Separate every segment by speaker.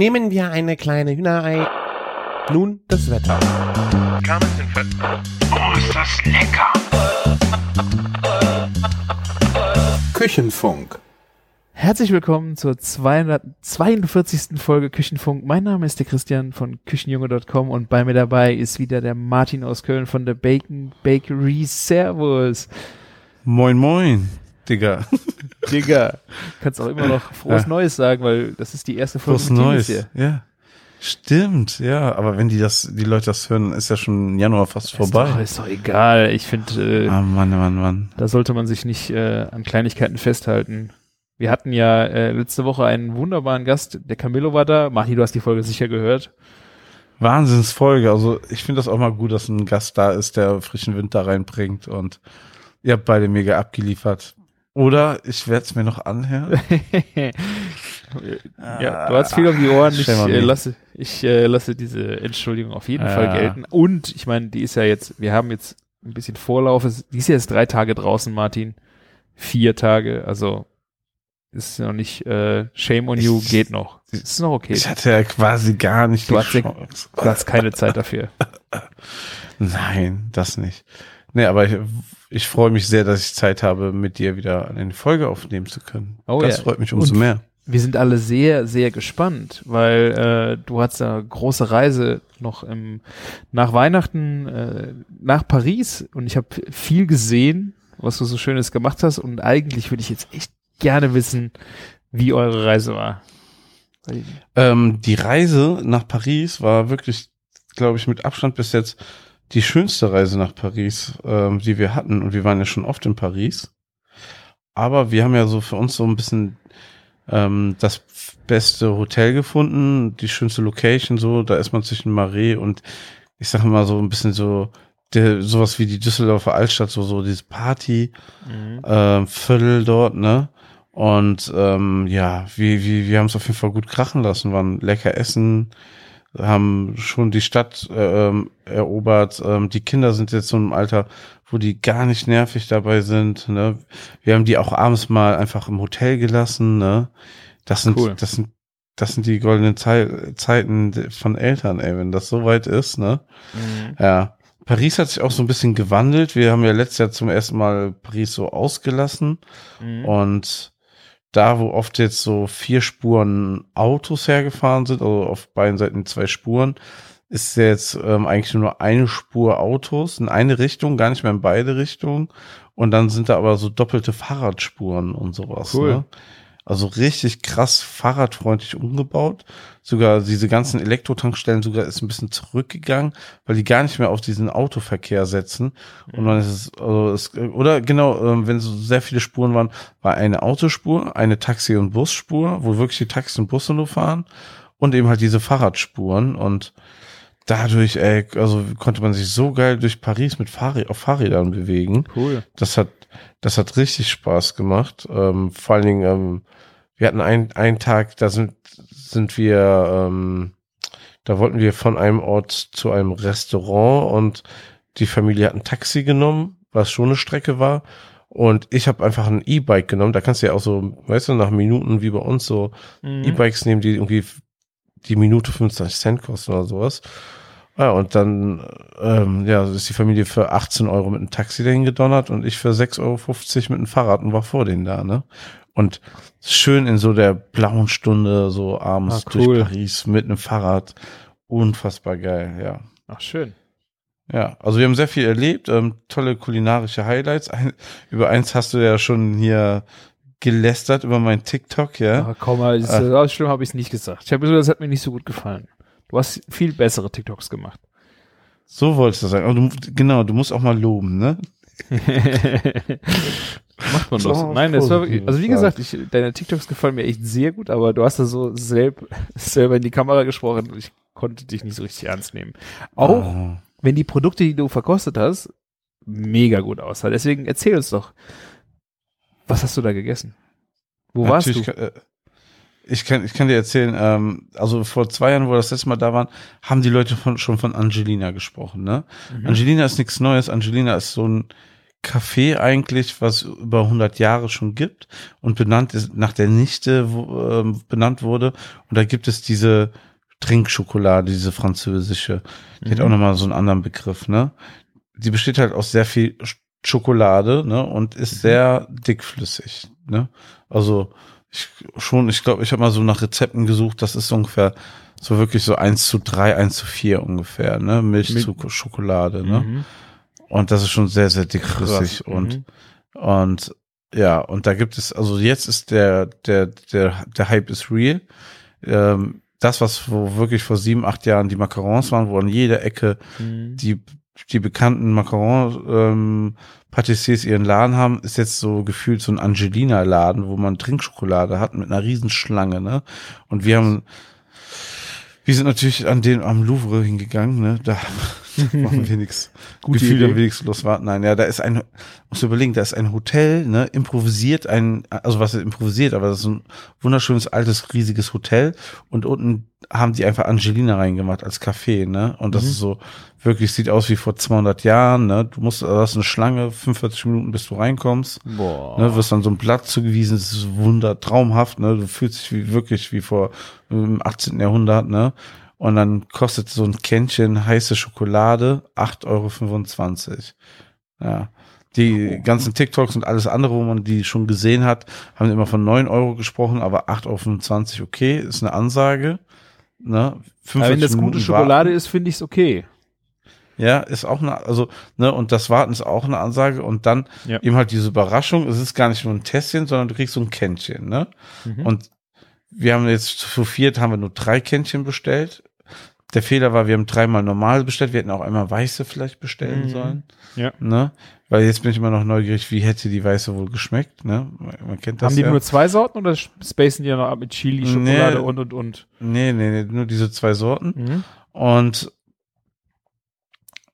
Speaker 1: Nehmen wir eine kleine Hühnerei. Nun das Wetter.
Speaker 2: Oh, ist das lecker!
Speaker 3: Küchenfunk.
Speaker 4: Herzlich willkommen zur 242. Folge Küchenfunk. Mein Name ist der Christian von Küchenjunge.com und bei mir dabei ist wieder der Martin aus Köln von der Bacon Bakery. Servus.
Speaker 3: Moin, moin, Digga.
Speaker 4: Digga, kannst auch immer noch frohes
Speaker 3: Ja.
Speaker 4: Neues sagen, weil das ist die erste Folge mit
Speaker 3: Neues.
Speaker 4: Teenies
Speaker 3: Ja. Stimmt, ja. Aber wenn die das, die Leute das hören, ist ja schon Januar fast
Speaker 4: Ist doch,
Speaker 3: vorbei.
Speaker 4: ist doch egal. Ich finde, äh,
Speaker 3: Ah, Mann, Mann, Mann.
Speaker 4: da sollte man sich nicht äh, an Kleinigkeiten festhalten. Wir hatten ja äh, letzte Woche einen wunderbaren Gast. Der Camillo war da. Martin, du hast die Folge sicher gehört.
Speaker 3: Wahnsinnsfolge. Also ich finde das auch mal gut, dass ein Gast da ist, der frischen Wind da reinbringt und ihr habt beide mega abgeliefert. Oder ich werde es mir noch anhören.
Speaker 4: ja, du hast viel um die Ohren. Ich, äh, lasse, ich äh, lasse diese Entschuldigung auf jeden
Speaker 3: Ja.
Speaker 4: Fall gelten. Und ich meine, die ist ja jetzt, wir haben jetzt ein bisschen Vorlauf. Die ist ja jetzt drei Tage draußen, Martin. Vier Tage, also ist noch nicht äh, Shame on you,
Speaker 3: Ich-
Speaker 4: geht noch. Ist noch okay.
Speaker 3: Ich hatte ja quasi gar nicht
Speaker 4: Du
Speaker 3: die
Speaker 4: hast
Speaker 3: Chance.
Speaker 4: Du hast keine Zeit dafür.
Speaker 3: Nein, das nicht. Nee, aber ich, ich freue mich sehr, dass ich Zeit habe, mit dir wieder eine Folge aufnehmen zu können.
Speaker 4: Oh
Speaker 3: das
Speaker 4: ja.
Speaker 3: freut mich umso
Speaker 4: Und-
Speaker 3: mehr.
Speaker 4: Wir sind alle sehr, sehr gespannt, weil äh, du hast eine große Reise noch im, nach Weihnachten äh, nach Paris und ich habe viel gesehen, was du so Schönes gemacht hast und eigentlich würde ich jetzt echt gerne wissen, wie eure Reise war.
Speaker 3: Ähm, die Reise nach Paris war wirklich, glaube ich, mit Abstand bis jetzt die schönste Reise nach Paris, ähm, die wir hatten. Und wir waren ja schon oft in Paris. Aber wir haben ja so für uns so ein bisschen ähm, das beste Hotel gefunden, die schönste Location, so, da ist man zwischen Marais und ich sag mal so ein bisschen so der, sowas wie die Düsseldorfer Altstadt, so, so dieses Party, ähm, Viertel dort, ne? Und ähm, ja, wir, wir, wir haben es auf jeden Fall gut krachen lassen, waren lecker essen, haben schon die Stadt äh, ähm, erobert. Ähm, die Kinder sind jetzt so im Alter, wo die gar nicht nervig dabei sind. Ne? Wir haben die auch abends mal einfach im Hotel gelassen. Ne? Das sind,
Speaker 4: Cool.
Speaker 3: das sind, das sind die goldenen Zei Zeiten von Eltern, ey, wenn das so weit ist, ne?
Speaker 4: Mhm.
Speaker 3: Ja. Paris hat sich auch so ein bisschen gewandelt. Wir haben ja letztes Jahr zum ersten Mal Paris so ausgelassen.
Speaker 4: Mhm.
Speaker 3: Und da, wo oft jetzt so vier Spuren Autos hergefahren sind, also auf beiden Seiten zwei Spuren, ist jetzt ähm, eigentlich nur eine Spur Autos in eine Richtung, gar nicht mehr in beide Richtungen. Und dann sind da aber so doppelte Fahrradspuren und sowas.
Speaker 4: Cool.
Speaker 3: Ne? Also richtig krass fahrradfreundlich umgebaut. Sogar diese ganzen Elektrotankstellen sogar ist ein bisschen zurückgegangen, weil die gar nicht mehr auf diesen Autoverkehr setzen. Und dann ist es, also es oder genau, ähm, wenn so sehr viele Spuren waren, war eine Autospur, eine Taxi- und Busspur, wo wirklich die Taxis und Busse nur fahren und eben halt diese Fahrradspuren und dadurch, ey, also konnte man sich so geil durch Paris mit Fahrrad, auf Fahrrädern bewegen.
Speaker 4: Cool.
Speaker 3: Das hat, das hat richtig Spaß gemacht. Ähm, vor allen Dingen, ähm, wir hatten einen, einen Tag, da sind, sind wir, ähm, da wollten wir von einem Ort zu einem Restaurant und die Familie hat ein Taxi genommen, was schon eine Strecke war. Und ich habe einfach ein E-Bike genommen. Da kannst du ja auch so, weißt du, nach Minuten wie bei uns so
Speaker 4: Mhm.
Speaker 3: E-Bikes nehmen, die irgendwie die Minute 25 Cent kosten oder sowas. Ja, und dann ähm, ja, ist die Familie für 18 Euro mit einem Taxi dahin gedonnert und ich für 6,50 Euro mit einem Fahrrad und war vor denen da, ne? Und schön in so der blauen Stunde, so abends
Speaker 4: Ah, cool.
Speaker 3: durch Paris mit einem Fahrrad. Unfassbar geil, ja.
Speaker 4: Ach, schön.
Speaker 3: Ja, also wir haben sehr viel erlebt, ähm, tolle kulinarische Highlights. Ein, über eins hast du ja schon hier gelästert über mein TikTok, ja.
Speaker 4: Ach, komm mal, das,
Speaker 3: Ah.
Speaker 4: so schlimm habe ich es nicht gesagt. Ich habe gesagt, das hat mir nicht so gut gefallen. Du hast viel bessere TikToks gemacht.
Speaker 3: So wolltest du sagen. Du, genau, du musst auch mal loben, ne?
Speaker 4: Macht man doch Nein, das war wirklich, also wie gesagt, ich, deine TikToks gefallen mir echt sehr gut, aber du hast da so selb, selber in die Kamera gesprochen und ich konnte dich nicht so richtig ernst nehmen. Auch
Speaker 3: Ah.
Speaker 4: wenn die Produkte, die du verkostet hast, mega gut aussah. Deswegen erzähl uns doch, was hast du da gegessen? Wo warst du?
Speaker 3: Natürlich kann- äh, Ich kann, ich kann dir erzählen, ähm, also vor zwei Jahren, wo wir das letzte Mal da waren, haben die Leute von, schon von Angelina gesprochen. Ne?
Speaker 4: Mhm.
Speaker 3: Angelina ist nichts Neues. Angelina ist so ein Café eigentlich, was über 100 Jahre schon gibt und benannt ist nach der Nichte wo, ähm, benannt wurde. Und da gibt es diese Trinkschokolade, diese französische. Die hat
Speaker 4: Mhm.
Speaker 3: auch nochmal so einen anderen Begriff, ne? Die besteht halt aus sehr viel Sch- Schokolade, ne? Und ist
Speaker 4: Mhm.
Speaker 3: sehr dickflüssig, ne? Also ich schon, ich glaube, ich habe mal so nach Rezepten gesucht, das ist ungefähr so wirklich so eins zu drei, eins zu vier ungefähr, ne? Milch
Speaker 4: Mit-
Speaker 3: zu Schokolade, ne?
Speaker 4: Mhm.
Speaker 3: Und das ist schon sehr, sehr dickflüssig
Speaker 4: Krass.
Speaker 3: und,
Speaker 4: Mhm.
Speaker 3: und ja, und da gibt es, also jetzt ist der, der, der, der Hype ist real. Ähm, das, was wo wirklich vor sieben, acht Jahren die Macarons waren, wo an jeder Ecke
Speaker 4: Mhm.
Speaker 3: die, die bekannten Macaron ähm, Patissiers ihren Laden haben, ist jetzt so gefühlt so ein Angelina-Laden, wo man Trinkschokolade hat mit einer Riesenschlange, ne? Und wir haben, wir sind natürlich an den am Louvre hingegangen, ne? Da machen wir nichts. Gefühl,
Speaker 4: Idee.
Speaker 3: da wenigstens warten. Nein, ja, da ist ein, muss überlegen, da ist ein Hotel, ne, improvisiert ein, also was ist improvisiert, aber das ist ein wunderschönes, altes, riesiges Hotel und unten haben die einfach Angelina reingemacht als Café, ne, und das
Speaker 4: Mhm.
Speaker 3: ist so, wirklich sieht aus wie vor 200 Jahren, ne, du musst, da ist eine Schlange, 45 Minuten bis du reinkommst,
Speaker 4: Boah.
Speaker 3: ne, wirst dann so ein Blatt zugewiesen, das ist wunder, traumhaft, ne, du fühlst dich wie, wirklich wie vor im 18. Jahrhundert, ne, und dann kostet so ein Kännchen heiße Schokolade 8,25 Euro. Ja. Die ganzen TikToks und alles andere, wo man die schon gesehen hat, haben immer von 9 Euro gesprochen, aber 8,25 Euro, okay, ist eine Ansage. Ne?
Speaker 4: Wenn
Speaker 3: 45
Speaker 4: das gute Schokolade
Speaker 3: warten.
Speaker 4: ist, finde ich es okay.
Speaker 3: Ja, ist auch eine, also, ne, und das Warten ist auch eine Ansage und dann
Speaker 4: Ja.
Speaker 3: eben halt diese Überraschung, es ist gar nicht nur ein Tässchen, sondern du kriegst so ein Kännchen, ne?
Speaker 4: Mhm.
Speaker 3: Und wir haben jetzt zu viert haben wir nur drei Kännchen bestellt. Der Fehler war, wir haben dreimal normal bestellt. Wir hätten auch einmal weiße vielleicht bestellen
Speaker 4: Mhm.
Speaker 3: sollen.
Speaker 4: Ja.
Speaker 3: Ne? Weil jetzt bin ich immer noch neugierig, wie hätte die weiße wohl geschmeckt, ne? Man kennt das
Speaker 4: Haben die
Speaker 3: ja.
Speaker 4: nur zwei Sorten oder spacen die ja noch ab mit Chili, Schokolade
Speaker 3: Nee.
Speaker 4: und und und?
Speaker 3: nee, nee, nee, nur diese zwei Sorten.
Speaker 4: Mhm.
Speaker 3: Und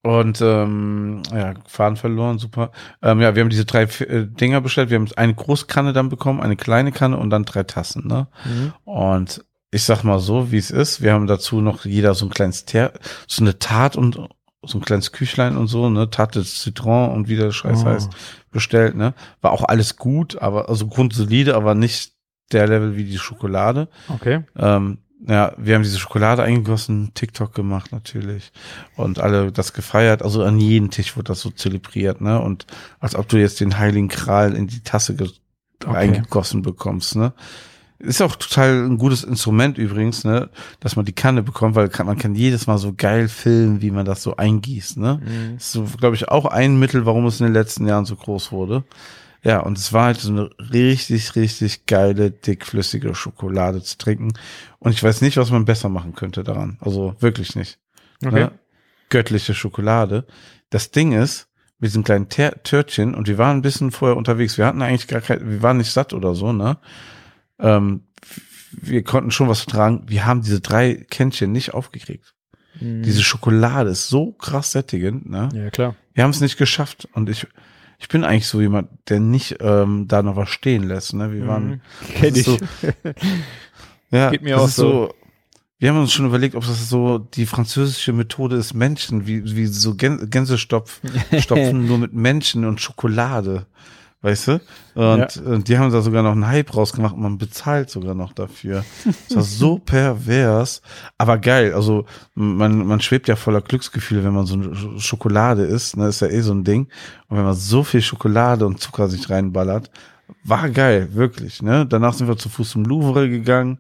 Speaker 3: und ähm, ja, Faden verloren, super. Ähm, ja, wir haben diese drei äh, Dinger bestellt. Wir haben eine große Kanne dann bekommen, eine kleine Kanne und dann drei Tassen, ne?
Speaker 4: Mhm.
Speaker 3: Und ich sag mal so, wie es ist. Wir haben dazu noch jeder so ein kleines Ter so eine Tat und so ein kleines Küchlein und so, ne, Tate Citron und wie der Scheiß
Speaker 4: Oh.
Speaker 3: heißt, bestellt, ne. War auch alles gut, aber also grundsolide, aber nicht der Level wie die Schokolade.
Speaker 4: Okay.
Speaker 3: Ähm, ja, wir haben diese Schokolade eingegossen, TikTok gemacht natürlich und alle das gefeiert. Also an jedem Tisch wurde das so zelebriert, ne? Und als ob du jetzt den Heiligen Kral in die Tasse
Speaker 4: Okay.
Speaker 3: eingegossen bekommst, ne? Ist auch total ein gutes Instrument übrigens, ne? Dass man die Kanne bekommt, weil man kann jedes Mal so geil filmen, wie man das so eingießt, ne?
Speaker 4: Mhm.
Speaker 3: Das ist so, glaube ich, auch ein Mittel, warum es in den letzten Jahren so groß wurde. Ja, und es war halt so eine richtig, richtig geile, dickflüssige Schokolade zu trinken. Und ich weiß nicht, was man besser machen könnte daran. Also wirklich nicht.
Speaker 4: Okay.
Speaker 3: Ne? Göttliche Schokolade. Das Ding ist, mit diesem kleinen Törtchen, und wir waren ein bisschen vorher unterwegs, wir hatten eigentlich gar kein, wir waren nicht satt oder so, ne? Ähm, wir konnten schon was tragen. Wir haben diese drei Kännchen nicht aufgekriegt.
Speaker 4: Mhm.
Speaker 3: Diese Schokolade ist so krass sättigend, ne?
Speaker 4: ja, klar.
Speaker 3: Wir haben es nicht geschafft und ich, ich bin eigentlich so jemand, der nicht ähm, da noch was stehen lässt. Ne? Wir waren,
Speaker 4: Mhm. Kenn ich.
Speaker 3: ist ja,
Speaker 4: Geht mir
Speaker 3: das
Speaker 4: auch
Speaker 3: ist
Speaker 4: so.
Speaker 3: Wir haben uns schon überlegt, ob das so die französische Methode ist, Menschen, wie, wie so Gän Gänsestopf, stopfen nur mit Menschen und Schokolade. Weißt du? Und, und die haben da sogar noch einen Hype rausgemacht und man bezahlt sogar noch dafür. Das war so pervers, aber geil. Also man, man schwebt ja voller Glücksgefühle, wenn man so eine Sch- Schokolade isst. Ne? Ist ja eh so ein Ding. Und wenn man so viel Schokolade und Zucker sich reinballert, war geil, wirklich. Ne? Danach sind wir zu Fuß zum Louvre gegangen.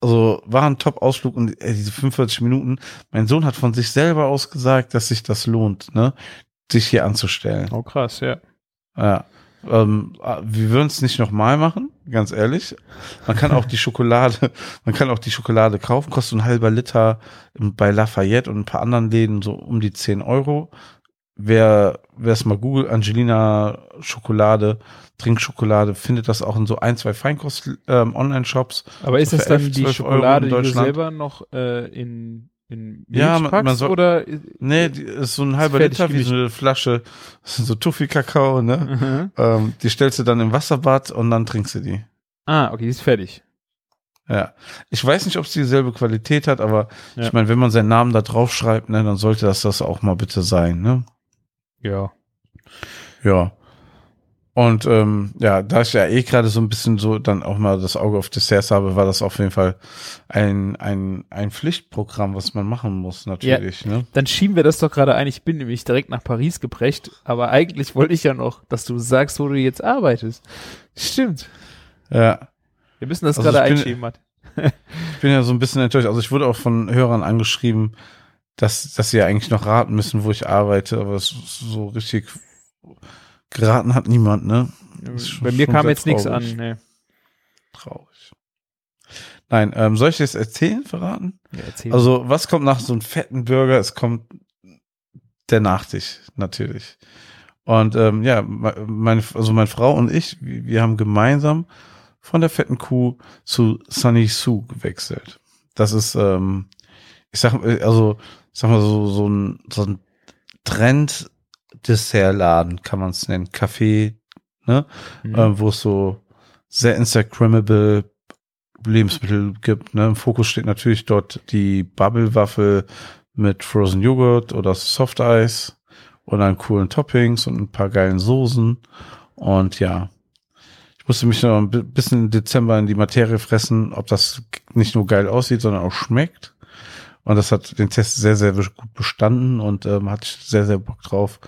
Speaker 3: Also war ein Top-Ausflug und ey, diese 45 Minuten. Mein Sohn hat von sich selber aus gesagt, dass sich das lohnt, ne? sich hier anzustellen.
Speaker 4: Oh, krass, ja.
Speaker 3: Ja. Ähm, wir würden es nicht nochmal machen, ganz ehrlich. Man kann auch die Schokolade, man kann auch die Schokolade kaufen, kostet ein halber Liter bei Lafayette und ein paar anderen Läden so um die 10 Euro. Wer, wer es mal googelt, Angelina Schokolade, Trinkschokolade, findet das auch in so ein, zwei Feinkost-Online-Shops.
Speaker 4: Aber ist
Speaker 3: So
Speaker 4: das dann
Speaker 3: 11,
Speaker 4: die
Speaker 3: 12 Euro
Speaker 4: Schokolade,
Speaker 3: in
Speaker 4: die du
Speaker 3: Deutschland.
Speaker 4: selber noch äh, in, in Milch
Speaker 3: Ja, man- man soll-
Speaker 4: oder?
Speaker 3: Nee, die ist so ein halber Liter wie so eine Flasche, das sind so Toffee-Kakao, ne?
Speaker 4: Mhm.
Speaker 3: ähm, die stellst du dann im Wasserbad und dann trinkst du die.
Speaker 4: Ah, okay, die ist fertig.
Speaker 3: Ja, ich weiß nicht, ob es dieselbe Qualität hat, aber
Speaker 4: Ja.
Speaker 3: ich meine, wenn man seinen Namen da drauf schreibt, ne, dann sollte das das auch mal bitte sein, ne?
Speaker 4: Ja.
Speaker 3: Ja. Und ähm, ja, da ich ja eh gerade so ein bisschen so dann auch mal das Auge auf Desserts habe, war das auf jeden Fall ein, ein, ein Pflichtprogramm, was man machen muss, natürlich. Ne?
Speaker 4: Dann schieben wir das doch gerade ein. Ich bin nämlich direkt nach Paris gebrecht, aber eigentlich wollte ich ja noch, dass du sagst, wo du jetzt arbeitest. Stimmt.
Speaker 3: Ja.
Speaker 4: Wir müssen das
Speaker 3: Also
Speaker 4: gerade einschieben, Matt.
Speaker 3: Ich bin ja so ein bisschen enttäuscht. Also ich wurde auch von Hörern angeschrieben, dass, dass sie ja eigentlich noch raten müssen, wo ich arbeite, aber es ist so richtig geraten hat niemand, ne? schon-
Speaker 4: Bei mir kam jetzt nichts an.
Speaker 3: traurig.
Speaker 4: Nee.
Speaker 3: Traurig. Nein, ähm, soll ich das erzählen, verraten?
Speaker 4: Ja, erzähl.
Speaker 3: Also, was kommt nach so einem fetten Burger? Es kommt der Nachtisch, natürlich. Und ähm, ja, me- meine, also meine Frau und ich, wir haben gemeinsam von der fetten Kuh zu Sunny Sue gewechselt. Das ist, ähm, ich sag, äh, also, ich sag mal so, so ein, so ein Trend-Dessertladen, kann man es nennen. Café, ne?
Speaker 4: Mhm.
Speaker 3: äh, wo es so sehr Instagrammable Lebensmittel gibt. Ne? Im Fokus steht natürlich dort die Bubble-Waffel mit Frozen Joghurt oder Soft Eis und dann coolen Toppings und ein paar geilen Soßen. Und ja, ich musste mich noch ein bi- bisschen im Dezember in die Materie fressen, ob das nicht nur geil aussieht, sondern auch schmeckt. Und das hat den Test sehr, sehr gut bestanden und ähm, hatte ich sehr, sehr Bock drauf,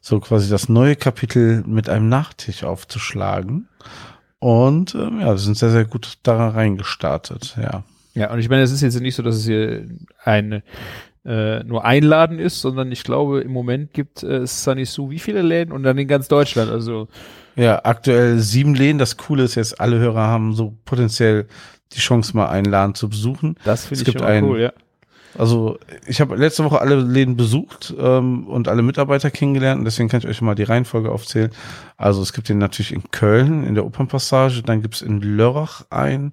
Speaker 3: so quasi das neue Kapitel mit einem Nachtisch aufzuschlagen. Und ähm, ja, wir sind sehr, sehr gut da reingestartet, ja.
Speaker 4: Ja, und ich meine, es ist jetzt nicht so, dass es hier ein äh, nur ein Laden ist, sondern ich glaube, im Moment gibt äh, Sunny Sue wie viele Läden und dann in ganz Deutschland. Also
Speaker 3: Ja, aktuell sieben Läden. Das Coole ist jetzt, alle Hörer haben so potenziell die Chance, mal einen Laden zu besuchen.
Speaker 4: das finde
Speaker 3: Es
Speaker 4: ich schon cool, ja.
Speaker 3: Also ich habe letzte Woche alle Läden besucht ähm, und alle Mitarbeiter kennengelernt und deswegen kann ich euch mal die Reihenfolge aufzählen. Also es gibt den natürlich in Köln in der Opernpassage, dann gibt's in Lörrach einen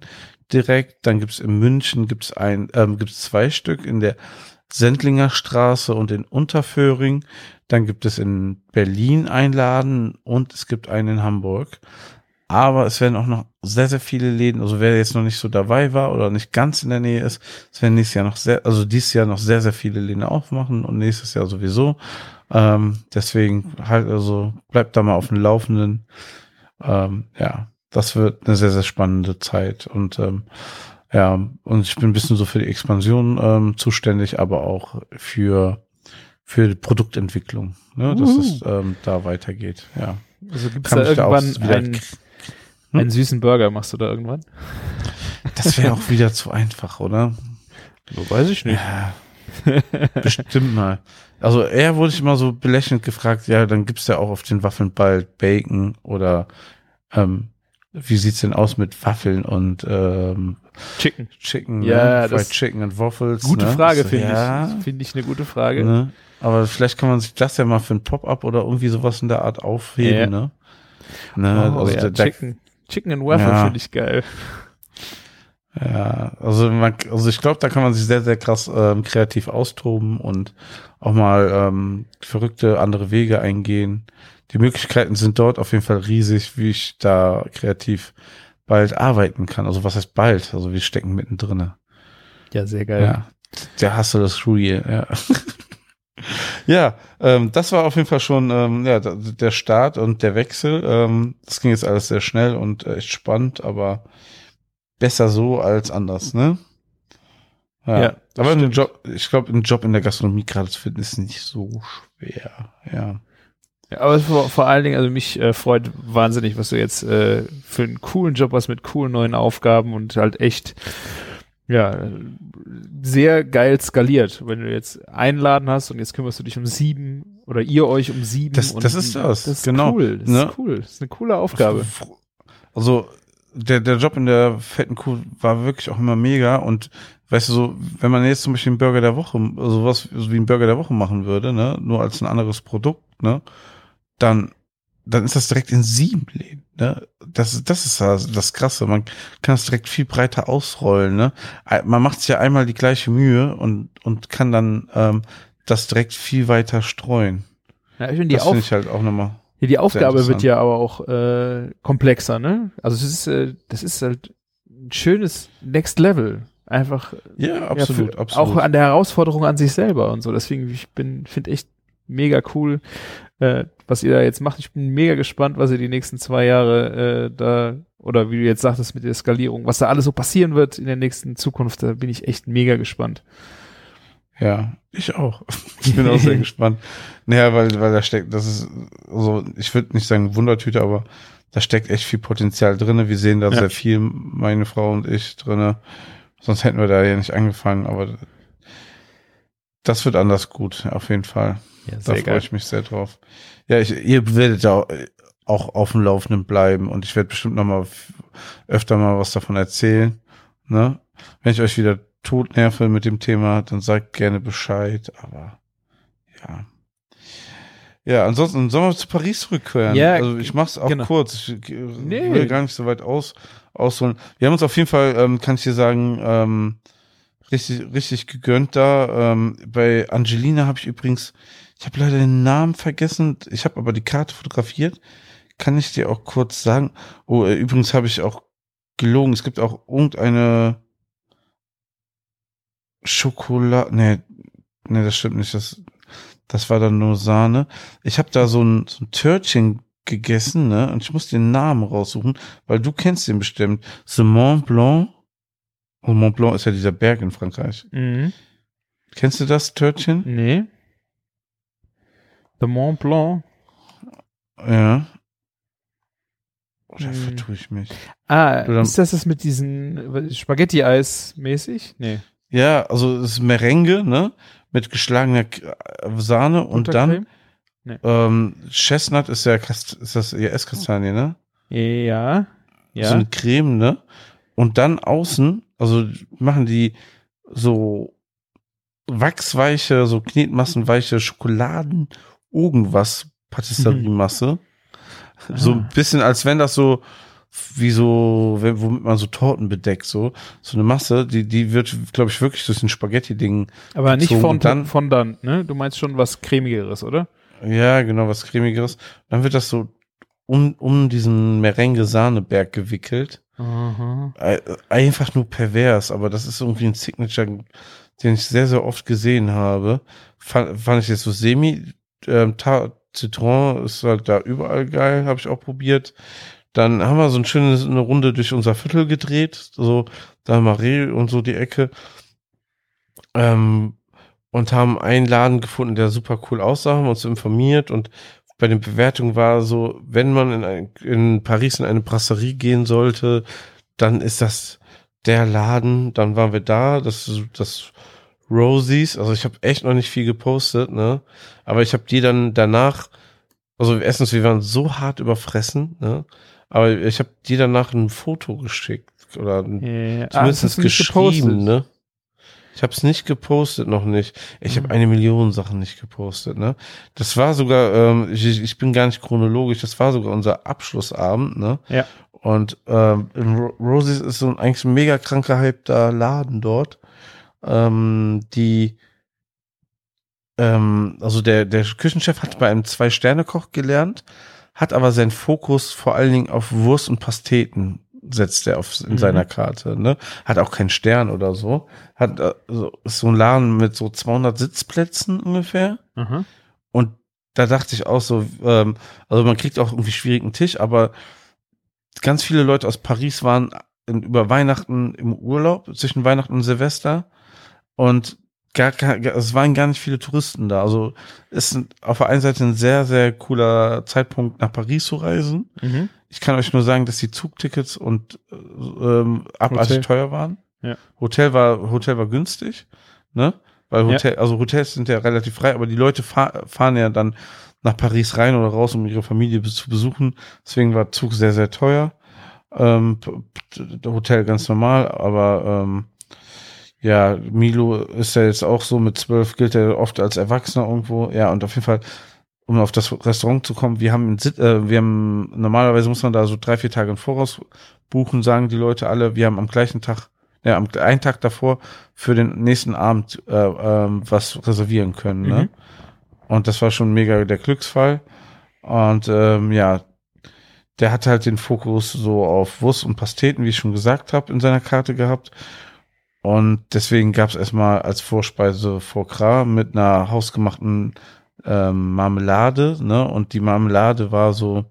Speaker 3: direkt, dann gibt's in München gibt's ein, ähm, gibt's zwei Stück in der Sendlinger Straße und in Unterföhring. Dann gibt es in Berlin einen Laden und es gibt einen in Hamburg. Aber es werden auch noch sehr, sehr viele Läden, also wer jetzt noch nicht so dabei war oder nicht ganz in der Nähe ist, es werden nächstes Jahr noch sehr, also dieses Jahr noch sehr, sehr viele Läden aufmachen und nächstes Jahr sowieso. Ähm, deswegen halt, also bleibt da mal auf dem Laufenden. Ähm, ja, das wird eine sehr, sehr spannende Zeit und ähm, ja, und ich bin ein bisschen so für die Expansion ähm, zuständig, aber auch für für die Produktentwicklung, ne, dass
Speaker 4: Uhu.
Speaker 3: es ähm, da weitergeht. Ja,
Speaker 4: Also gibt es da
Speaker 3: da
Speaker 4: irgendwann
Speaker 3: wieder-
Speaker 4: einen,
Speaker 3: Hm?
Speaker 4: einen süßen Burger, machst du da irgendwann?
Speaker 3: das wäre auch wieder zu einfach, oder?
Speaker 4: So weiß ich
Speaker 3: Ja, bestimmt mal. Also er wurde ich immer so belächelnd gefragt, ja, dann gibt's ja auch auf den Waffeln bald Bacon oder ähm, wie sieht's denn aus mit Waffeln und ähm,
Speaker 4: Chicken.
Speaker 3: Chicken,
Speaker 4: Ja,
Speaker 3: ne? Fried Chicken und Waffles.
Speaker 4: Gute
Speaker 3: ne?
Speaker 4: Frage,
Speaker 3: So,
Speaker 4: finde
Speaker 3: ja,
Speaker 4: ich. Finde ich eine gute Frage.
Speaker 3: Ne? Aber vielleicht kann man sich das ja mal für ein Pop-up oder irgendwie sowas in der Art aufheben,
Speaker 4: Ja.
Speaker 3: ne? ne?
Speaker 4: Oh,
Speaker 3: also
Speaker 4: ja,
Speaker 3: der,
Speaker 4: Chicken. Chicken and Waffle
Speaker 3: Ja.
Speaker 4: finde ich geil.
Speaker 3: Ja, also man, also ich glaube, da kann man sich sehr, sehr krass ähm, kreativ austoben und auch mal ähm, verrückte andere Wege eingehen. Die Möglichkeiten sind dort auf jeden Fall riesig, wie ich da kreativ bald arbeiten kann. Also was heißt bald? Also wir stecken mittendrin.
Speaker 4: Ja, sehr geil.
Speaker 3: Ja, der Hustle ist real, ja. ja, ähm, das war auf jeden Fall schon ähm, ja, der Start und der Wechsel. Ähm, das ging jetzt alles sehr schnell und echt spannend, aber besser so als anders, ne? Ja,
Speaker 4: Ja,
Speaker 3: aber ein
Speaker 4: stimmt.
Speaker 3: Job, ich glaube, einen Job in der Gastronomie gerade zu finden, ist nicht so schwer. Ja.
Speaker 4: Ja, aber vor, vor allen Dingen, also mich äh, freut wahnsinnig, was du jetzt äh, für einen coolen Job hast mit coolen neuen Aufgaben und halt echt, ja, sehr geil skaliert. Wenn du jetzt einen Laden hast und jetzt kümmerst du dich um sieben oder ihr euch um sieben.
Speaker 3: Das- das ist das,
Speaker 4: Das ist
Speaker 3: genau,
Speaker 4: cool. Das
Speaker 3: ne?
Speaker 4: ist cool. Das ist eine coole Aufgabe.
Speaker 3: Also der, der Job in der fetten Kuh war wirklich auch immer mega und weißt du so, wenn man jetzt zum Beispiel einen Burger der Woche, also was so wie einen Burger der Woche machen würde, ne, nur als ein anderes Produkt, ne, dann dann ist das direkt in sieben Läden, ne? Das, das ist das, das Krasse. Man kann das direkt viel breiter ausrollen, ne? Man macht sich ja einmal die gleiche Mühe und, und kann dann ähm, das direkt viel weiter streuen.
Speaker 4: Ja, ich finde die,
Speaker 3: das finde ich halt auch nochmal.
Speaker 4: ja, die Aufgabe wird ja aber auch äh, komplexer, ne? Also es ist, äh, das ist halt ein schönes Next Level. Einfach
Speaker 3: Ja,
Speaker 4: ja,
Speaker 3: absolut,
Speaker 4: für,
Speaker 3: absolut.
Speaker 4: auch an der Herausforderung an sich selber und so. Deswegen, ich bin, finde echt mega cool, äh, was ihr da jetzt macht. Ich bin mega gespannt, was ihr die nächsten zwei Jahre äh, da oder wie du jetzt sagtest mit der Skalierung, was da alles so passieren wird in der nächsten Zukunft. Da bin ich echt mega gespannt.
Speaker 3: Ja, ich auch. Ich bin auch sehr gespannt. Naja, weil, weil da steckt, das ist so, ich würde nicht sagen Wundertüte, aber da steckt echt viel Potenzial drinne. Wir sehen da
Speaker 4: Ja.
Speaker 3: sehr viel, meine Frau und ich drinne. Sonst hätten wir da ja nicht angefangen, aber das wird anders gut, auf jeden Fall.
Speaker 4: Ja,
Speaker 3: Da freue ich mich sehr drauf. Ja, ich, ihr werdet ja auch- auch auf dem Laufenden bleiben und ich werde bestimmt noch mal öfter mal was davon erzählen. Ne? Wenn ich euch wieder tot nerve mit dem Thema, dann sagt gerne Bescheid. Aber ja. Ja, ansonsten sollen wir zu Paris zurückkehren.
Speaker 4: Ja,
Speaker 3: also ich mach's auch
Speaker 4: genau.
Speaker 3: kurz. Ich äh,
Speaker 4: Nee.
Speaker 3: will gar nicht so weit aus, ausholen. Wir haben uns auf jeden Fall, ähm, kann ich dir sagen, ähm, richtig, richtig gegönnt da. Ähm, bei Angelina habe ich übrigens, ich habe leider den Namen vergessen. Ich habe aber die Karte fotografiert. Kann ich dir auch kurz sagen? Oh, äh, übrigens habe ich auch gelogen. Es gibt auch irgendeine Schokolade. Nee, nee, das stimmt nicht. Das, das war dann nur Sahne. Ich habe da so ein, so ein Törtchen gegessen, ne? Und ich muss den Namen raussuchen, weil du kennst den bestimmt. The Mont Blanc. Oh, Mont Blanc ist ja dieser Berg in Frankreich.
Speaker 4: Mhm.
Speaker 3: Kennst du das Törtchen?
Speaker 4: Nee. The Mont Blanc.
Speaker 3: Ja. Oder
Speaker 4: Hm.
Speaker 3: vertue ich mich?
Speaker 4: Ah,
Speaker 3: Oder-
Speaker 4: ist das das mit diesen Spaghetti-Eis mäßig? Nee.
Speaker 3: Ja, also es ist Merengue, ne? Mit geschlagener Sahne und dann
Speaker 4: Buttercreme?
Speaker 3: ähm, Chestnut ist ja Kast ist das ja Esskastanie, ne?
Speaker 4: Ja. Ja.
Speaker 3: So eine Creme, ne? Und dann außen, also machen die so wachsweiche, so knetmassenweiche Schokoladen irgendwas Patisserie-Masse. So ein bisschen, als wenn das so wie so, wenn- womit man so Torten bedeckt, so so eine Masse, die die wird, glaube ich, wirklich durch den Spaghetti-Ding.
Speaker 4: Aber nicht von
Speaker 3: dann-
Speaker 4: Fondant, ne? Du meinst schon was cremigeres, oder?
Speaker 3: Ja, genau, was cremigeres. Dann wird das so um um diesen Merengue-Sahneberg gewickelt. Äh, einfach nur pervers, aber das ist irgendwie ein Signature, den ich sehr, sehr oft gesehen habe. Fand, fand ich jetzt so semi. Ähm, Citron ist halt da überall geil, habe ich auch probiert. Dann haben wir so ein schönes, eine Runde durch unser Viertel gedreht, so da Marie und so die Ecke. Ähm, und haben einen Laden gefunden, der super cool aussah, haben uns informiert und bei den Bewertungen war so, wenn man in, ein, in Paris in eine Brasserie gehen sollte, dann ist das der Laden, dann waren wir da, das das Rosies, also ich habe echt noch nicht viel gepostet, ne? Aber ich habe die dann danach, also erstens, wir waren so hart überfressen, ne? Aber ich habe die danach ein Foto geschickt oder
Speaker 4: Ja.
Speaker 3: zumindest
Speaker 4: Ah,
Speaker 3: geschrieben, ne? Ich habe es nicht gepostet, noch nicht. Ich habe
Speaker 4: Mhm.
Speaker 3: eine Million Sachen nicht gepostet, ne? Das war sogar, ähm, ich, ich bin gar nicht chronologisch, das war sogar unser Abschlussabend, ne?
Speaker 4: Ja.
Speaker 3: Und ähm, Rosies ist so ein eigentlich ein mega kranker hypter Laden dort. Ähm, die, ähm, also der, der Küchenchef hat bei einem Zwei-Sterne-Koch gelernt, hat aber seinen Fokus vor allen Dingen auf Wurst und Pasteten setzt er auf in
Speaker 4: Mhm.
Speaker 3: seiner Karte, ne? Hat auch keinen Stern oder so. Hat äh, so, ist so ein Laden mit so 200 Sitzplätzen ungefähr.
Speaker 4: Aha.
Speaker 3: Und da dachte ich auch so, ähm, also man kriegt auch irgendwie schwierigen Tisch, aber ganz viele Leute aus Paris waren in, über Weihnachten im Urlaub, zwischen Weihnachten und Silvester. Und gar, gar, es waren gar nicht viele Touristen da. Also ist ein- auf der einen Seite ein sehr, sehr cooler Zeitpunkt, nach Paris zu reisen.
Speaker 4: Mhm.
Speaker 3: Ich kann euch nur sagen, dass die Zugtickets und äh, ähm, abartig
Speaker 4: Hotel.
Speaker 3: teuer waren.
Speaker 4: Ja.
Speaker 3: Hotel war Hotel war günstig, ne? Weil
Speaker 4: Ja.
Speaker 3: Hotel, also Hotels sind ja relativ frei, aber die Leute fahr, fahren ja dann nach Paris rein oder raus, um ihre Familie zu besuchen. Deswegen war Zug sehr sehr teuer. Ähm, Hotel ganz normal, aber ähm, ja, Milo ist ja jetzt auch so mit zwölf gilt er oft als Erwachsener irgendwo. Ja, und auf jeden Fall, um auf das Restaurant zu kommen, wir haben, äh, wir haben, normalerweise muss man da so drei, vier Tage im Voraus buchen, sagen die Leute alle. Wir haben am gleichen Tag, ja, am einen Tag davor für den nächsten Abend äh, ähm, was reservieren können. Ne?
Speaker 4: Mhm.
Speaker 3: Und das war schon mega der Glücksfall. Und ähm, ja, der hatte halt den Fokus so auf Wurst und Pasteten, wie ich schon gesagt habe, in seiner Karte gehabt. Und deswegen gab es erstmal als Vorspeise Foie Gras mit einer hausgemachten ähm, Marmelade, ne? Und die Marmelade war so,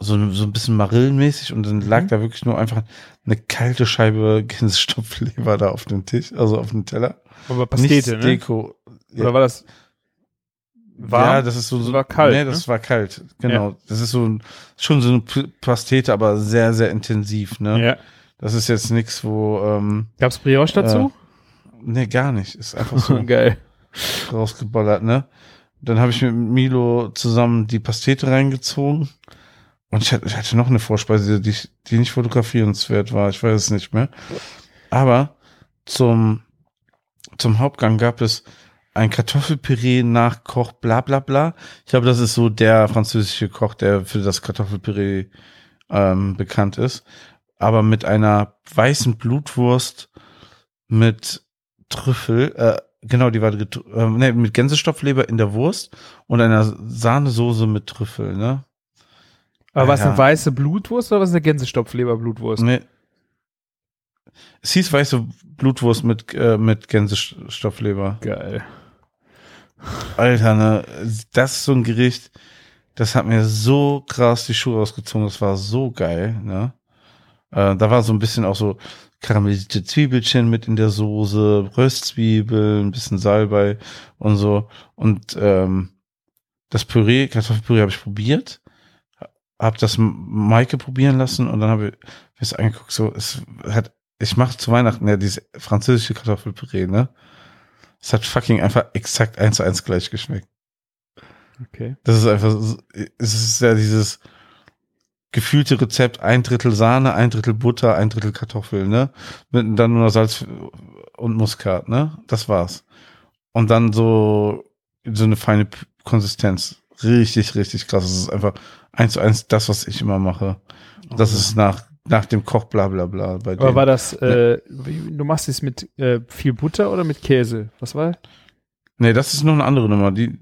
Speaker 3: so, so ein bisschen marillenmäßig und dann lag
Speaker 4: Mhm.
Speaker 3: da wirklich nur einfach eine kalte Scheibe Gänsestopfleber da auf dem Tisch, also auf dem Teller.
Speaker 4: Aber
Speaker 3: Nichts
Speaker 4: Pastete, ne?
Speaker 3: Deko.
Speaker 4: Oder war das warm?
Speaker 3: Ja, das ist so,
Speaker 4: Das
Speaker 3: so
Speaker 4: war kalt,
Speaker 3: Nee, das
Speaker 4: ne?
Speaker 3: war kalt. Genau. Das ist so schon so eine Pastete, aber sehr, sehr intensiv, ne?
Speaker 4: Ja.
Speaker 3: Das ist jetzt nichts, wo, ähm,
Speaker 4: Gab's Brioche dazu?
Speaker 3: nee, gar nicht. Ist einfach so
Speaker 4: Geil.
Speaker 3: rausgeballert, ne? Dann habe ich mit Milo zusammen die Pastete reingezogen. Und ich hatte, ich hatte noch eine Vorspeise, die, ich- die nicht fotografierenswert war. Ich weiß es nicht mehr. Aber zum, zum Hauptgang gab es ein Kartoffelpüree nach Koch bla bla bla. Ich glaube, das ist so der französische Koch, der für das Kartoffelpüree ähm, bekannt ist. Aber mit einer weißen Blutwurst mit Trüffel, äh, genau, die war äh, nee, mit Gänsestopfleber in der Wurst und einer Sahnesoße mit Trüffel, ne?
Speaker 4: Aber was eine
Speaker 3: Alter.
Speaker 4: weiße Blutwurst oder was eine Gänsestopfleber-Blutwurst?
Speaker 3: Nee. Es hieß weiße Blutwurst mit, äh, mit Gänsestoffleber.
Speaker 4: Geil.
Speaker 3: Alter, ne, das ist so ein Gericht, das hat mir so krass die Schuhe ausgezogen, das war so geil, ne? Äh, da war so ein bisschen auch so karamellisierte Zwiebelchen mit in der Soße, Röstzwiebeln, ein bisschen Salbei und so. Und ähm, das Püree, Kartoffelpüree habe ich probiert, habe das Maike probieren lassen und dann habe ich mir das angeguckt, so, es hat, ich mache zu Weihnachten ja dieses französische Kartoffelpüree, ne? Es hat fucking einfach exakt eins zu eins gleich geschmeckt.
Speaker 4: Okay.
Speaker 3: Das ist einfach, es ist ja dieses gefühlte Rezept, ein Drittel Sahne, ein Drittel Butter, ein Drittel Kartoffel, ne? Mit dann nur Salz und Muskat, ne? Das war's. Und dann so, so eine feine Konsistenz. Richtig, richtig krass. Es ist einfach eins zu eins das, was ich immer mache. Das ist nach, nach dem Koch bla bla bla bei
Speaker 4: Aber
Speaker 3: denen.
Speaker 4: war das, äh, wie- du machst es mit äh, viel Butter oder mit Käse? Was war?
Speaker 3: Nee, das ist noch eine andere Nummer. Die,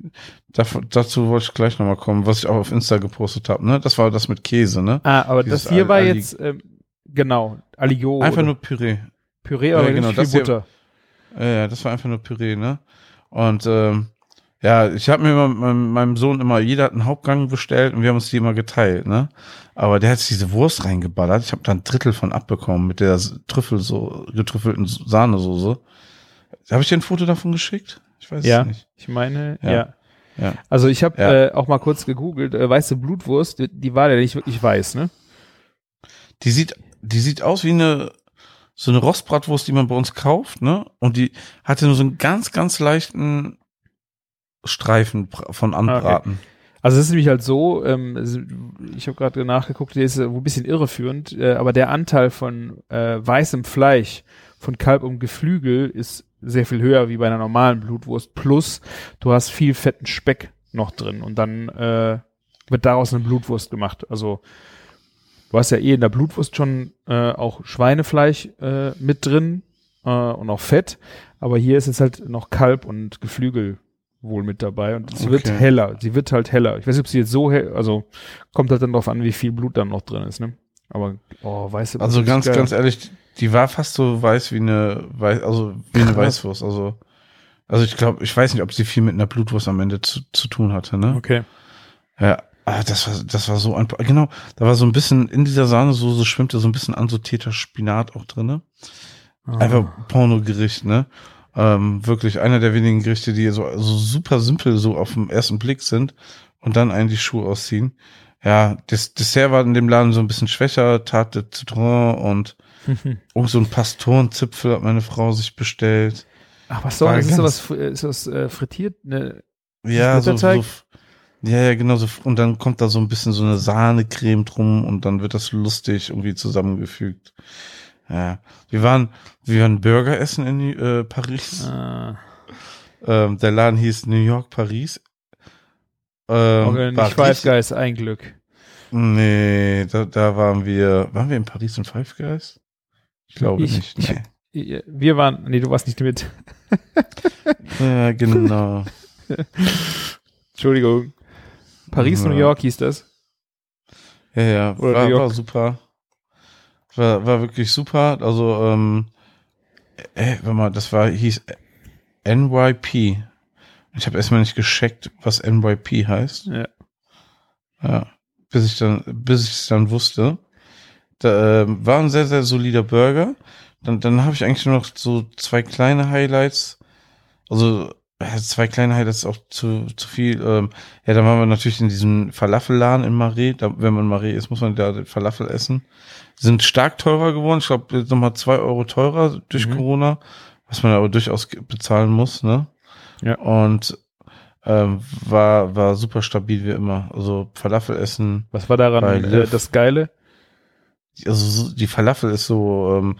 Speaker 3: dazu wollte ich gleich nochmal kommen, was ich auch auf Insta gepostet habe, ne? Das war das mit Käse, ne?
Speaker 4: Ah, aber
Speaker 3: Dieses
Speaker 4: das hier war
Speaker 3: Ali-
Speaker 4: jetzt, ähm, genau, Aligo.
Speaker 3: Einfach
Speaker 4: oder
Speaker 3: nur Püree.
Speaker 4: Püree,
Speaker 3: Ja,
Speaker 4: aber
Speaker 3: genau,
Speaker 4: nicht viel
Speaker 3: hier-
Speaker 4: Butter.
Speaker 3: Ja, ja, das war einfach nur Püree, ne? Und ähm, ja, ich habe mir immer mit meinem, meinem Sohn immer, jeder hat einen Hauptgang bestellt und wir haben uns die immer geteilt, ne? Aber der hat sich diese Wurst reingeballert. Ich habe da ein Drittel von abbekommen mit der Trüffel so getrüffelten Sahnesoße. Habe ich dir ein Foto davon geschickt? Ich weiß
Speaker 4: Ja.
Speaker 3: es nicht.
Speaker 4: Ich meine,
Speaker 3: Ja.
Speaker 4: ja.
Speaker 3: Ja.
Speaker 4: Also ich habe
Speaker 3: Ja.
Speaker 4: äh, auch mal kurz gegoogelt, äh, weiße Blutwurst, die, die war ja nicht wirklich weiß, ne?
Speaker 3: Die sieht, die sieht aus wie eine so eine Rostbratwurst, die man bei uns kauft, ne? Und die hatte nur so einen ganz, ganz leichten Streifen von Anbraten.
Speaker 4: Also es ist nämlich halt so, ähm, ich habe gerade nachgeguckt, der ist äh, ein bisschen irreführend, äh, aber der Anteil von äh, weißem Fleisch von Kalb und Geflügel ist sehr viel höher wie bei einer normalen Blutwurst. Plus du hast viel fetten Speck noch drin und dann äh, wird daraus eine Blutwurst gemacht. Also du hast ja eh in der Blutwurst schon äh, auch Schweinefleisch äh, mit drin äh, und auch Fett, aber hier ist jetzt halt noch Kalb und Geflügel wohl mit dabei und sie wird
Speaker 3: Okay.
Speaker 4: heller. Sie wird halt heller. Ich weiß nicht, ob sie jetzt so hell, also kommt halt dann drauf an, wie viel Blut dann noch drin ist, ne? Aber oh, weißt du,
Speaker 3: Also ganz, ganz ehrlich, die war fast so weiß wie eine, Weiß, also wie eine. Weißwurst. Also, also ich glaube, ich weiß nicht, ob sie viel mit einer Blutwurst am Ende zu, zu tun hatte, ne?
Speaker 4: Okay.
Speaker 3: Ja, ah, das war, das war so ein, genau, da war so ein bisschen, in dieser Sahnesoße schwimmte so ein bisschen ansortierter Spinat auch drinne.
Speaker 4: Ah.
Speaker 3: Einfach Pornogericht, ne? Ähm, wirklich einer der wenigen Gerichte, die so, so super simpel so auf den ersten Blick sind und dann einen die Schuhe ausziehen. Ja, das Dessert war in dem Laden so ein bisschen schwächer, Tarte de Citron und irgend so ein Pastorenzipfel hat meine Frau sich bestellt.
Speaker 4: Ach, was soll das? Ist sowas, ist das äh, frittiert? Ne?
Speaker 3: Ja, so, so, ja, ja, genau so. Und dann kommt da so ein bisschen so eine Sahnecreme drum und dann wird das lustig irgendwie zusammengefügt. Ja, wir waren, wir waren Burger essen in äh, Paris.
Speaker 4: Ah,
Speaker 3: Ähm, der Laden hieß New York Paris. Ähm,
Speaker 4: okay, nicht Five Guys, ein Glück.
Speaker 3: Nee, da, da waren wir, waren wir in Paris in Five Guys? Ich glaube
Speaker 4: Ich-
Speaker 3: nicht.
Speaker 4: ich-
Speaker 3: Nee.
Speaker 4: Wir waren, nee, du warst nicht mit.
Speaker 3: Ja, genau.
Speaker 4: Entschuldigung. Paris,
Speaker 3: Ja.
Speaker 4: New York hieß das.
Speaker 3: Ja, ja,
Speaker 4: Oder
Speaker 3: war, war super. War, war wirklich super. Also, ähm, äh, warte mal, das war, hieß NYP. Ich habe erstmal nicht gescheckt, was NYP heißt.
Speaker 4: Ja.
Speaker 3: Ja. Bis ich dann, bis ich es dann wusste. Da, ähm, war ein sehr, sehr solider Burger. Dann, dann habe ich eigentlich nur noch so zwei kleine Highlights. Also zwei kleine Highlights ist auch zu, zu viel. Ähm, ja, dann waren wir natürlich in diesem Falafelladen in Marais. Da, wenn man in Marais ist, muss man da den Falafel essen. Sind stark teurer geworden. Ich glaube, jetzt nochmal zwei Euro teurer durch
Speaker 4: Mhm.
Speaker 3: Corona, was man aber durchaus bezahlen muss, ne?
Speaker 4: Ja.
Speaker 3: Und ähm, war, war super stabil wie immer. Also Falafel essen,
Speaker 4: Was war daran äh, das Geile?
Speaker 3: Also so- die Falafel ist so, ähm,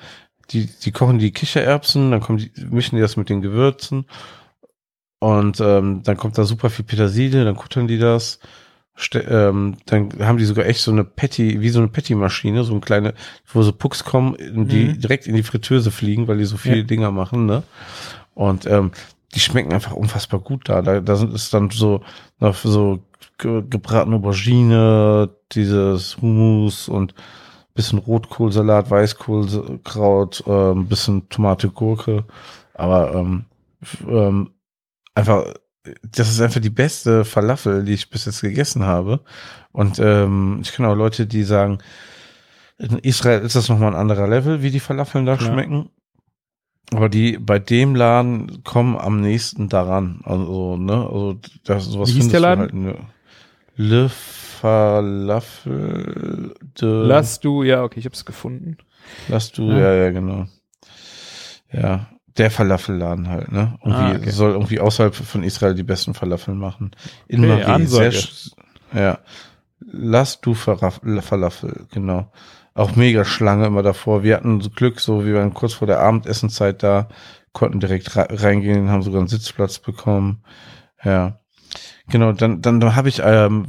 Speaker 3: die, die kochen die Kichererbsen, dann kommen die, mischen die das mit den Gewürzen und ähm, dann kommt da super viel Petersilie, dann kuttern die das. Ähm, dann haben die sogar echt so eine Patty, wie so eine Patty-Maschine, so eine kleine, wo so Pucks kommen, die
Speaker 4: Mhm.
Speaker 3: direkt in die Fritteuse fliegen, weil die so viele
Speaker 4: Ja.
Speaker 3: Dinger machen, ne? Und ähm, die schmecken einfach unfassbar gut da. Da, da sind es dann so noch so ge gebratene Aubergine, dieses Hummus und bisschen Rotkohlsalat, Weißkohlkraut, ähm, bisschen Tomate, Gurke. Aber ähm, ähm, einfach, das ist einfach die beste Falafel, die ich bis jetzt gegessen habe. Und ähm, ich kenne auch Leute, die sagen, in Israel ist das nochmal ein anderer Level, wie die Falafeln da
Speaker 4: Klar.
Speaker 3: schmecken. Aber die bei dem Laden kommen am nächsten daran. Also, ne, also das sowas
Speaker 4: Wie hieß der Laden?
Speaker 3: Halt nur. Le Falafel
Speaker 4: Lass du, ja, okay, ich hab's gefunden.
Speaker 3: Lass du,
Speaker 4: Ah.
Speaker 3: ja, ja, genau. Ja, der Falafelladen halt, ne? Irgendwie
Speaker 4: Ah, okay.
Speaker 3: soll irgendwie außerhalb von Israel die besten Falafeln machen. In
Speaker 4: Okay,
Speaker 3: Marie, sehr, ja. Lass du Falafel, genau. Auch mega Schlange immer davor. Wir hatten so Glück, so wir waren kurz vor der Abendessenzeit da, konnten direkt re- reingehen, haben sogar einen Sitzplatz bekommen. Ja. Genau, dann, dann habe ich ähm,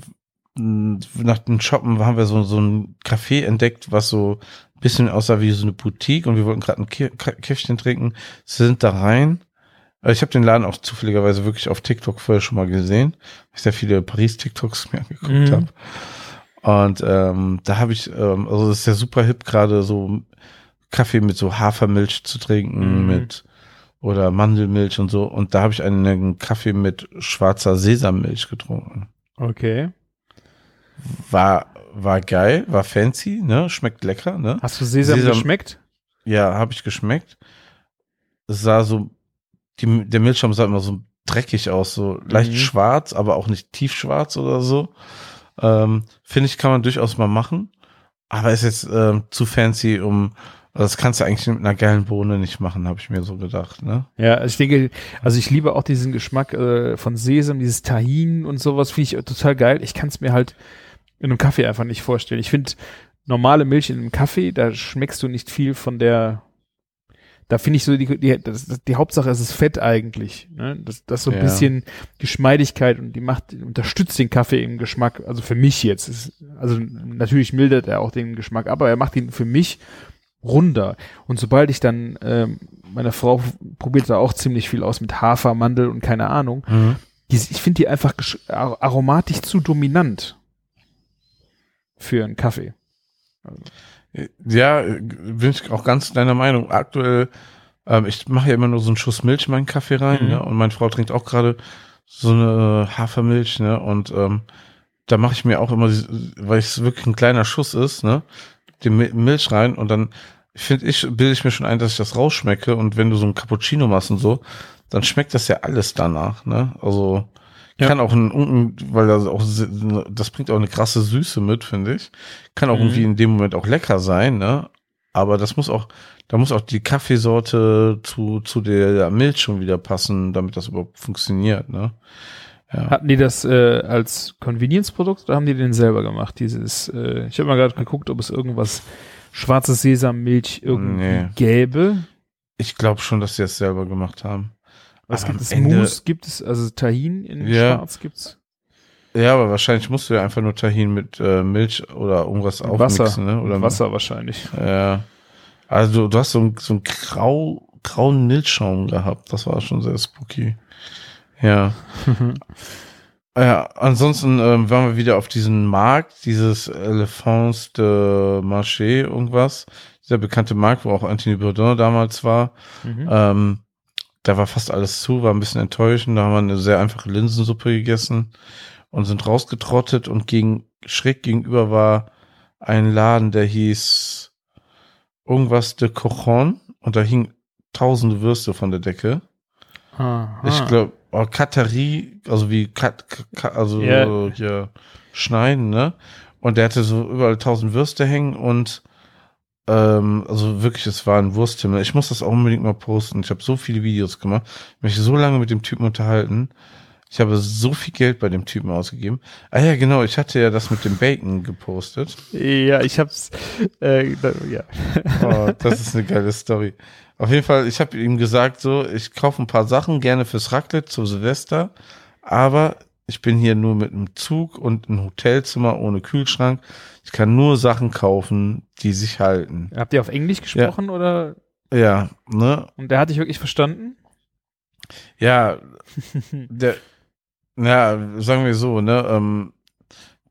Speaker 3: nach dem Shoppen haben wir so, so ein Café entdeckt, was so ein bisschen aussah wie so eine Boutique und wir wollten gerade ein Käffchen trinken, sind da rein. Äh, Ich habe den Laden auch zufälligerweise wirklich auf TikTok vorher schon mal gesehen, weil ich sehr viele Paris-TikToks mir angeguckt
Speaker 4: Mhm.
Speaker 3: habe. Und ähm, da habe ich, ähm, also das ist ja super hip, gerade so Kaffee mit so Hafermilch zu trinken,
Speaker 4: Mhm.
Speaker 3: mit oder Mandelmilch und so. Und da habe ich einen Kaffee mit schwarzer Sesammilch getrunken.
Speaker 4: Okay.
Speaker 3: War, war geil, war fancy, ne? Schmeckt lecker, ne?
Speaker 4: Hast du Sesam,
Speaker 3: Sesam-
Speaker 4: geschmeckt?
Speaker 3: Ja, habe ich geschmeckt. Es sah so, die, der Milchschaum sah immer so dreckig aus, so leicht
Speaker 4: Mhm.
Speaker 3: schwarz, aber auch nicht tiefschwarz oder so. Ähm, Finde ich, kann man durchaus mal machen. Aber ist jetzt ähm, zu fancy, um, das kannst du eigentlich mit einer geilen Bohne nicht machen, habe ich mir so gedacht, ne?
Speaker 4: Ja, also ich denke, also ich liebe auch diesen Geschmack äh, von Sesam, dieses Tahin und sowas, finde ich total geil. Ich kann es mir halt in einem Kaffee einfach nicht vorstellen. Ich finde normale Milch in einem Kaffee, da schmeckst du nicht viel von der, da finde ich so die, die, das, die Hauptsache ist es Fett eigentlich. Ne? Das, das so ein
Speaker 3: Ja.
Speaker 4: bisschen Geschmeidigkeit und die macht, unterstützt den Kaffee im Geschmack, also für mich jetzt. Ist, also natürlich mildert er auch den Geschmack, aber er macht ihn für mich runder. Und sobald ich dann, ähm, meine Frau probiert da auch ziemlich viel aus mit Hafer, Mandel und keine Ahnung, die, ich finde die einfach aromatisch zu dominant für einen Kaffee.
Speaker 3: Ja, äh, bin ich auch ganz deiner Meinung. Aktuell, ähm, ich mache ja immer nur so einen Schuss Milch in meinen Kaffee rein,
Speaker 4: Mhm.
Speaker 3: ne? Und meine Frau trinkt auch gerade so eine Hafermilch, ne? Und ähm, da mache ich mir auch immer, weil es wirklich ein kleiner Schuss ist, ne? Die Mi- Milch rein und dann finde ich, bilde ich mir schon ein, dass ich das rausschmecke. Und wenn du so ein Cappuccino machst und so, dann schmeckt das ja alles danach, ne? Also
Speaker 4: Ja.
Speaker 3: kann auch ein, weil das auch, das bringt auch eine krasse Süße mit, finde ich. Kann auch
Speaker 4: Mhm.
Speaker 3: irgendwie in dem Moment auch lecker sein, ne? Aber das muss auch, da muss auch die Kaffeesorte zu, zu der Milch schon wieder passen, damit das überhaupt funktioniert, ne? Ja.
Speaker 4: Hatten die das äh, als Convenience-Produkt oder haben die den selber gemacht? Dieses, äh, ich habe mal gerade geguckt, ob es irgendwas schwarzes Sesammilch irgendwie
Speaker 3: Nee.
Speaker 4: gäbe.
Speaker 3: Ich glaube schon, dass sie es selber gemacht haben.
Speaker 4: Was
Speaker 3: Aber
Speaker 4: gibt es?
Speaker 3: Ende-
Speaker 4: Mousse gibt es, also Tahin in
Speaker 3: Ja.
Speaker 4: Schwarz gibt's.
Speaker 3: Ja, aber wahrscheinlich musst du ja einfach nur Tahin mit äh, Milch oder irgendwas
Speaker 4: Wasser.
Speaker 3: aufmixen, ne? Oder
Speaker 4: Und Wasser wahrscheinlich.
Speaker 3: Ja. Also du, du hast so, ein, so einen grau, grauen Milchschaum gehabt. Das war schon sehr spooky. Ja. Ja, ansonsten ähm, waren wir wieder auf diesen Markt, dieses Elephants de Marché, irgendwas. Dieser bekannte Markt, wo auch Anthony Bourdain damals war.
Speaker 4: Mhm.
Speaker 3: Ähm, da war fast alles zu, war ein bisschen enttäuschend. Da haben wir eine sehr einfache Linsensuppe gegessen und sind rausgetrottet und gegen, schräg gegenüber war ein Laden, der hieß irgendwas de Cochon und da hingen tausende Würste von der Decke.
Speaker 4: Aha.
Speaker 3: Ich glaube, oh, also wie Kat, Ka- also so hier schneiden, ne? Und der hatte so überall tausend Würste hängen und ähm, also wirklich, es war ein Wursthimmel. Ich muss das auch unbedingt mal posten. Ich habe so viele Videos gemacht, mich so lange mit dem Typen unterhalten. Ich habe so viel Geld bei dem Typen ausgegeben. Ah ja, genau, ich hatte ja das mit dem Bacon gepostet.
Speaker 4: Ja, ich hab's, äh, ja.
Speaker 3: Oh, das ist eine geile Story. Auf jeden Fall, ich habe ihm gesagt, so, ich kaufe ein paar Sachen gerne fürs Raclette zu Silvester, aber ich bin hier nur mit einem Zug und einem Hotelzimmer ohne Kühlschrank. Ich kann nur Sachen kaufen, die sich halten.
Speaker 4: Habt ihr auf Englisch gesprochen oder?
Speaker 3: Ja, ne?
Speaker 4: Und der hat dich wirklich verstanden?
Speaker 3: Ja, der, ja, sagen wir so, ne? Ähm,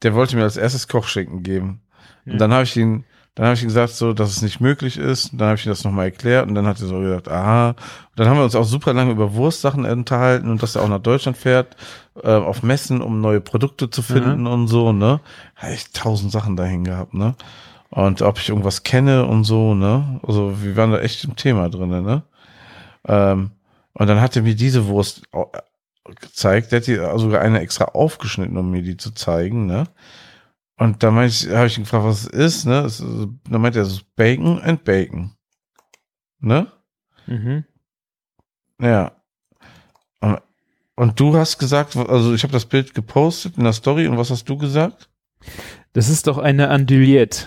Speaker 3: der wollte mir als erstes Kochschinken geben.
Speaker 4: Ja.
Speaker 3: Und dann habe ich ihn, dann habe ich ihm gesagt, so, dass es nicht möglich ist. Und dann habe ich ihm das nochmal erklärt und dann hat er so gesagt, aha. Und dann haben wir uns auch super lange über Wurstsachen unterhalten und dass er auch nach Deutschland fährt, äh, auf Messen, um neue Produkte zu finden und so, ne? Habe ich tausend Sachen dahin gehabt, ne? Und ob ich irgendwas kenne und so, ne? Also wir waren da echt im Thema drin, ne? Ähm, und dann hat er mir diese Wurst au- gezeigt. Der hat die sogar eine extra aufgeschnitten, um mir die zu zeigen, ne? Und da habe ich ihn gefragt, was es ist, ne? Es ist, dann meinte er, es ist Bacon and Bacon. Ne?
Speaker 4: Mhm.
Speaker 3: Ja. Und- Und du hast gesagt, also ich habe das Bild gepostet in der Story und was hast du gesagt?
Speaker 4: Das ist doch eine Andouillette.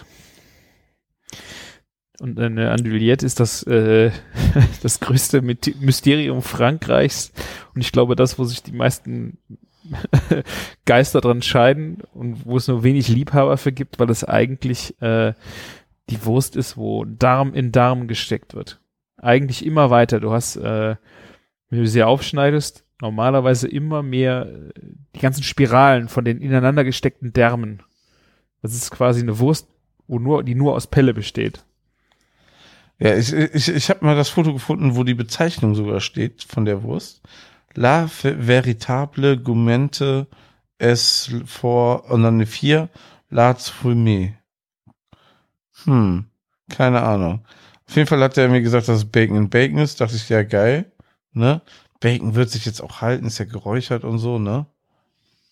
Speaker 4: Und eine Andouillette ist das, äh, das größte Mysterium Frankreichs. Und ich glaube, das, wo sich die meisten Geister dran scheiden und wo es nur wenig Liebhaber für gibt, weil es eigentlich äh, die Wurst ist, wo Darm in Darm gesteckt wird. Eigentlich immer weiter. Du hast, äh, wenn du sie aufschneidest, normalerweise immer mehr äh, die ganzen Spiralen von den ineinander gesteckten Därmen. Das ist quasi eine Wurst, wo nur, die nur aus Pelle besteht.
Speaker 3: Ja, ich, ich, ich habe mal das Foto gefunden, wo die Bezeichnung sogar steht von der Wurst. La ve- véritable Gumente es for, und dann eine 4, La Fumé. Hm, keine Ahnung. Auf jeden Fall hat er mir gesagt, dass es Bacon and Bacon ist. Dachte ich, ja geil, ne? Bacon wird sich jetzt auch halten, ist ja geräuchert und so, ne?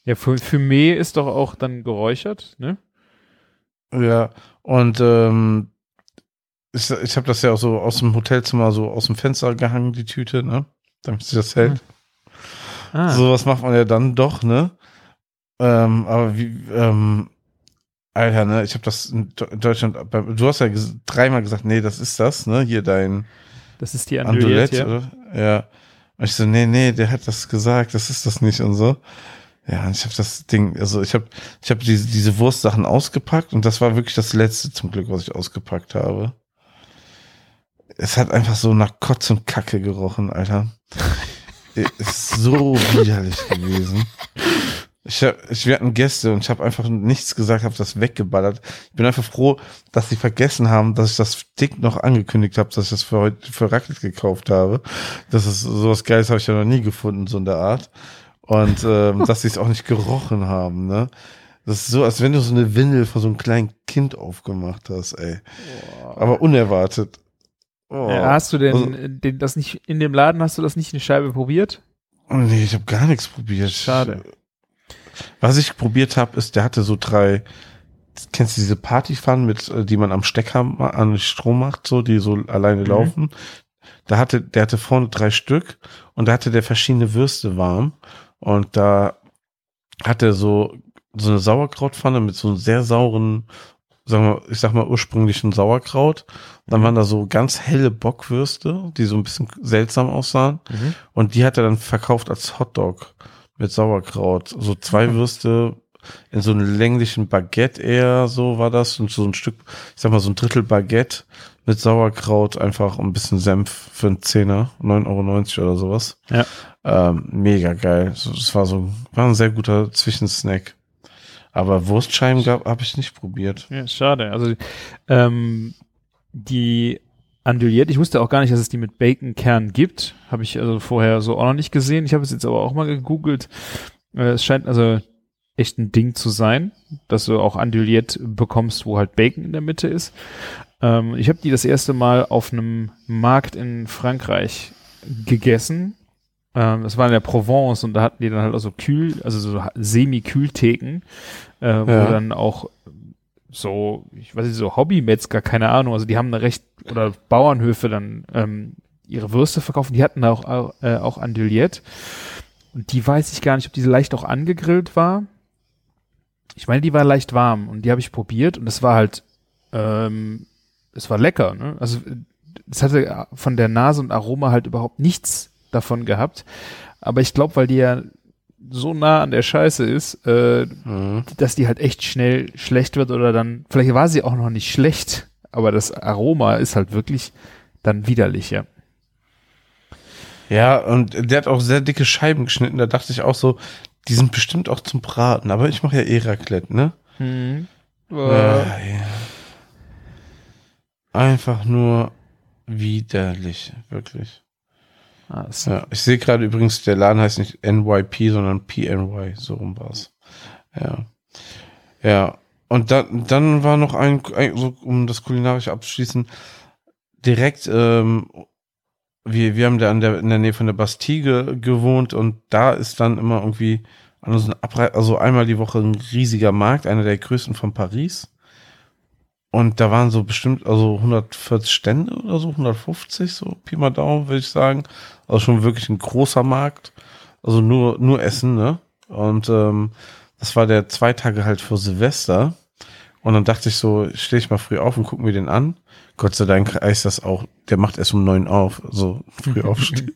Speaker 4: Ja, Fu- Fumé ist doch auch dann geräuchert, ne?
Speaker 3: Ja, und ähm, ich, ich habe das ja auch so aus dem Hotelzimmer so aus dem Fenster gehangen, die Tüte, ne? Damit sie das hält.
Speaker 4: Ah,
Speaker 3: Sowas macht man ja dann doch, ne? Ähm, aber wie, ähm, Alter, ne? Ich habe das in Deutschland, du hast ja ges dreimal gesagt, nee, das ist das, ne? Hier dein
Speaker 4: das ist die
Speaker 3: Andouillette,
Speaker 4: ja.
Speaker 3: oder? Ja. Und ich so, nee, nee, der hat das gesagt, das ist das nicht und so. Ja, und ich habe das Ding, also ich habe ich hab diese, diese Wurstsachen ausgepackt und das war wirklich das letzte zum Glück, was ich ausgepackt habe. Es hat einfach so nach Kotz und Kacke gerochen, Alter. ist so widerlich gewesen. Ich, hab, ich wir hatten Gäste und ich habe einfach nichts gesagt, habe das weggeballert. Ich bin einfach froh, dass sie vergessen haben, dass ich das dick noch angekündigt habe, dass ich das für heute für Raclette gekauft habe. Das ist sowas Geiles habe ich ja noch nie gefunden, so in der Art. Und ähm, dass sie es auch nicht gerochen haben, ne? Das ist so, als wenn du so eine Windel von so einem kleinen Kind aufgemacht hast, ey. Aber unerwartet. Oh.
Speaker 4: Hast du denn
Speaker 3: Also-
Speaker 4: äh, den, das nicht in dem Laden hast du das nicht eine Scheibe probiert?
Speaker 3: Oh nee, ich habe gar nichts probiert.
Speaker 4: Schade.
Speaker 3: Was ich probiert habe, ist, der hatte so drei, kennst du diese Partypfannen, mit, äh, die man am Stecker an Strom macht, so, die so alleine laufen? Da hatte, der hatte vorne drei Stück und da hatte der verschiedene Würste warm und da hatte so, so eine Sauerkrautpfanne mit so einem sehr sauren, sagen wir, ich sag mal ursprünglichen Sauerkraut. Dann waren da so ganz helle Bockwürste, die so ein bisschen seltsam aussahen.
Speaker 4: Mhm.
Speaker 3: Und die hat er dann verkauft als Hotdog mit Sauerkraut. So zwei Würste in so einem länglichen Baguette eher, so war das. Und so ein Stück, ich sag mal, so ein Drittel Baguette mit Sauerkraut, einfach ein bisschen Senf für einen Zehner, 9,90 Euro oder sowas.
Speaker 4: Ja.
Speaker 3: Ähm, mega geil. Das war so, war ein sehr guter Zwischensnack. Aber Wurstscheiben gab, habe ich nicht probiert.
Speaker 4: Ja, schade. Also ähm, die Andouillette. Ich wusste auch gar nicht, dass es die mit Baconkern gibt. Habe ich also vorher so auch noch nicht gesehen. Ich habe es jetzt aber auch mal gegoogelt. Äh, es scheint also echt ein Ding zu sein, dass du auch Andouillette bekommst, wo halt Bacon in der Mitte ist. Ähm, ich habe die das erste Mal auf einem Markt in Frankreich gegessen. Ähm, das war in der Provence und da hatten die dann halt auch so Kühl, also so Semi-Kühltheken, äh, wo
Speaker 3: Ja.
Speaker 4: dann auch so, ich weiß nicht, so Hobbymetzger, keine Ahnung, also die haben eine recht, oder Bauernhöfe dann ähm, ihre Würste verkaufen, die hatten auch, auch, äh, auch Andouillette. Und die weiß ich gar nicht, ob die leicht auch angegrillt war. Ich meine, die war leicht warm und die habe ich probiert und es war halt, ähm, es war lecker, ne? Also es hatte von der Nase und Aroma halt überhaupt nichts davon gehabt. Aber ich glaube, weil die ja so nah an der Scheiße ist, äh,
Speaker 3: Mhm.
Speaker 4: dass die halt echt schnell schlecht wird oder dann, vielleicht war sie auch noch nicht schlecht, aber das Aroma ist halt wirklich dann widerlich, ja.
Speaker 3: Ja, und der hat auch sehr dicke Scheiben geschnitten. Da dachte ich auch so, die sind bestimmt auch zum Braten. Aber ich mache ja eh Raclette, ne?
Speaker 4: Hm.
Speaker 3: Äh, ja. Einfach nur widerlich, wirklich.
Speaker 4: Ah,
Speaker 3: Ja, ich sehe gerade übrigens, der Laden heißt nicht NYP, sondern PNY, so rum war's. Ja. Ja. Und dann, dann war noch ein, ein so, um das kulinarische abzuschließen, direkt, ähm, wir, wir haben da an der, in der Nähe von der Bastille ge- gewohnt und da ist dann immer irgendwie, also, also einmal die Woche ein riesiger Markt, einer der größten von Paris. Und da waren so bestimmt, also 140 Stände oder so, 150, so Pi mal Daumen, würde ich sagen. Also schon wirklich ein großer Markt. Also nur, nur Essen, ne? Und ähm, das war der zwei Tage halt vor Silvester. Und dann dachte ich so, stehe ich mal früh auf und gucken wir den an. Gott sei Dank heißt das auch, der macht erst um neun auf, so früh aufstehen.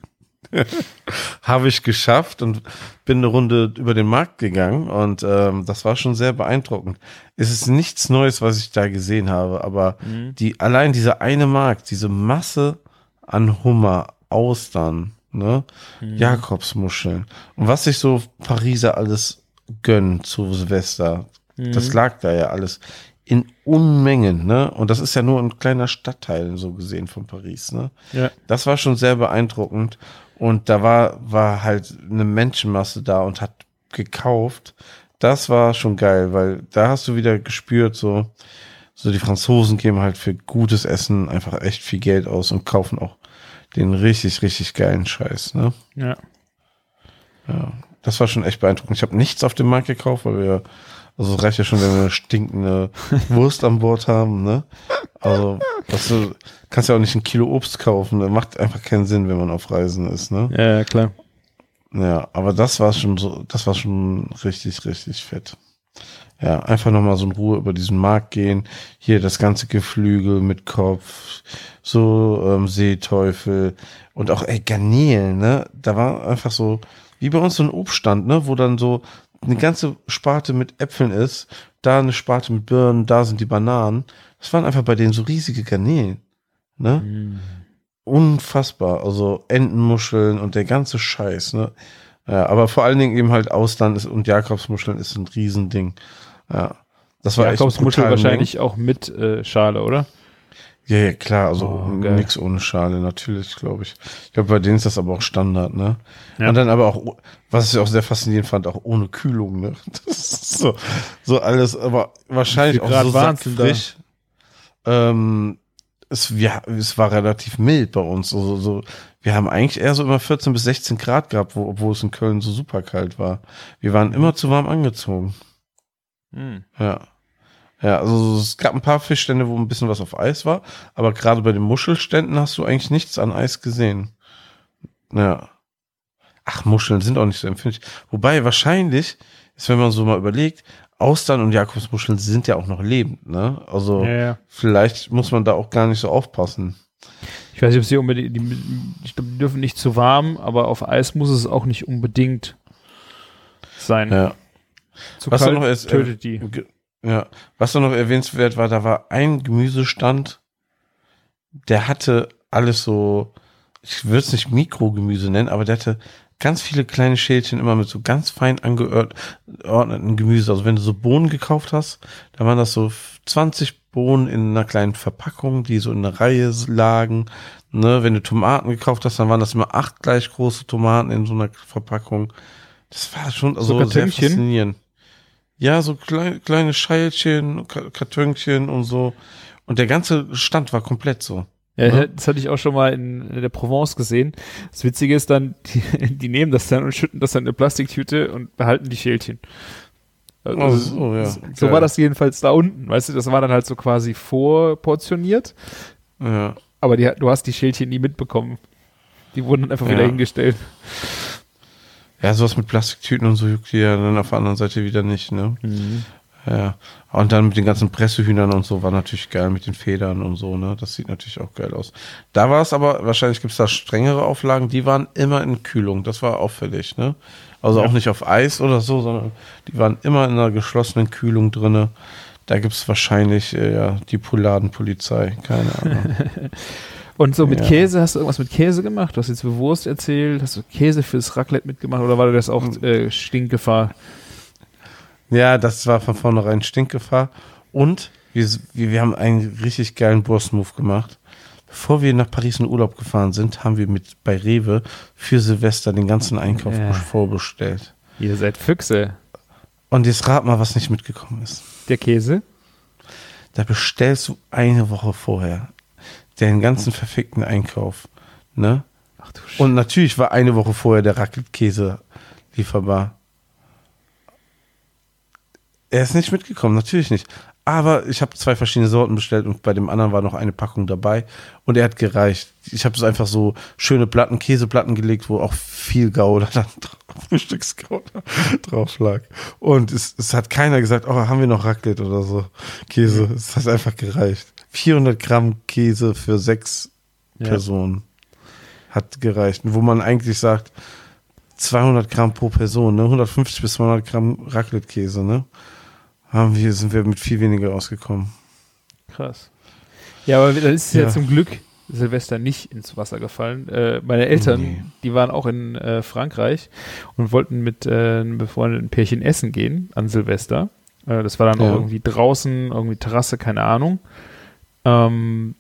Speaker 3: Habe ich geschafft und bin eine Runde über den Markt gegangen und ähm, das war schon sehr beeindruckend. Es ist nichts Neues, was ich da gesehen habe, aber
Speaker 4: Mhm.
Speaker 3: die allein dieser eine Markt, diese Masse an Hummer, Austern, ne,
Speaker 4: Mhm.
Speaker 3: Jakobsmuscheln und was sich so Pariser alles gönnen zu Silvester, das
Speaker 4: Mhm.
Speaker 3: lag da ja alles in Unmengen, ne? Und das ist ja nur ein kleiner Stadtteil so gesehen von Paris, ne?
Speaker 4: Ja.
Speaker 3: Das war schon sehr beeindruckend. Und da war, war halt eine Menschenmasse da und hat gekauft. Das war schon geil, weil da hast du wieder gespürt, so, so die Franzosen geben halt für gutes Essen einfach echt viel Geld aus und kaufen auch den richtig, richtig geilen Scheiß, ne?
Speaker 4: Ja.
Speaker 3: Ja. Das war schon echt beeindruckend. Ich habe nichts auf dem Markt gekauft, weil wir, also es reicht ja schon, wenn wir eine stinkende Wurst an Bord haben, ne? Also, das du kannst ja auch nicht ein Kilo Obst kaufen. Das macht einfach keinen Sinn, wenn man auf Reisen ist, ne?
Speaker 4: Ja, ja, klar.
Speaker 3: Ja, aber das war schon so, das war schon richtig, richtig fett. Ja, einfach nochmal so in Ruhe über diesen Markt gehen. Hier das ganze Geflügel mit Kopf, so ähm, Seeteufel und auch ey, Garnelen, ne? Da war einfach so, wie bei uns so ein Obststand, ne? Wo dann so eine ganze Sparte mit Äpfeln ist, da eine Sparte mit Birnen, da sind die Bananen. Das waren einfach bei denen so riesige Garnelen, ne?
Speaker 4: Mhm.
Speaker 3: unfassbar. Also Entenmuscheln und der ganze Scheiß, ne? Ja, aber vor allen Dingen eben halt Ausland ist, und Jakobsmuscheln ist ein Riesending. Ja. Das war
Speaker 4: Jakobsmuschel wahrscheinlich auch mit äh, Schale, oder?
Speaker 3: Ja, ja, klar, also
Speaker 4: Oh,
Speaker 3: nix ohne Schale, natürlich, glaube ich. Ich glaube, bei denen ist das aber auch Standard, ne?
Speaker 4: Ja.
Speaker 3: Und dann aber auch, was ich auch sehr faszinierend fand, auch ohne Kühlung, ne? Das ist so, so alles, aber wahrscheinlich auch so sackfrisch. Ähm, es, ja, es war relativ mild bei uns. Also, so, wir haben eigentlich eher so immer 14 bis 16 Grad gehabt, wo, obwohl es in Köln so super kalt war. Wir waren immer zu warm angezogen.
Speaker 4: Mhm.
Speaker 3: Ja. Ja, also es gab ein paar Fischstände, wo ein bisschen was auf Eis war, aber gerade bei den Muschelständen hast du eigentlich nichts an Eis gesehen. Ja. Ach, Muscheln sind auch nicht so empfindlich. Wobei wahrscheinlich ist, wenn man so mal überlegt, Austern und Jakobsmuscheln sind ja auch noch lebend, ne? Also
Speaker 4: Ja, ja.
Speaker 3: vielleicht muss man da auch gar nicht so aufpassen.
Speaker 4: Ich weiß nicht, ob sie unbedingt, die, ich glaube, die dürfen nicht zu warm, aber auf Eis muss es auch nicht unbedingt sein.
Speaker 3: Ja.
Speaker 4: Zu
Speaker 3: Was
Speaker 4: kalt
Speaker 3: noch ist, äh,
Speaker 4: tötet die.
Speaker 3: Ja, was da noch erwähnenswert war, da war ein Gemüsestand, der hatte alles so, ich würde es nicht Mikrogemüse nennen, aber der hatte ganz viele kleine Schälchen immer mit so ganz fein angeordneten Gemüse. Also wenn du so Bohnen gekauft hast, da waren das so 20 Bohnen in einer kleinen Verpackung, die so in einer Reihe lagen. Ne, wenn du Tomaten gekauft hast, dann waren das immer acht gleich große Tomaten in so einer Verpackung. Das war schon also
Speaker 4: So
Speaker 3: sehr faszinierend. Ja, so kleine, kleine Scheilchen, Ka- Kartönchen und so. Und der ganze Stand war komplett so.
Speaker 4: Ja,
Speaker 3: Ne?
Speaker 4: das hatte ich auch schon mal in, der Provence gesehen. Das Witzige ist dann, die, die nehmen das dann und schütten das dann in eine Plastiktüte und behalten die Schälchen. Also,
Speaker 3: Ach so, ja.
Speaker 4: So war das jedenfalls da unten. Weißt du, das war dann halt so quasi vorportioniert,
Speaker 3: Ja.
Speaker 4: aber die, du hast die Schälchen nie mitbekommen. Die wurden dann einfach wieder
Speaker 3: Ja.
Speaker 4: hingestellt.
Speaker 3: Ja, sowas mit Plastiktüten und so juckt die ja dann auf der anderen Seite wieder nicht, ne? Ja. Und dann mit den ganzen Pressehühnern und so war natürlich geil mit den Federn und so, ne? Das sieht natürlich auch geil aus. Da war es aber, wahrscheinlich gibt es da strengere Auflagen, die waren immer in Kühlung. Das war auffällig, ne? Also
Speaker 4: Ja.
Speaker 3: auch nicht auf Eis oder so, sondern die waren immer in einer geschlossenen Kühlung drinne. Da gibt es wahrscheinlich äh, ja, die Poladenpolizei, keine Ahnung.
Speaker 4: Und so mit
Speaker 3: Ja.
Speaker 4: Käse, hast du irgendwas mit Käse gemacht? Du hast jetzt Wurst erzählt, hast du Käse fürs Raclette mitgemacht oder war das auch
Speaker 3: Hm.
Speaker 4: äh, Stinkgefahr?
Speaker 3: Ja, das war von vornherein Stinkgefahr. Und wir, wir, wir haben einen richtig geilen Boss-Move gemacht. Bevor wir nach Paris in Urlaub gefahren sind, haben wir mit bei Rewe für Silvester den ganzen Einkauf
Speaker 4: Ja.
Speaker 3: vorbestellt.
Speaker 4: Ihr seid Füchse.
Speaker 3: Und jetzt rat mal, was nicht mitgekommen ist.
Speaker 4: Der Käse?
Speaker 3: Da bestellst du eine Woche vorher den ganzen verfickten Einkauf. Ne?
Speaker 4: Ach du
Speaker 3: Und natürlich war eine Woche vorher der Raclette-Käse lieferbar. Er ist nicht mitgekommen, natürlich nicht. Aber ich habe zwei verschiedene Sorten bestellt und bei dem anderen war noch eine Packung dabei und er hat gereicht. Ich habe so einfach so schöne Platten, Käseplatten gelegt, wo auch viel Gouda dann drauf, Frühstücksgouda drauf lag. Und es, es hat keiner gesagt, oh, haben wir noch Raclette oder so. Käse. Es hat einfach gereicht. 400 Gramm Käse für sechs
Speaker 4: Ja.
Speaker 3: Personen hat gereicht. Wo man eigentlich sagt, 200 Gramm pro Person, ne? 150 bis 200 Gramm Raclette-Käse, ne? Haben wir, sind wir mit viel weniger ausgekommen.
Speaker 4: Krass. Ja, aber dann ist es ja.
Speaker 3: Ja.
Speaker 4: zum Glück Silvester nicht ins Wasser gefallen. Äh, meine Eltern,
Speaker 3: Nee.
Speaker 4: die waren auch in äh, Frankreich und wollten mit äh, einem befreundeten Pärchen essen gehen an Silvester. Äh, das war dann
Speaker 3: Ja.
Speaker 4: auch irgendwie draußen, irgendwie Terrasse, keine Ahnung. Ähm,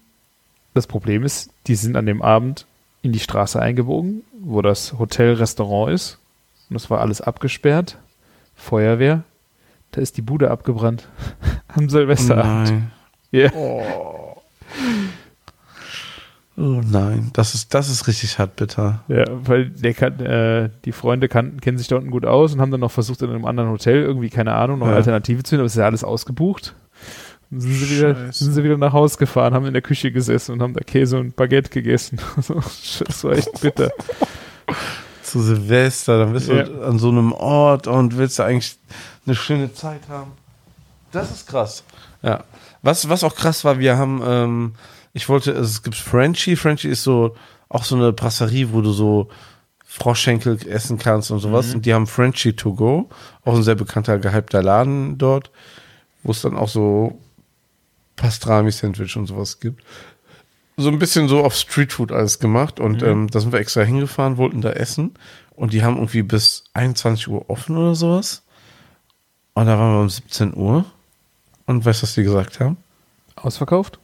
Speaker 4: das Problem ist, die sind an dem Abend in die Straße eingebogen, wo das Hotel-Restaurant ist. Und das war alles abgesperrt. Feuerwehr. Da ist die Bude abgebrannt. Am Silvesterabend.
Speaker 3: Nein.
Speaker 4: Ja.
Speaker 3: Oh. oh nein, das ist, das ist richtig hart bitter.
Speaker 4: Ja, weil der kann, äh, die Freunde kannten, kennen sich da unten gut aus und haben dann noch versucht, in einem anderen Hotel irgendwie, keine Ahnung, noch eine
Speaker 3: Ja.
Speaker 4: Alternative zu finden, aber es ist ja alles ausgebucht. Sind sie, wieder, sind sie wieder nach Hause gefahren, haben in der Küche gesessen und haben da Käse und Baguette gegessen. So, das war echt bitter.
Speaker 3: Zu Silvester, dann bist
Speaker 4: Ja.
Speaker 3: du an so einem Ort und willst du eigentlich eine schöne Zeit haben. Das ist krass. Ja. Was, was auch krass war, wir haben, ähm, ich wollte, es gibt Frenchie. Frenchie ist so, auch so eine Brasserie, wo du so Froschschenkel essen kannst und sowas. Und die haben Frenchie to go. Auch ein sehr bekannter, gehypter Laden dort, wo es dann auch so Pastrami-Sandwich und sowas gibt. So ein bisschen so auf Streetfood alles gemacht. Und ähm, da sind wir extra hingefahren, wollten da essen. Und die haben irgendwie bis 21 Uhr offen oder sowas. Und da waren wir um 17 Uhr. Und weißt du, was die gesagt haben?
Speaker 4: Ausverkauft?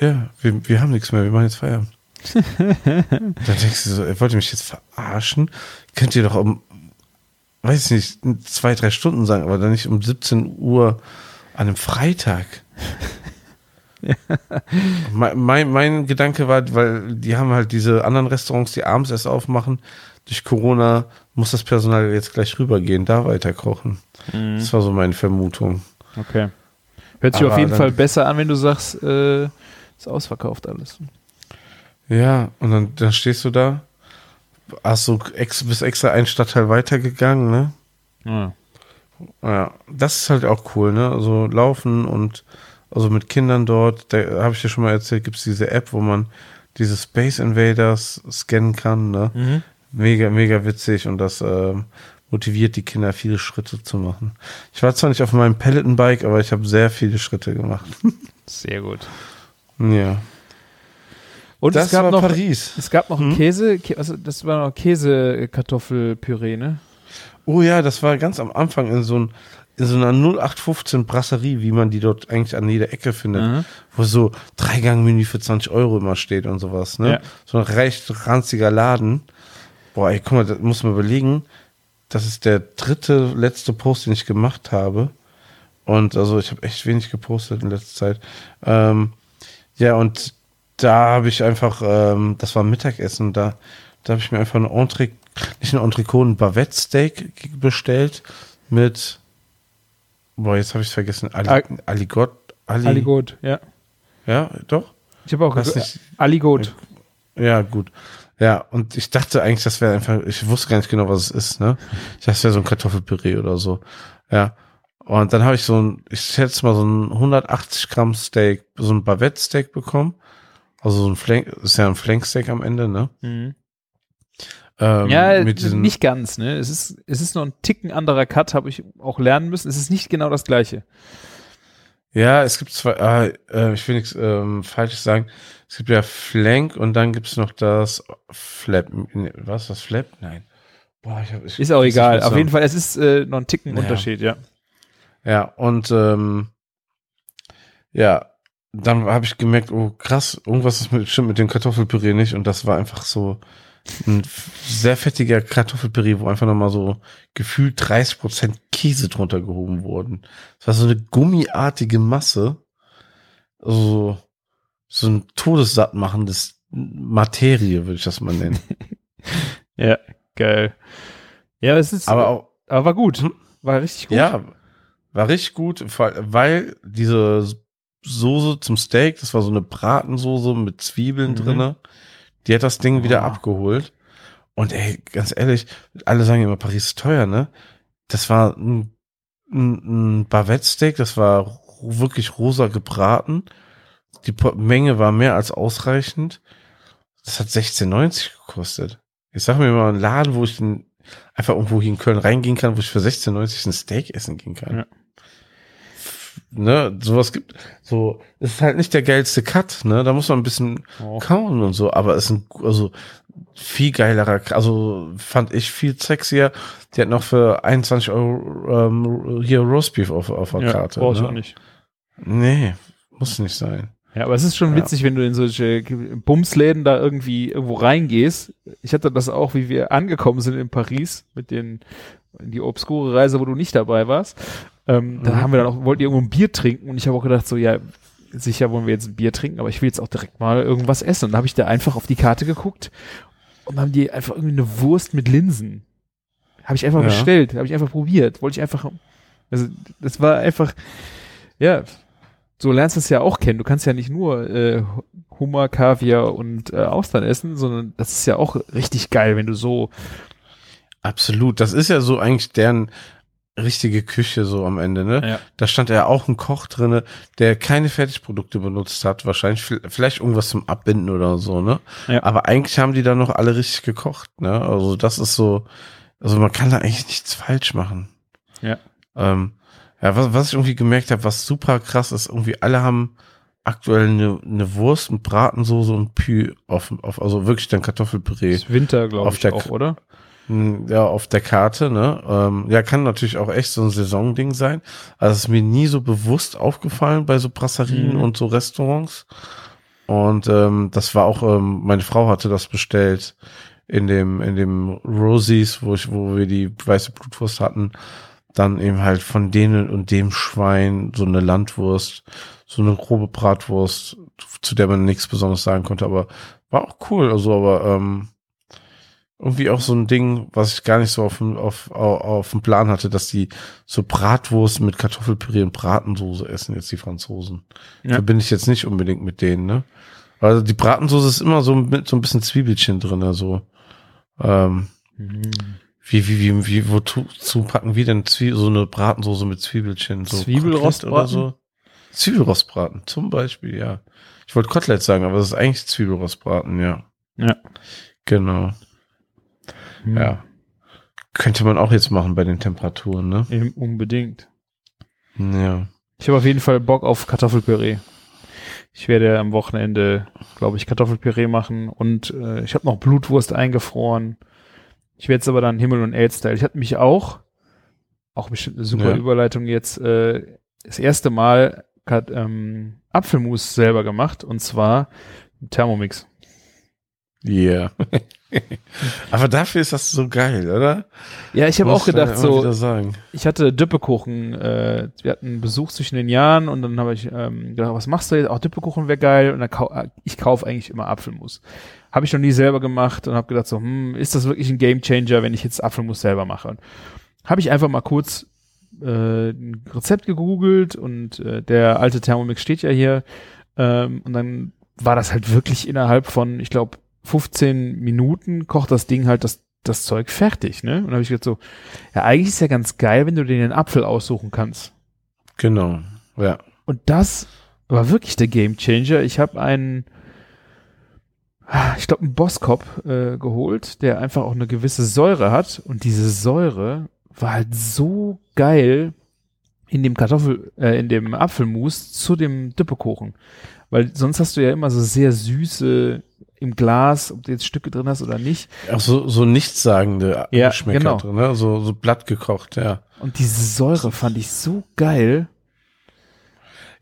Speaker 3: Ja, wir, wir haben nichts mehr, wir machen jetzt Feierabend. da denkst du so, ihr wollt ihr mich jetzt verarschen? Könnt ihr doch um, weiß ich nicht, zwei, drei Stunden sagen, aber dann nicht um 17 Uhr an einem Freitag. mein, mein, Gedanke war, weil die haben halt diese anderen Restaurants, die abends erst aufmachen. Durch Corona muss das Personal jetzt gleich rübergehen, da weiter kochen. Das war so meine Vermutung.
Speaker 4: Okay. Hört sich
Speaker 3: Aber
Speaker 4: auf jeden Fall besser an, wenn du sagst, äh, ist ausverkauft alles.
Speaker 3: Ja, und dann, dann stehst du da, hast du ex, bist extra einen Stadtteil weitergegangen, ne?
Speaker 4: Ja.
Speaker 3: Ja, das ist halt auch cool, ne? Also laufen und also mit Kindern dort, da habe ich dir schon mal erzählt, gibt es diese App, wo man diese Space Invaders scannen kann, ne?
Speaker 4: Mhm.
Speaker 3: Mega, mega witzig und das ähm, motiviert die Kinder, viele Schritte zu machen. Ich war zwar nicht auf meinem Peloton-Bike, aber ich habe sehr viele Schritte gemacht.
Speaker 4: Sehr gut.
Speaker 3: ja.
Speaker 4: Und
Speaker 3: das
Speaker 4: es gab
Speaker 3: war
Speaker 4: noch,
Speaker 3: Paris.
Speaker 4: es gab noch
Speaker 3: Hm?
Speaker 4: Käse, Kä- also das war noch Käse-Kartoffelpüree, ne?
Speaker 3: Oh ja, das war ganz am Anfang in so ein, in so einer 0815 Brasserie, wie man die dort eigentlich an jeder Ecke findet,
Speaker 4: Mhm.
Speaker 3: wo so Dreigang-Menü für 20 Euro immer steht und sowas, ne?
Speaker 4: Ja.
Speaker 3: So ein recht ranziger Laden. Boah, ey, guck mal, das muss man überlegen. Das ist der dritte, letzte Post, den ich gemacht habe. Und also ich habe echt wenig gepostet in letzter Zeit. Ähm, ja, und da habe ich einfach, ähm, das war Mittagessen, da, da habe ich mir einfach ein Entree, nicht ein Entrecot, ein Bavette-Steak bestellt mit, boah, jetzt habe ich es vergessen, Ali,
Speaker 4: Al-
Speaker 3: Aligot, Ali,
Speaker 4: Aligot, ja.
Speaker 3: ja, doch?
Speaker 4: Ich habe auch gesagt,
Speaker 3: nicht.
Speaker 4: Aligot.
Speaker 3: Ja, gut. Ja, und ich dachte eigentlich, das wäre einfach, ich wusste gar nicht genau, was es ist, ne? Ich dachte, das wäre so ein Kartoffelpüree oder so. Ja. Und dann habe ich so ein, ich schätze mal so ein 180 Gramm Steak, so ein Bavette-Steak bekommen. Also so ein Flank, ist ja ein Flanksteak am Ende, ne?
Speaker 4: Mhm.
Speaker 3: Ähm,
Speaker 4: Ja, nicht ganz, ne? Es ist, es ist noch ein Ticken anderer Cut, habe ich auch lernen müssen. Es ist nicht genau das gleiche.
Speaker 3: Ja, es gibt zwei, ah, äh, ich will nichts ähm, Falsches sagen. Es gibt ja Flank und dann gibt's noch das Flap. Was, das Flap? Nein. Boah, ich hab, ich,
Speaker 4: Ist auch egal. Auf jeden Fall, es ist äh, noch ein Ticken
Speaker 3: Ja.
Speaker 4: Unterschied, ja.
Speaker 3: Ja, und ähm, ja, dann habe ich gemerkt, oh krass, irgendwas ist mit, stimmt mit dem Kartoffelpüree nicht und das war einfach so ein sehr fettiger Kartoffelpüree, wo einfach nochmal so gefühlt 30% Käse drunter gehoben wurden. Das war so eine gummiartige Masse, also so ein todessatt machendes Materie, würde ich das mal nennen.
Speaker 4: Ja, geil. Ja, es ist,
Speaker 3: Aber auch,
Speaker 4: aber war gut.
Speaker 3: Hm?
Speaker 4: War richtig gut.
Speaker 3: Ja, war richtig gut, weil diese Soße zum Steak, das war so eine Bratensoße mit Zwiebeln
Speaker 4: Mhm.
Speaker 3: drinne, die hat das Ding wieder
Speaker 4: Oh.
Speaker 3: abgeholt. Und ey, ganz ehrlich, alle sagen immer, Paris ist teuer, ne? Das war ein, ein, ein Bavette-Steak, das war wirklich rosa gebraten. Die Menge war mehr als ausreichend. Das hat 16,90 gekostet. Ich sag mir mal einen Laden, wo ich einfach irgendwo hier in Köln reingehen kann, wo ich für 16,90 ein Steak essen gehen kann.
Speaker 4: Ja.
Speaker 3: Ne, sowas gibt, so, es ist halt nicht der geilste Cut, ne, da muss man ein bisschen
Speaker 4: Oh.
Speaker 3: kauen und so, aber es ist ein, also, viel geilerer, also, fand ich viel sexier. Die hat noch für 21 Euro, ähm, hier Roastbeef auf, auf der
Speaker 4: Ja,
Speaker 3: Karte.
Speaker 4: brauch ich
Speaker 3: ne?
Speaker 4: auch nicht.
Speaker 3: Nee, muss nicht sein.
Speaker 4: Ja, aber es ist schon
Speaker 3: Ja.
Speaker 4: witzig, wenn du in solche Bumsläden da irgendwie irgendwo reingehst. Ich hatte das auch, wie wir angekommen sind in Paris mit den in die obskure Reise, wo du nicht dabei warst. Ähm, Da
Speaker 3: Mhm.
Speaker 4: haben wir dann auch, wollten irgendwo ein Bier trinken und ich habe auch gedacht, so, ja, sicher wollen wir jetzt ein Bier trinken, aber ich will jetzt auch direkt mal irgendwas essen. Und da habe ich da einfach auf die Karte geguckt und haben die einfach irgendwie eine Wurst mit Linsen. Habe ich einfach
Speaker 3: Ja.
Speaker 4: bestellt, habe ich einfach probiert. Wollte ich einfach, also das war einfach, ja, so lernst du es ja auch kennen. Du kannst ja nicht nur äh, Hummer, Kaviar und äh, Austern essen, sondern das ist ja auch richtig geil, wenn du so,
Speaker 3: Absolut. Das ist ja so eigentlich deren richtige Küche so am Ende, ne?
Speaker 4: Ja.
Speaker 3: Da stand ja auch ein Koch drinne, der keine Fertigprodukte benutzt hat, wahrscheinlich vi- vielleicht irgendwas zum Abbinden oder so, ne?
Speaker 4: Ja.
Speaker 3: Aber eigentlich haben die da noch alle richtig gekocht, ne? Also das ist so, also man kann da eigentlich nichts falsch machen.
Speaker 4: Ja.
Speaker 3: Ähm, ja, was, was ich irgendwie gemerkt habe, was super krass ist, irgendwie alle haben aktuell eine, eine Wurst mit Bratensoße und Pü auf, auf also wirklich dann Kartoffelpüree.
Speaker 4: ist Winter, glaube
Speaker 3: Auf
Speaker 4: ich,
Speaker 3: der
Speaker 4: auch, oder?
Speaker 3: Hm, Ja, auf der Karte, ne? Ähm, ja, kann natürlich auch echt so ein Saisonding sein. Also es ist mir nie so bewusst aufgefallen bei so Brasserien
Speaker 4: Mhm.
Speaker 3: und so Restaurants. Und ähm, das war auch, ähm, meine Frau hatte das bestellt in dem, in dem Rosies, wo ich, wo wir die weiße Blutwurst hatten. Dann eben halt von denen und dem Schwein so eine Landwurst, so eine grobe Bratwurst, zu der man nichts Besonderes sagen konnte, aber war auch cool. Also, aber ähm, irgendwie auch so ein Ding, was ich gar nicht so auf dem, auf, auf, auf dem Plan hatte, dass die so Bratwurst mit Kartoffelpüree und Bratensoße essen, jetzt die Franzosen.
Speaker 4: Ja.
Speaker 3: Verbinde ich jetzt nicht unbedingt mit denen, ne? Also die Bratensoße ist immer so mit so ein bisschen Zwiebelchen drin, also ähm,
Speaker 4: Mhm.
Speaker 3: wie, wie, wie, wie, wozu packen wir denn Zwie so eine Bratensoße mit Zwiebelchen? So
Speaker 4: Zwiebelrostbraten?
Speaker 3: Oder so? Zwiebelrostbraten, zum Beispiel, ja. Ich wollte Kotelett sagen, aber es ist eigentlich Zwiebelrostbraten, ja.
Speaker 4: Ja.
Speaker 3: Genau,
Speaker 4: Mhm.
Speaker 3: ja. Könnte man auch jetzt machen bei den Temperaturen, ne?
Speaker 4: Eben unbedingt.
Speaker 3: Ja.
Speaker 4: Ich habe auf jeden Fall Bock auf Kartoffelpüree. Ich werde am Wochenende, glaube ich, Kartoffelpüree machen und äh, ich habe noch Blutwurst eingefroren. Ich werde es aber dann Himmel und Elster. Ich hatte mich auch auch bestimmt eine super
Speaker 3: Ja.
Speaker 4: Überleitung jetzt, äh, das erste Mal hat ähm, Apfelmus selber gemacht und zwar Thermomix.
Speaker 3: Yeah. Aber dafür ist das so geil, oder?
Speaker 4: Ja, ich habe auch gedacht, so, ich hatte Düppekuchen, äh, wir hatten Besuch zwischen den Jahren und dann habe ich ähm, gedacht, was machst du jetzt? Auch Düppekuchen wäre geil und dann kau äh, ich kaufe eigentlich immer Apfelmus. Habe ich noch nie selber gemacht und habe gedacht so, hm, ist das wirklich ein Gamechanger, wenn ich jetzt Apfelmus selber mache? Habe ich einfach mal kurz äh, ein Rezept gegoogelt und äh, der alte Thermomix steht ja hier ähm, und dann war das halt wirklich innerhalb von, ich glaube, 15 Minuten kocht das Ding halt das, das Zeug fertig, ne? Und dann habe ich gedacht so, ja, eigentlich ist ja ganz geil, wenn du dir den Apfel aussuchen kannst.
Speaker 3: Genau. Ja.
Speaker 4: Und das war wirklich der Gamechanger. Ich habe einen, ich glaube, einen Bosskop äh, geholt, der einfach auch eine gewisse Säure hat. Und diese Säure war halt so geil in dem Kartoffel, äh, in dem Apfelmus zu dem Düppekuchen. Weil sonst hast du ja immer so sehr süße im Glas, ob du jetzt Stücke drin hast oder nicht.
Speaker 3: Auch so, so nichtssagende
Speaker 4: Ja,
Speaker 3: Geschmäcker
Speaker 4: genau.
Speaker 3: drin, ne? So, so blatt gekocht, ja.
Speaker 4: Und diese Säure fand ich so geil.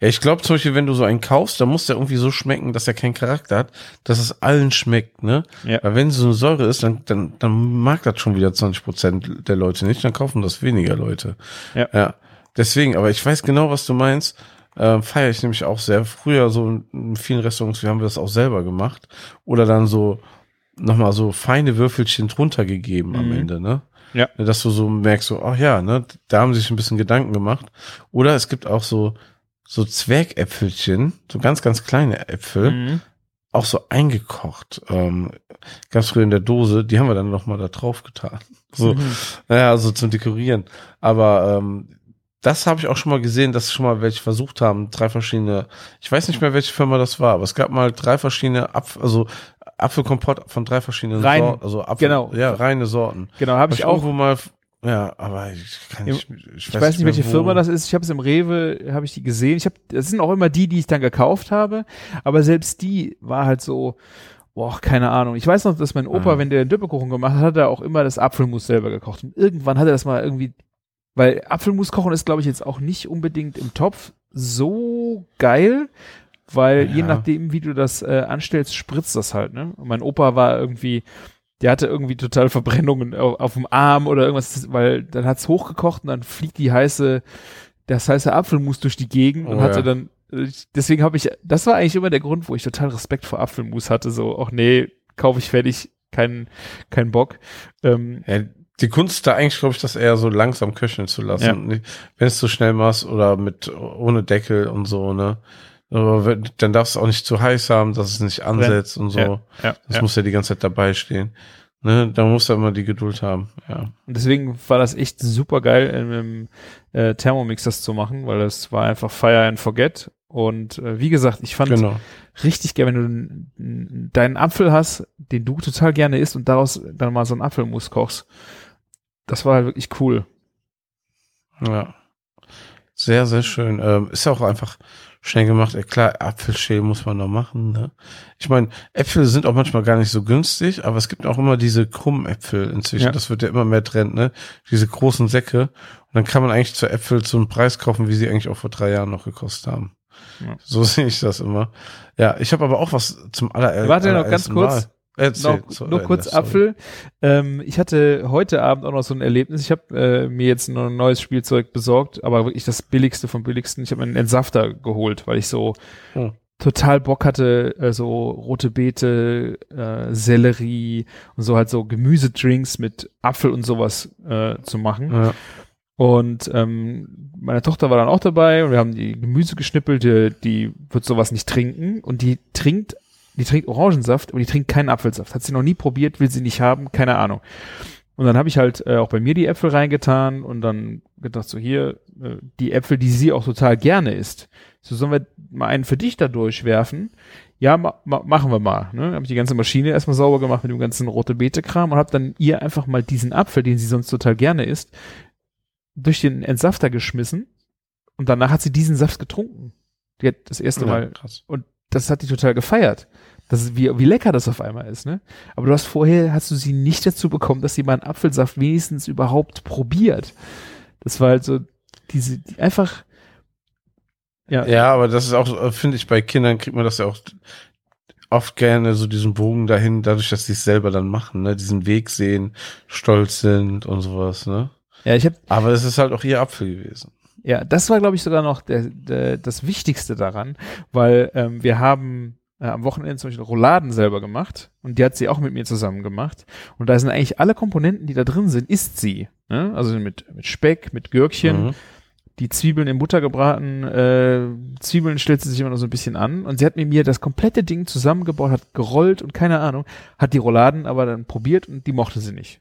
Speaker 3: Ja, ich glaube zum Beispiel, wenn du so einen kaufst, dann muss der irgendwie so schmecken, dass er keinen Charakter hat, dass es allen schmeckt, ne?
Speaker 4: Ja.
Speaker 3: Weil wenn so eine Säure ist, dann, dann, dann mag das schon wieder 20 Prozent der Leute nicht, dann kaufen das weniger Leute.
Speaker 4: Ja.
Speaker 3: Ja. Deswegen, aber ich weiß genau, was du meinst. Ähm, Feiere ich nämlich auch sehr. Früher so in- vielen Restaurants, wir haben das auch selber gemacht. Oder dann so nochmal so feine Würfelchen drunter gegeben am
Speaker 4: Mhm.
Speaker 3: Ende, ne?
Speaker 4: Ja.
Speaker 3: Dass du so merkst, so, ach ja, ne, da haben sie sich ein bisschen Gedanken gemacht. Oder es gibt auch so, so Zwergäpfelchen, so ganz, ganz kleine Äpfel,
Speaker 4: Mhm.
Speaker 3: auch so eingekocht. Ähm, ganz früh in der Dose, die haben wir dann nochmal da drauf getan. So,
Speaker 4: Mhm.
Speaker 3: naja, so zum Dekorieren. Aber ähm, das habe ich auch schon mal gesehen, dass schon mal welche versucht haben, drei verschiedene, ich weiß nicht mehr, welche Firma das war, aber es gab mal drei verschiedene Apfel, also Apfelkompott von drei verschiedenen
Speaker 4: Rein-
Speaker 3: Sorten, also Apfel,
Speaker 4: genau.
Speaker 3: ja, reine Sorten.
Speaker 4: Genau, habe ich auch
Speaker 3: irgendwo mal, ja, aber ich kann nicht, ich,
Speaker 4: Ich weiß nicht,
Speaker 3: mehr,
Speaker 4: welche
Speaker 3: wo.
Speaker 4: Firma das ist. Ich habe es im Rewe, habe ich die gesehen. Ich habe, das sind auch immer die, die ich dann gekauft habe. Aber selbst die war halt so, boah, keine Ahnung. Ich weiß noch, dass mein Opa,
Speaker 3: Ah.
Speaker 4: wenn der den Düppekuchen gemacht hat, hat er auch immer das Apfelmus selber gekocht. Und irgendwann hat er das mal irgendwie, weil Apfelmus kochen ist, glaube ich, jetzt auch nicht unbedingt im Topf so geil, weil je
Speaker 3: Ja.
Speaker 4: nachdem, wie du das äh, anstellst, spritzt das halt. Ne? Und mein Opa war irgendwie der hatte irgendwie total Verbrennungen auf, auf dem Arm oder irgendwas, weil dann hat's hochgekocht und dann fliegt die heiße, das heiße Apfelmus durch die Gegend und
Speaker 3: Oh,
Speaker 4: hatte
Speaker 3: ja.
Speaker 4: dann, deswegen habe ich, das war eigentlich immer der Grund, wo ich total Respekt vor Apfelmus hatte, so, ach nee, kaufe ich fertig, kein, kein Bock. Ähm,
Speaker 3: Ja, die Kunst da eigentlich, glaube ich, das eher so langsam köcheln zu lassen.
Speaker 4: Ja.
Speaker 3: Wenn es zu schnell machst oder mit ohne Deckel und so, ne? Aber dann darfst du auch nicht zu heiß haben, dass es nicht ansetzt und so.
Speaker 4: Ja, ja,
Speaker 3: das muss ja die ganze Zeit dabei stehen. Ne? Da musst du immer die Geduld haben. Ja.
Speaker 4: Und deswegen war das echt super geil, im, äh, Thermomix das zu machen, weil das war einfach Fire and Forget. Und äh, wie gesagt, ich fand
Speaker 3: Genau.
Speaker 4: richtig geil, wenn du deinen Apfel hast, den du total gerne isst und daraus dann mal so einen Apfelmus kochst. Das war halt wirklich cool.
Speaker 3: Ja. Sehr, sehr schön. Ähm, ist ja auch einfach schnell gemacht. Ja, klar, Apfelschälen muss man noch machen. Ne? Ich meine, Äpfel sind auch manchmal gar nicht so günstig, aber es gibt auch immer diese krummen Äpfel inzwischen.
Speaker 4: Ja.
Speaker 3: Das wird ja immer mehr Trend, ne? Diese großen Säcke. Und dann kann man eigentlich zu Äpfel zu einem Preis kaufen, wie sie eigentlich auch vor drei Jahren noch gekostet haben.
Speaker 4: Ja.
Speaker 3: So sehe ich das immer. Ja, ich habe aber auch was zum aller
Speaker 4: Warte noch ganz
Speaker 3: allerersten
Speaker 4: kurz.
Speaker 3: Mal. Erzähl,
Speaker 4: nur
Speaker 3: Ende,
Speaker 4: kurz
Speaker 3: sorry.
Speaker 4: Apfel. Ähm, ich hatte heute Abend auch noch so ein Erlebnis. Ich habe äh, mir jetzt ein neues Spielzeug besorgt, aber wirklich das billigste vom billigsten. Ich habe einen Entsafter geholt, weil ich so
Speaker 3: Hm.
Speaker 4: total Bock hatte, äh, so rote Beete, äh, Sellerie und so halt so Gemüsedrinks mit Apfel und sowas äh, zu machen.
Speaker 3: Ja.
Speaker 4: Und ähm, meine Tochter war dann auch dabei und wir haben die Gemüse geschnippelt, die, die wird sowas nicht trinken und die trinkt, die trinkt Orangensaft, aber die trinkt keinen Apfelsaft. Hat sie noch nie probiert, will sie nicht haben, keine Ahnung. Und dann habe ich halt äh, auch bei mir die Äpfel reingetan und dann gedacht, so hier, äh, die Äpfel, die sie auch total gerne isst. So sollen wir mal einen für dich da durchwerfen? Ja, ma ma machen wir mal. Ne? Habe ich die ganze Maschine erstmal sauber gemacht mit dem ganzen rote Beete-Kram und habe dann ihr einfach mal diesen Apfel, den sie sonst total gerne isst, durch den Entsafter geschmissen und danach hat sie diesen Saft getrunken. Die hat das erste
Speaker 3: Ja,
Speaker 4: Mal
Speaker 3: krass.
Speaker 4: und das hat die total gefeiert. Das ist, wie, wie lecker das auf einmal ist, ne? Aber du hast vorher, hast du sie nicht dazu bekommen, dass sie mal einen Apfelsaft wenigstens überhaupt probiert. Das war halt so, diese, die einfach, ja,
Speaker 3: Ja, aber das ist auch, finde ich, bei Kindern kriegt man das ja auch oft gerne so diesen Bogen dahin, dadurch, dass sie es selber dann machen, ne, diesen Weg sehen, stolz sind und sowas, ne.
Speaker 4: ja, ich habe
Speaker 3: Aber es ist halt auch ihr Apfel gewesen.
Speaker 4: Ja, das war, glaube ich, sogar noch der, der, das Wichtigste daran, weil ähm, wir haben äh, am Wochenende zum Beispiel Rouladen selber gemacht und die hat sie auch mit mir zusammen gemacht. Und da sind eigentlich alle Komponenten, die da drin sind, isst sie. Ne? Also mit, mit Speck, mit Gürkchen,
Speaker 3: Mhm.
Speaker 4: die Zwiebeln in Butter gebraten, äh, Zwiebeln stellt sie sich immer noch so ein bisschen an und sie hat mit mir das komplette Ding zusammengebaut, hat gerollt und keine Ahnung, hat die Rouladen aber dann probiert und die mochte sie nicht.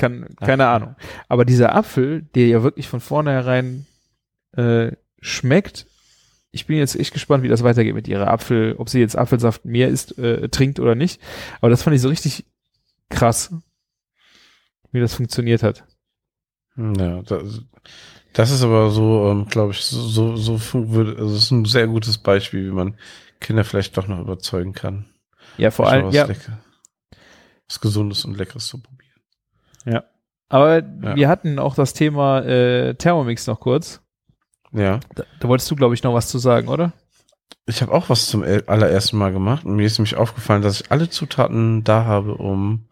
Speaker 4: Kann, keine
Speaker 3: Ach,
Speaker 4: Ahnung. Aber dieser Apfel, der ja wirklich von vornherein äh, schmeckt, ich bin jetzt echt gespannt, wie das weitergeht mit ihrer Apfel, ob sie jetzt Apfelsaft mehr isst, äh, trinkt oder nicht. Aber das fand ich so richtig krass, wie das funktioniert hat.
Speaker 3: Ja, das, das ist aber so, ähm, glaube ich, so, so, so würde, also es ist ein sehr gutes Beispiel, wie man Kinder vielleicht doch noch überzeugen kann.
Speaker 4: Ja, vor allem,
Speaker 3: mal
Speaker 4: ja,
Speaker 3: was, Lecker, was Gesundes und Leckeres zu probieren.
Speaker 4: Aber
Speaker 3: Ja.
Speaker 4: wir hatten auch das Thema äh, Thermomix noch kurz.
Speaker 3: Ja.
Speaker 4: Da, da wolltest du, glaube ich, noch was zu sagen, oder?
Speaker 3: Ich habe auch was zum allerersten Mal gemacht und mir ist nämlich aufgefallen, dass ich alle Zutaten da habe, um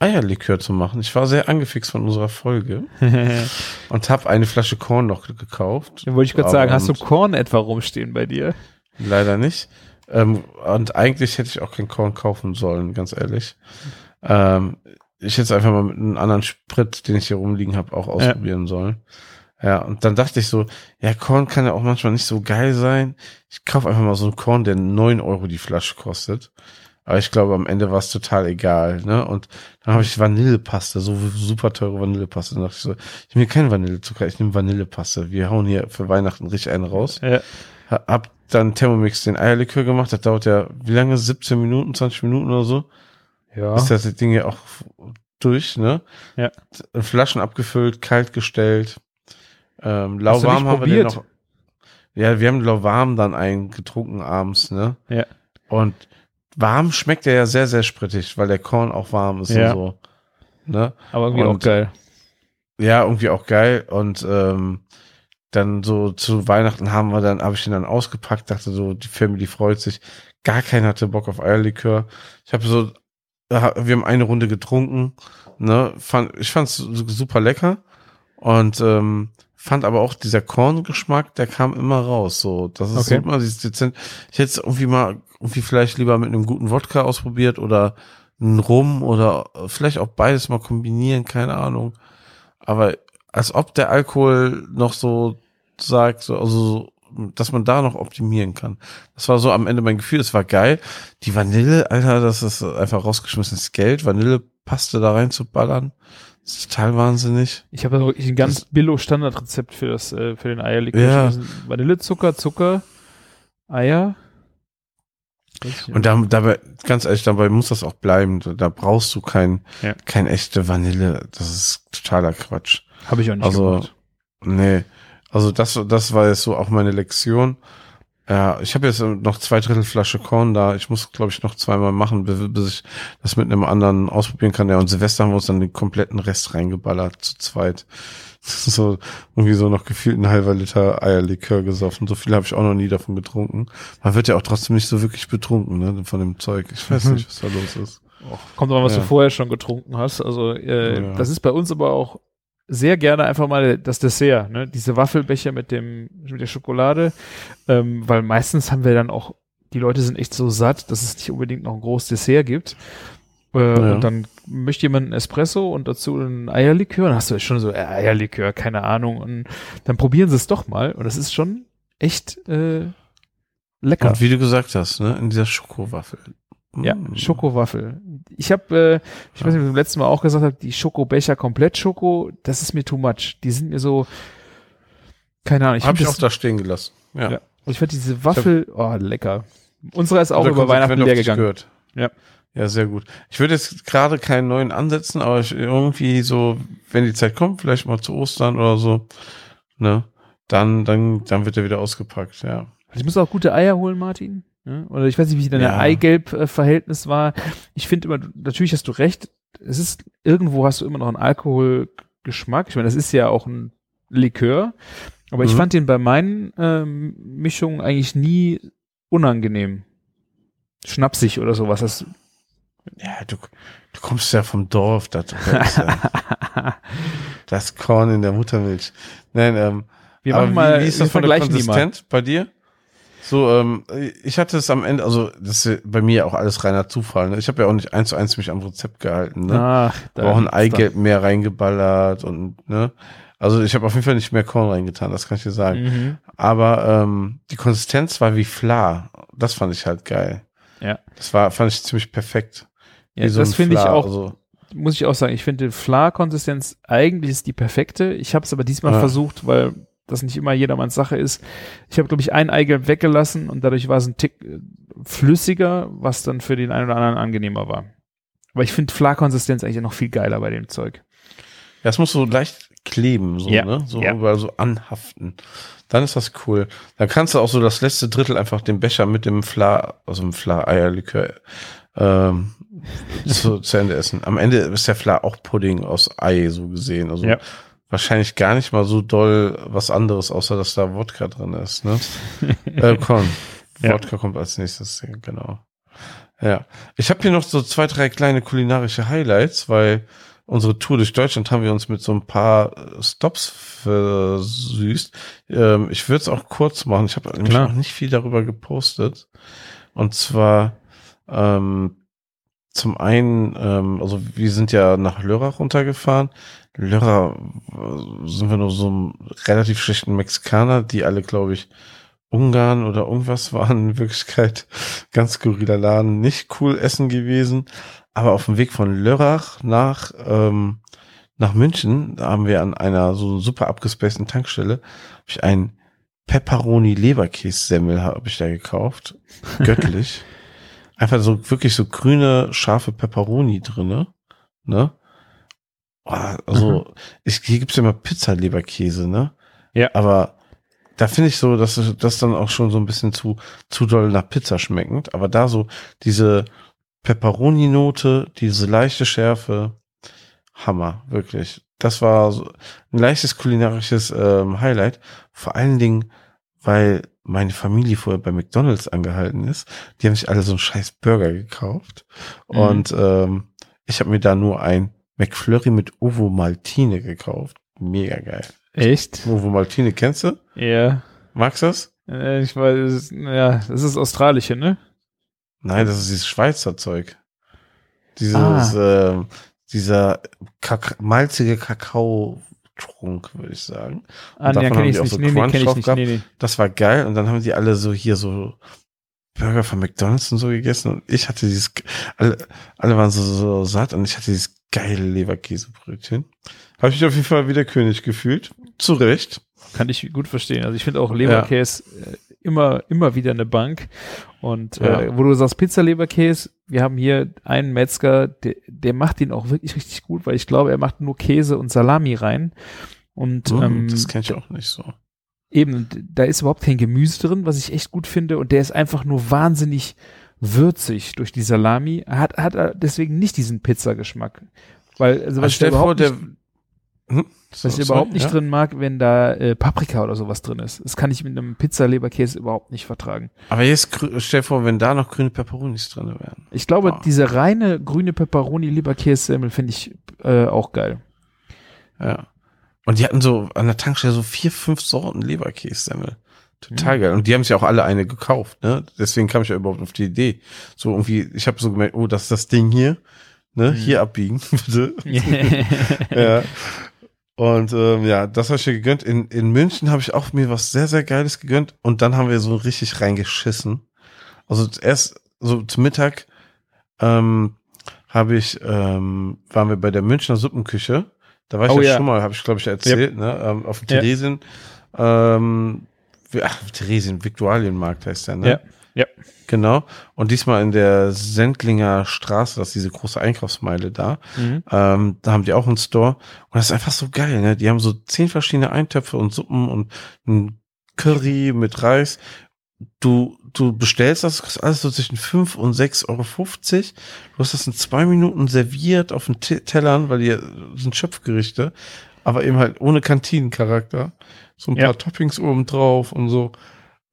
Speaker 3: Eierlikör zu machen. Ich war sehr angefixt von unserer Folge und habe eine Flasche Korn noch gekauft.
Speaker 4: Dann wollte ich gerade sagen, hast du Korn etwa rumstehen bei dir?
Speaker 3: Leider nicht. Ähm, und eigentlich hätte ich auch kein Korn kaufen sollen, ganz ehrlich. Ähm, ich hätte es einfach mal mit einem anderen Sprit, den ich hier rumliegen habe, auch ausprobieren sollen. Ja, und dann dachte ich so, ja, Korn kann ja auch manchmal nicht so geil sein. Ich kaufe einfach mal so einen Korn, der neun Euro die Flasche kostet. Aber ich glaube, am Ende war es total egal. Ne? Und dann habe ich Vanillepaste, so super teure Vanillepaste. Dann dachte ich so, ich nehme keinen Vanillezucker, ich nehme Vanillepaste. Wir hauen hier für Weihnachten richtig einen raus.
Speaker 4: Ja.
Speaker 3: Ha- Hab dann Thermomix den Eierlikör gemacht. Das dauert ja, wie lange? 17 Minuten, 20 Minuten oder so.
Speaker 4: Ja.
Speaker 3: Ist das Ding ja auch durch, ne?
Speaker 4: Ja.
Speaker 3: Flaschen abgefüllt, kalt gestellt. Ähm, lauwarm haben wir den noch. Ja, wir haben lauwarm dann einen getrunken abends, ne?
Speaker 4: Ja.
Speaker 3: Und warm schmeckt der ja sehr, sehr sprittig, weil der Korn auch warm ist
Speaker 4: Ja.
Speaker 3: und so. Ne?
Speaker 4: Aber irgendwie auch
Speaker 3: Und-
Speaker 4: geil.
Speaker 3: Ja, irgendwie auch geil. Und ähm, dann so zu Weihnachten haben wir dann, habe ich den dann ausgepackt, dachte so, die Family freut sich. Gar keiner hatte Bock auf Eierlikör. Ich habe so, wir haben eine Runde getrunken, ne? Fand, ich fand's su- super lecker und ähm, fand aber auch dieser Korngeschmack, der kam immer raus. So, das ist
Speaker 4: Okay.
Speaker 3: immer dieses dezent. Ich hätte es irgendwie mal, irgendwie vielleicht lieber mit einem guten Wodka ausprobiert oder einen Rum oder vielleicht auch beides mal kombinieren, keine Ahnung. Aber als ob der Alkohol noch so sagt, so, also, dass man da noch optimieren kann. Das war so am Ende mein Gefühl, es war geil. Die Vanille, Alter, das ist einfach rausgeschmissenes Geld. Vanillepaste da rein zu ballern, ist total wahnsinnig.
Speaker 4: Ich habe da wirklich ein ganz billo Standardrezept für das, äh, für den Eierlikör.
Speaker 3: Ja.
Speaker 4: Das Vanillezucker, Zucker, Eier.
Speaker 3: Und da, dabei, ganz ehrlich, dabei muss das auch bleiben. Da brauchst du kein,
Speaker 4: Ja.
Speaker 3: kein echte Vanille. Das ist totaler Quatsch.
Speaker 4: habe ich auch nicht
Speaker 3: also,
Speaker 4: gemacht.
Speaker 3: Nee. Also das, das war jetzt so auch meine Lektion. Ja, ich habe jetzt noch zwei Drittel Flasche Korn da. Ich muss, glaube ich, noch zweimal machen, bis, ich das mit einem anderen ausprobieren kann. Ja, und Silvester haben wir uns dann den kompletten Rest reingeballert, zu zweit. So, irgendwie so noch gefühlt ein halber Liter Eierlikör gesoffen. So viel habe ich auch noch nie davon getrunken. Man wird ja auch trotzdem nicht so wirklich betrunken, ne, von dem Zeug. Ich weiß nicht, was da los ist.
Speaker 4: Kommt aber, was
Speaker 3: Ja.
Speaker 4: du vorher schon getrunken hast. Also äh,
Speaker 3: Ja.
Speaker 4: das ist bei uns aber auch sehr gerne einfach mal das Dessert, ne? Diese Waffelbecher mit dem mit der Schokolade, ähm, weil meistens haben wir dann auch die Leute sind echt so satt, dass es nicht unbedingt noch ein großes Dessert gibt. Äh,
Speaker 3: Ja.
Speaker 4: Und dann möchte jemand einen Espresso und dazu einen Eierlikör. Dann hast du schon so äh, Eierlikör, keine Ahnung. Und dann probieren sie es doch mal. Und das ist schon echt äh, lecker.
Speaker 3: Und wie du gesagt hast, ne, in dieser Schokowaffel.
Speaker 4: Ja,
Speaker 3: Mm.
Speaker 4: Schokowaffel. Ich habe, äh, ich weiß nicht, ob ich beim letzten Mal auch gesagt habe, die Schokobecher komplett Schoko, das ist mir too much. Die sind mir so, keine Ahnung. Ich
Speaker 3: Hab
Speaker 4: finde
Speaker 3: ich auch da stehen gelassen. Ja.
Speaker 4: Ja. ich fand diese Waffel, oh, lecker. Unsere ist auch über Weihnachten leer gegangen.
Speaker 3: gehört.
Speaker 4: Ja.
Speaker 3: Ja, sehr gut. Ich würde jetzt gerade keinen neuen ansetzen, aber ich irgendwie so, wenn die Zeit kommt, vielleicht mal zu Ostern oder so, ne, dann, dann, dann wird er wieder ausgepackt, ja.
Speaker 4: Ich muss auch gute Eier holen, Martin. Ja? Oder ich weiß nicht, wie dein
Speaker 3: Ja.
Speaker 4: Eigelb-Verhältnis war. Ich finde immer, natürlich hast du recht. Es ist, irgendwo hast du immer noch einen Alkohol Geschmack. Ich meine, das ist ja auch ein Likör, aber ich
Speaker 3: Mhm.
Speaker 4: fand den bei meinen ähm, Mischungen eigentlich nie unangenehm. Schnapsig oder sowas. Das,
Speaker 3: Ja, du, du kommst ja vom Dorf, das, ja das Korn in der Muttermilch. Nein, ähm,
Speaker 4: wir
Speaker 3: aber
Speaker 4: machen mal,
Speaker 3: wie, wie ist das von der. Konsistenz bei dir? So, ähm, ich hatte es am Ende, also das ist bei mir auch alles reiner Zufall. Ne? Ich habe ja auch nicht eins zu eins mich am Rezept gehalten. Ne?
Speaker 4: Ach, da
Speaker 3: auch ein Eigelb mehr reingeballert und ne. Also ich habe auf jeden Fall nicht mehr Korn reingetan, das kann ich dir sagen.
Speaker 4: Mhm.
Speaker 3: Aber ähm, die Konsistenz war wie Fla. Das fand ich halt geil.
Speaker 4: Ja.
Speaker 3: Das war, fand ich ziemlich perfekt.
Speaker 4: Ja,
Speaker 3: so
Speaker 4: das finde ich auch,
Speaker 3: Also,
Speaker 4: muss ich auch sagen, ich finde Fla-Konsistenz eigentlich ist die perfekte. Ich habe es aber diesmal
Speaker 3: Ja.
Speaker 4: versucht, weil das nicht immer jedermanns Sache ist. Ich habe, glaube ich, ein Eigelb weggelassen und dadurch war es ein Tick äh, flüssiger, was dann für den einen oder anderen angenehmer war. Aber ich finde Fla-Konsistenz eigentlich noch viel geiler bei dem Zeug.
Speaker 3: ja, es muss so leicht kleben, so,
Speaker 4: Ja.
Speaker 3: ne? So
Speaker 4: Ja.
Speaker 3: überall so anhaften. Dann ist das cool. Dann kannst du auch so das letzte Drittel einfach den Becher mit dem Fla, also dem Fla-Eierlikör, ähm, zu, zu Ende essen. Am Ende ist der Fla auch Pudding aus Ei, so gesehen. Also
Speaker 4: Ja.
Speaker 3: Wahrscheinlich gar nicht mal so doll was anderes, außer dass da Wodka drin ist, ne? äh, Korn.
Speaker 4: Ja.
Speaker 3: Wodka kommt als nächstes, genau. Ja. Ich habe hier noch so zwei, drei kleine kulinarische Highlights, weil unsere Tour durch Deutschland haben wir uns mit so ein paar Stops versüßt. Ähm, ich würde es auch kurz machen. Ich habe nämlich auch nicht viel darüber gepostet. Und zwar ähm, zum einen, ähm, also wir sind ja nach Lörrach runtergefahren. Lörrach äh, sind wir nur so einem relativ schlechten Mexikaner, die alle, glaube ich, Ungarn oder irgendwas waren in Wirklichkeit ganz skurriler Laden, nicht cool essen gewesen. Aber auf dem Weg von Lörrach nach, ähm, nach München, da haben wir an einer so super abgespaceden Tankstelle, habe ich einen Pepperoni Leberkässemmel habe ich da gekauft. Göttlich. Einfach so wirklich so grüne, scharfe Pepperoni drinne, ne? Also, ich, hier gibt's ja immer Pizza-Leberkäse, ne?
Speaker 4: Ja.
Speaker 3: Aber da finde ich so, dass das dann auch schon so ein bisschen zu, zu doll nach Pizza schmeckend. Aber da so diese Pepperoni-Note, diese leichte Schärfe, Hammer, wirklich. Das war so ein leichtes kulinarisches ähm, Highlight. Vor allen Dingen, weil meine Familie vorher bei McDonalds angehalten ist. Die haben sich alle so einen scheiß Burger gekauft.
Speaker 4: Mhm.
Speaker 3: Und ähm, ich habe mir da nur ein McFlurry mit Ovo Maltine gekauft. Mega geil.
Speaker 4: Echt?
Speaker 3: Ovo Maltine, kennst du?
Speaker 4: Ja.
Speaker 3: Magst du das?
Speaker 4: Äh, Ich weiß, ja, das ist australische, ne?
Speaker 3: Nein, das ist dieses Schweizer Zeug. Dieses,
Speaker 4: Ah.
Speaker 3: ähm, dieser Kaka malzige Kakao-Trunk, würde ich sagen.
Speaker 4: Ah, nee,
Speaker 3: davon haben
Speaker 4: ich
Speaker 3: die auch
Speaker 4: nicht.
Speaker 3: so
Speaker 4: nee, nee,
Speaker 3: Crunch
Speaker 4: ich
Speaker 3: drauf
Speaker 4: nicht.
Speaker 3: gehabt.
Speaker 4: Nee, nee.
Speaker 3: Das war geil. Und dann haben die alle so hier so Burger von McDonalds und so gegessen. Und ich hatte dieses, alle, alle waren so, so satt und ich hatte dieses geile Leberkäsebrötchen. Habe ich mich auf jeden Fall wieder König gefühlt. Zu Recht.
Speaker 4: Kann ich gut verstehen. Also ich finde auch Leberkäse äh, immer, immer wieder eine Bank. Und äh,
Speaker 3: Ja.
Speaker 4: wo du sagst Pizza-Leberkäse, wir haben hier einen Metzger, der, der macht den auch wirklich richtig gut, weil ich glaube, er macht nur Käse und Salami rein. Und
Speaker 3: Mm,
Speaker 4: ähm,
Speaker 3: das kenne ich auch nicht so.
Speaker 4: eben, da ist überhaupt kein Gemüse drin, was ich echt gut finde. Und der ist einfach nur wahnsinnig würzig durch die Salami. Hat, hat er deswegen nicht diesen Pizzageschmack. Weil, also
Speaker 3: Also
Speaker 4: was
Speaker 3: stell vor, der. Hm?
Speaker 4: Was ich überhaupt nicht
Speaker 3: ja?
Speaker 4: drin mag, wenn da äh, Paprika oder sowas drin ist. Das kann ich mit einem Pizza-Leberkäse überhaupt nicht vertragen.
Speaker 3: Aber jetzt stell dir vor, wenn da noch grüne Peperonis drin wären.
Speaker 4: Ich glaube,
Speaker 3: Ah.
Speaker 4: diese reine grüne Pepperoni-Leberkäse-Semmel finde ich äh, auch geil.
Speaker 3: Ja. Und die hatten so an der Tankstelle so vier, fünf Sorten Leberkässemmel. Total
Speaker 4: Mhm.
Speaker 3: geil. Und die haben sich auch alle eine gekauft, ne? Deswegen kam ich ja überhaupt auf die Idee. So irgendwie, ich habe so gemerkt, oh, das ist das Ding hier. Ne?
Speaker 4: Mhm.
Speaker 3: Hier abbiegen, bitte. ja. Und ähm, ja, das habe ich mir gegönnt. In, in München habe ich auch mir was sehr, sehr Geiles gegönnt. Und dann haben wir so richtig reingeschissen. Also erst so zum Mittag ähm, habe ich, ähm, waren wir bei der Münchner Suppenküche. Da war ich
Speaker 4: Oh
Speaker 3: ja,
Speaker 4: ja.
Speaker 3: schon mal, habe ich glaube ich erzählt, ne? Ähm, auf dem. Theresien. Ähm, wie- ach, Theresien, Viktualienmarkt heißt der, ne?
Speaker 4: Ja. Ja.
Speaker 3: Genau. Und diesmal in der Sendlinger Straße, das ist diese große Einkaufsmeile da.
Speaker 4: Mhm.
Speaker 3: Ähm, da haben die auch einen Store. Und das ist einfach so geil, ne? Die haben so zehn verschiedene Eintöpfe und Suppen und ein Curry mit Reis. Du, du bestellst das, kostet alles so zwischen fünf und sechs Euro. fünfzig. Du hast das in zwei Minuten serviert auf den T Tellern, weil die sind Schöpfgerichte. aber eben halt ohne Kantinencharakter. So ein
Speaker 4: Ja.
Speaker 3: paar Toppings oben drauf und so.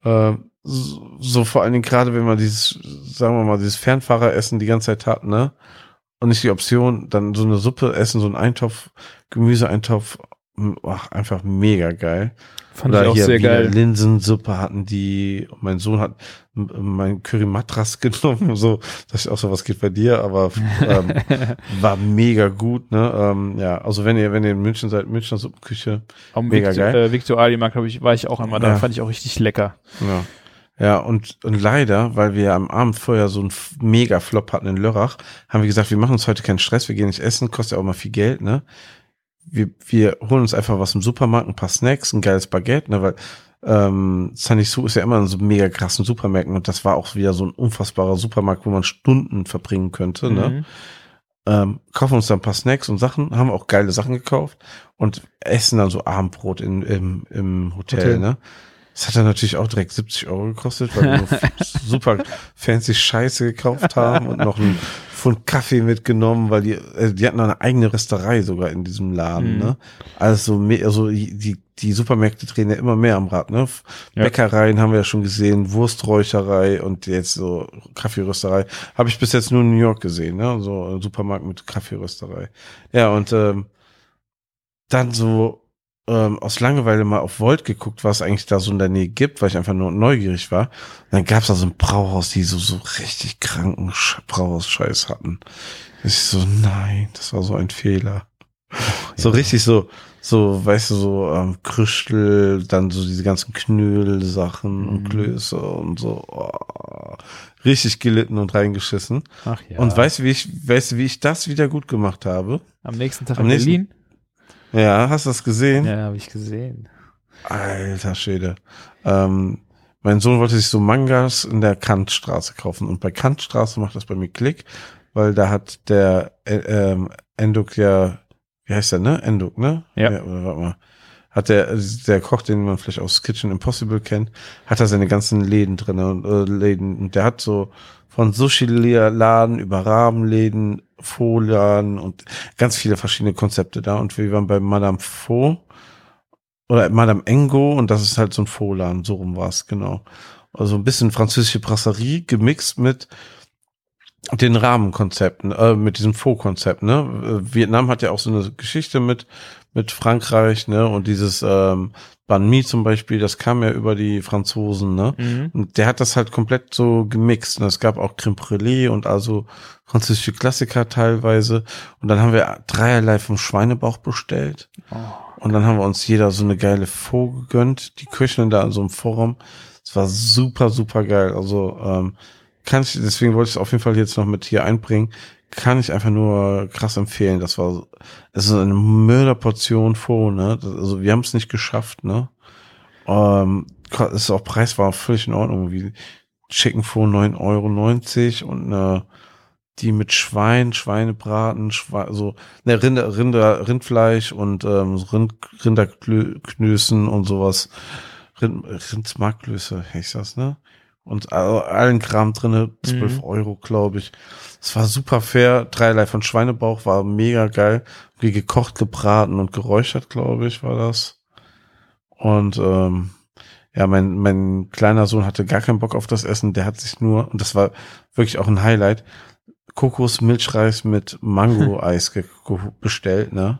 Speaker 3: Äh, so, so vor allen Dingen gerade, wenn man dieses, sagen wir mal, dieses Fernfahreressen die ganze Zeit hat, ne? Und nicht die Option, dann so eine Suppe essen, so ein Eintopf, Gemüseeintopf, ach, einfach mega geil.
Speaker 4: Fand ich auch
Speaker 3: hier
Speaker 4: sehr geil.
Speaker 3: Linsensuppe hatten die. Mein Sohn hat mein Curry Matras genommen, so, dass auch sowas geht bei dir, aber ähm, war mega gut, ne? Ähm, ja, also wenn ihr, wenn ihr in München seid, Münchner Suppenküche,
Speaker 4: Am
Speaker 3: Mega
Speaker 4: Victor,
Speaker 3: geil.
Speaker 4: Äh, Alimark, glaube ich, war ich auch einmal da.
Speaker 3: Ja.
Speaker 4: Fand ich auch richtig lecker.
Speaker 3: ja. Ja, und, und leider, weil wir am Abend vorher so einen mega Flop hatten in Lörrach, haben wir gesagt, wir machen uns heute keinen Stress, wir gehen nicht essen, kostet ja auch mal viel Geld, ne? Wir, wir holen uns einfach was im Supermarkt, ein paar Snacks, ein geiles Baguette, ne? Weil ähm, Sunny Sue ist ja immer in so mega krassen Supermärkten und das war auch wieder so ein unfassbarer Supermarkt, wo man Stunden verbringen könnte, ne?
Speaker 4: Mhm.
Speaker 3: ähm, kaufen uns dann ein paar Snacks und Sachen, haben auch geile Sachen gekauft und essen dann so Abendbrot in, im, im Hotel,
Speaker 4: Hotel.
Speaker 3: ne? Das hat dann natürlich auch direkt 70 Euro gekostet, weil wir nur super fancy Scheiße gekauft haben und noch einen Pfund Kaffee mitgenommen, weil die, äh, die hatten eine eigene Rösterei sogar in diesem Laden,
Speaker 4: Mhm.
Speaker 3: ne? Also, me- also die, die Supermärkte drehen ja immer mehr am Rad, ne?
Speaker 4: Ja.
Speaker 3: Bäckereien haben wir ja schon gesehen, Wursträucherei und jetzt so Kaffeerösterei. Habe ich bis jetzt nur in New York gesehen, ne? So ein Supermarkt mit Kaffeerösterei. Ja, und ähm, dann so ähm, aus Langeweile mal auf Volt geguckt, was eigentlich da so in der Nähe gibt, weil ich einfach nur neugierig war. Und dann gab's da so ein Brauhaus, die so, so richtig kranken Sch Brauhaus-Scheiß hatten. Ich so, nein, das war so ein Fehler. So richtig so, so, weißt du, so ähm, Krüstel, dann so diese ganzen Knödel-Sachen und
Speaker 4: Mhm.
Speaker 3: Klöße und so. Oh, richtig gelitten und reingeschissen.
Speaker 4: Ach ja.
Speaker 3: Und weißt du, wie ich, weißt du, wie ich das wieder gut gemacht habe?
Speaker 4: am nächsten Tag
Speaker 3: am
Speaker 4: in
Speaker 3: nächsten-
Speaker 4: Berlin?
Speaker 3: Ja, hast du das gesehen?
Speaker 4: Ja, habe ich gesehen.
Speaker 3: Alter Schwede. Ähm, mein Sohn wollte sich so Mangas in der Kantstraße kaufen und bei Kantstraße macht das bei mir Klick, weil da hat der äh, ähm, Enduk ja, wie heißt der, ne? Enduk, ne?
Speaker 4: Ja.
Speaker 3: oder warte mal. Hat der, der Koch, den man vielleicht aus Kitchen Impossible kennt, hat da seine ganzen Läden drin und äh, Läden und der hat so von Sushi-Laden über Rahmenläden, Folian und ganz viele verschiedene Konzepte da und wir waren bei Madame Faux oder Madame Engo und das ist halt so ein Folan, so rum war's genau. Also ein bisschen französische Brasserie gemixt mit den Rahmenkonzepten, äh, mit diesem Faux-Konzept, ne? Äh, Vietnam hat ja auch so eine Geschichte mit, mit Frankreich, ne? Und dieses ähm, Banh Mi zum Beispiel, das kam ja über die Franzosen, ne?
Speaker 4: Mhm.
Speaker 3: Und der hat das halt komplett so gemixt. Und es gab auch Creme Brûlée und also französische Klassiker teilweise. Und dann haben wir dreierlei vom Schweinebauch bestellt.
Speaker 4: Oh.
Speaker 3: Und dann haben wir uns jeder so eine geile Faux gegönnt. Die Köchin da in so einem Forum. Es war super, super geil. Also ähm, kann ich, deswegen wollte ich es auf jeden Fall jetzt noch mit hier einbringen. Kann ich einfach nur krass empfehlen. Das war, es ist eine Mörderportion Faux, ne? Also wir haben es nicht geschafft, ne? Ähm, ist auch Preis war völlig in Ordnung, wie Chicken Faux 9,90 Euro und eine die mit Schwein, Schweinebraten, Schwe so ne, Rinder, Rinder, Rindfleisch und ähm, Rind, Rinderknößen und sowas. Rind, Rindsmarklöse, heißt das, ne? Und all- allen Kram drinne, 12
Speaker 4: Mhm.
Speaker 3: Euro, glaube ich. Es war super fair. Dreierlei von Schweinebauch war mega geil. Wie gekocht, gebraten und geräuchert, glaube ich, war das. Und ähm, ja, mein, mein kleiner Sohn hatte gar keinen Bock auf das Essen. Der hat sich nur, und das war wirklich auch ein Highlight, Kokos-Milchreis mit Mango-Eis bestellt, ne?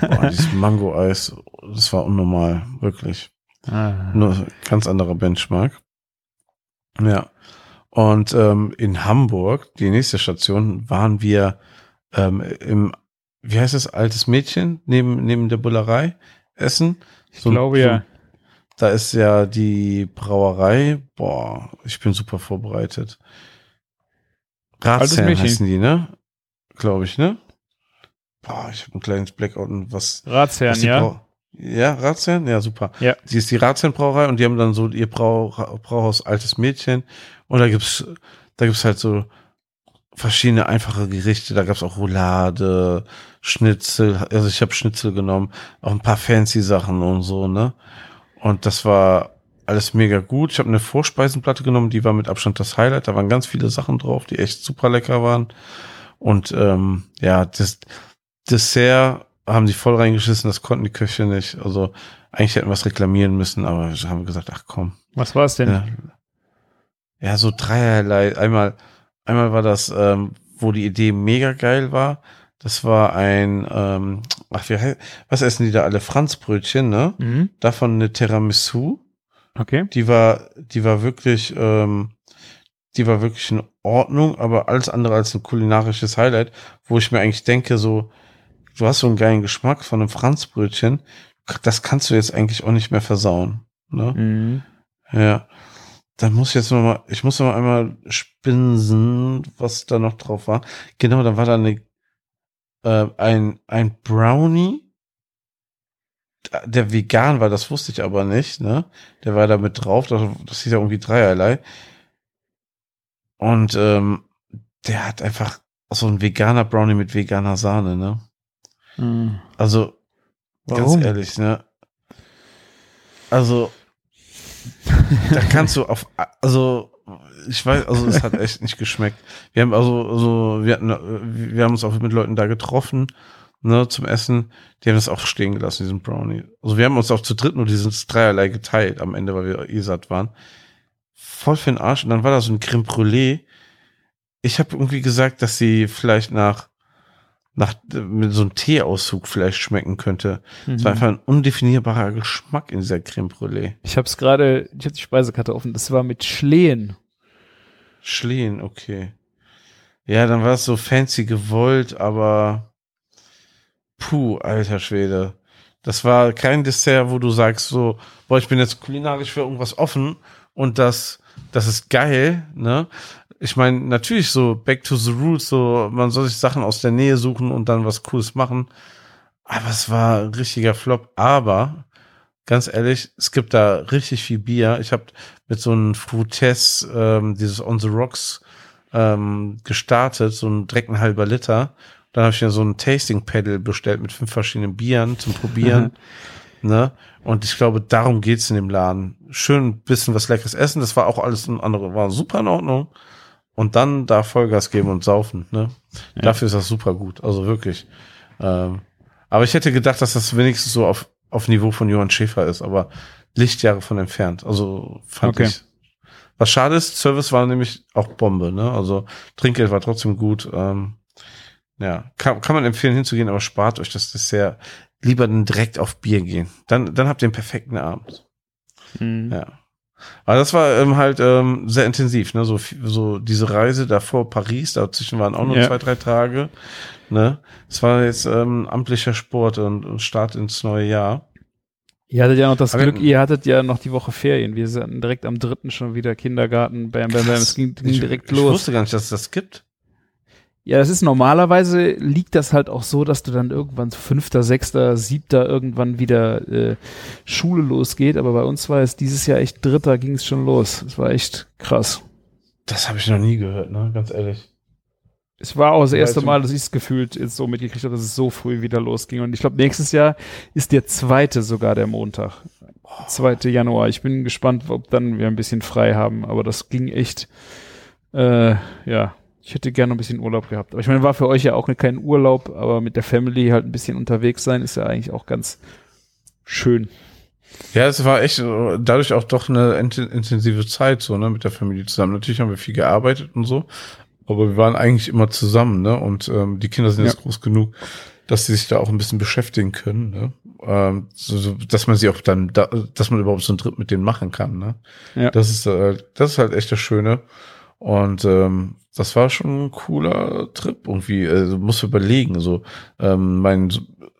Speaker 3: Boah, dieses Mango-Eis, das war unnormal, wirklich.
Speaker 4: Ah.
Speaker 3: Nur ganz anderer Benchmark. Ja. Und ähm, in Hamburg, die nächste Station, waren wir ähm, im, wie heißt es, altes Mädchen, neben, neben der Bullerei essen.
Speaker 4: Ich
Speaker 3: So ein-
Speaker 4: glaube
Speaker 3: so
Speaker 4: ja.
Speaker 3: Da ist ja die Brauerei. Boah, ich bin super vorbereitet. Ratsherren heißen die, ne? Glaube ich, ne? Boah, ich habe ein kleines Blackout und was
Speaker 4: Ratsherrn,
Speaker 3: was
Speaker 4: ja.
Speaker 3: Brau- ja, Ratsherrn? Ja, super.
Speaker 4: Ja.
Speaker 3: Sie ist die Ratsherrn-Brauerei und die haben dann so ihr Brau Brauhaus Altes Mädchen. Und da gibt's, da gibt's halt so verschiedene einfache Gerichte. Da gab's auch Roulade, Schnitzel. Also ich habe Schnitzel genommen, auch ein paar fancy Sachen und so, ne? Und das war alles mega gut. Ich habe eine Vorspeisenplatte genommen, die war mit Abstand das Highlight. Da waren ganz viele Sachen drauf, die echt super lecker waren. Und ähm, ja, das Dessert haben die voll reingeschissen, das konnten die Köche nicht. Also eigentlich hätten wir es reklamieren müssen, aber wir haben gesagt, ach komm.
Speaker 4: Was war es denn?
Speaker 3: Ja, ja so dreierlei. Einmal, einmal war das, ähm, wo die Idee mega geil war. Das war ein, ähm, ach, wie heißt, was essen die da alle? Franzbrötchen, ne?
Speaker 4: Mhm.
Speaker 3: Davon eine Tiramisu.
Speaker 4: Okay.
Speaker 3: Die war, die war wirklich, ähm, die war wirklich in Ordnung, aber alles andere als ein kulinarisches Highlight, wo ich mir eigentlich denke, so, du hast so einen geilen Geschmack von einem Franzbrötchen, das kannst du jetzt eigentlich auch nicht mehr versauen. Ne?
Speaker 4: Mhm.
Speaker 3: Ja. Dann muss ich jetzt noch mal, ich muss noch mal einmal spinsen, was da noch drauf war. Genau, dann war da eine, äh, ein, ein Brownie, der vegan war, das wusste ich aber nicht, ne? Der war da mit drauf, das, das hieß ja irgendwie dreierlei. Und ähm, der hat einfach so ein veganer Brownie mit veganer Sahne, ne?
Speaker 4: Mhm.
Speaker 3: Also,
Speaker 4: Warum?
Speaker 3: ganz ehrlich, ne? Also, da kannst du auf, also, ich weiß, also es hat echt nicht geschmeckt. Wir haben also, also wir hatten, wir haben uns auch mit Leuten da getroffen, ne, zum Essen. Die haben das auch stehen gelassen, diesen Brownie. Also wir haben uns auch zu dritt nur dieses Dreierlei geteilt am Ende, weil wir eh satt waren. Voll für den Arsch. Und dann war da so ein Creme Brûlée. Ich habe irgendwie gesagt, dass sie vielleicht nach, nach mit so einem Teeauszug vielleicht schmecken könnte. Es war
Speaker 4: Mhm.
Speaker 3: einfach ein undefinierbarer Geschmack in dieser Creme Brûlée.
Speaker 4: Ich habe es gerade, ich habe die Speisekarte offen. Das war mit Schlehen.
Speaker 3: Schlehen, okay. Ja, dann war es so fancy gewollt, aber puh, alter Schwede. Das war kein Dessert, wo du sagst so, boah, ich bin jetzt kulinarisch für irgendwas offen und das, das ist geil, ne? Ich meine, natürlich so back to the roots, so man soll sich Sachen aus der Nähe suchen und dann was Cooles machen. Aber es war ein richtiger Flop. Aber ganz ehrlich, es gibt da richtig viel Bier. Ich habe mit so einem Fruitess, ähm, dieses On the Rocks, ähm, gestartet, so ein direkt ein halber Liter. Dann habe ich mir so ein Tasting Pedal bestellt mit fünf verschiedenen Bieren zum Probieren. ne? Und ich glaube, darum geht's in dem Laden. Schön ein bisschen was leckeres essen. Das war auch alles ein andere, war super in Ordnung. Und dann da Vollgas geben und saufen. Ne?
Speaker 4: Ja.
Speaker 3: Dafür ist das super gut. Also wirklich. Ähm, aber ich hätte gedacht, dass das wenigstens so auf, auf Niveau von Johann Schäfer ist, aber Lichtjahre von entfernt. Also fand
Speaker 4: Okay.
Speaker 3: ich. Was schade ist, Service war nämlich auch Bombe, ne? Also Trinkgeld war trotzdem gut. Ähm, ja, kann, kann man empfehlen hinzugehen, aber spart euch das Dessert. Lieber dann direkt auf Bier gehen. Dann, dann habt ihr einen perfekten Abend.
Speaker 4: Mhm.
Speaker 3: Ja. Aber das war ähm, halt ähm, sehr intensiv, ne? So, so diese Reise davor Paris, dazwischen waren auch nur
Speaker 4: Ja.
Speaker 3: zwei, drei Tage. Ne? Es war jetzt ähm, amtlicher Sport und, und Start ins neue Jahr.
Speaker 4: Ihr hattet ja noch das
Speaker 3: Aber-
Speaker 4: Glück, ihr hattet ja noch die Woche Ferien. Wir hatten direkt am dritten schon wieder Kindergarten, bam, bam, bam. Es ging, ging
Speaker 3: ich,
Speaker 4: direkt
Speaker 3: ich
Speaker 4: los.
Speaker 3: wusste gar nicht, dass es das gibt.
Speaker 4: Ja, das ist normalerweise liegt das halt auch so, dass du dann irgendwann fünfter, sechster, siebter irgendwann wieder äh, Schule losgeht. Aber bei uns war es dieses Jahr echt dritter, ging es schon los. Es war echt krass.
Speaker 3: Das habe ich noch nie gehört, ne? Ganz ehrlich.
Speaker 4: Es war auch das erste Mal, dass ich es gefühlt jetzt so mitgekriegt habe, dass es so früh wieder losging. Und ich glaube, nächstes Jahr ist der zweite sogar der Montag. 2. Januar. Ich bin gespannt, ob dann wir ein bisschen frei haben. Aber das ging echt, äh, ja. Ich hätte gerne ein bisschen Urlaub gehabt. Aber ich meine, war für euch ja auch kein Urlaub, aber mit der Family halt ein bisschen unterwegs sein, ist ja eigentlich auch ganz schön.
Speaker 3: Ja, es war echt äh, dadurch auch doch eine int- intensive Zeit so, ne, mit der Familie zusammen. Natürlich haben wir viel gearbeitet und so, aber wir waren eigentlich immer zusammen, ne? Und ähm, die Kinder sind
Speaker 4: Ja.
Speaker 3: jetzt groß genug, dass sie sich da auch ein bisschen beschäftigen können, ne? Ähm, so, so, dass man sie auch dann, da, dass man überhaupt so einen Trip mit denen machen kann, ne?
Speaker 4: Ja.
Speaker 3: Das ist äh, das ist halt echt das Schöne. Und ähm, das war schon ein cooler Trip irgendwie. Also, muss überlegen. So, ähm, mein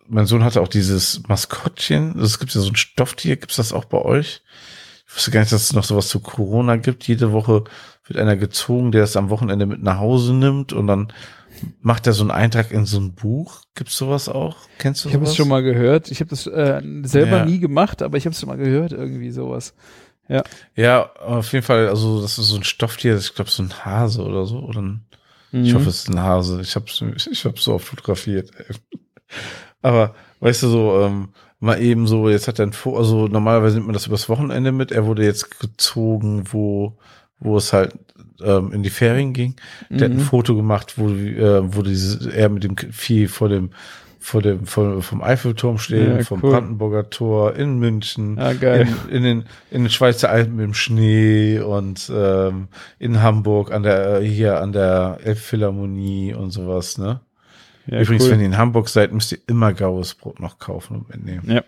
Speaker 3: mein Sohn hatte auch dieses Maskottchen. Es gibt ja so ein Stofftier. Gibt's das auch bei euch? Ich wusste gar nicht, dass es noch sowas zu Corona gibt. Jede Woche wird einer gezogen, der es am Wochenende mit nach Hause nimmt und dann macht er so einen Eintrag in so ein Buch. Gibt's sowas auch? Kennst du
Speaker 4: Ich habe
Speaker 3: sowas?
Speaker 4: es schon mal gehört. Ich habe das äh, selber
Speaker 3: Ja.
Speaker 4: nie gemacht, aber ich habe es schon mal gehört, irgendwie sowas.
Speaker 3: Ja, auf jeden Fall. Also das ist so ein Stofftier. Ich glaube so ein Hase oder so. Oder ein Ich
Speaker 4: Mhm.
Speaker 3: hoffe, es ist ein Hase. Ich habe ich hab's so oft fotografiert. ey. Aber weißt du so, ähm, mal eben so, jetzt hat er ein Foto, also normalerweise nimmt man das übers Wochenende mit. Er wurde jetzt gezogen, wo, wo es halt ähm, in die Ferien ging. Der hat ein
Speaker 4: Mhm.
Speaker 3: Foto gemacht, wo, äh, wo dieses, er mit dem Vieh vor dem vor dem vor, vom Eiffelturm stehen,
Speaker 4: Ja,
Speaker 3: vom
Speaker 4: cool.
Speaker 3: Brandenburger Tor in München,
Speaker 4: Ah, geil.
Speaker 3: in, in, den, in den Schweizer Alpen im Schnee und ähm, in Hamburg an der hier an der Elbphilharmonie und sowas, ne?
Speaker 4: Ja,
Speaker 3: Übrigens,
Speaker 4: cool.
Speaker 3: wenn ihr in Hamburg seid, müsst ihr immer Gaues Brot noch kaufen und mitnehmen.
Speaker 4: Ja.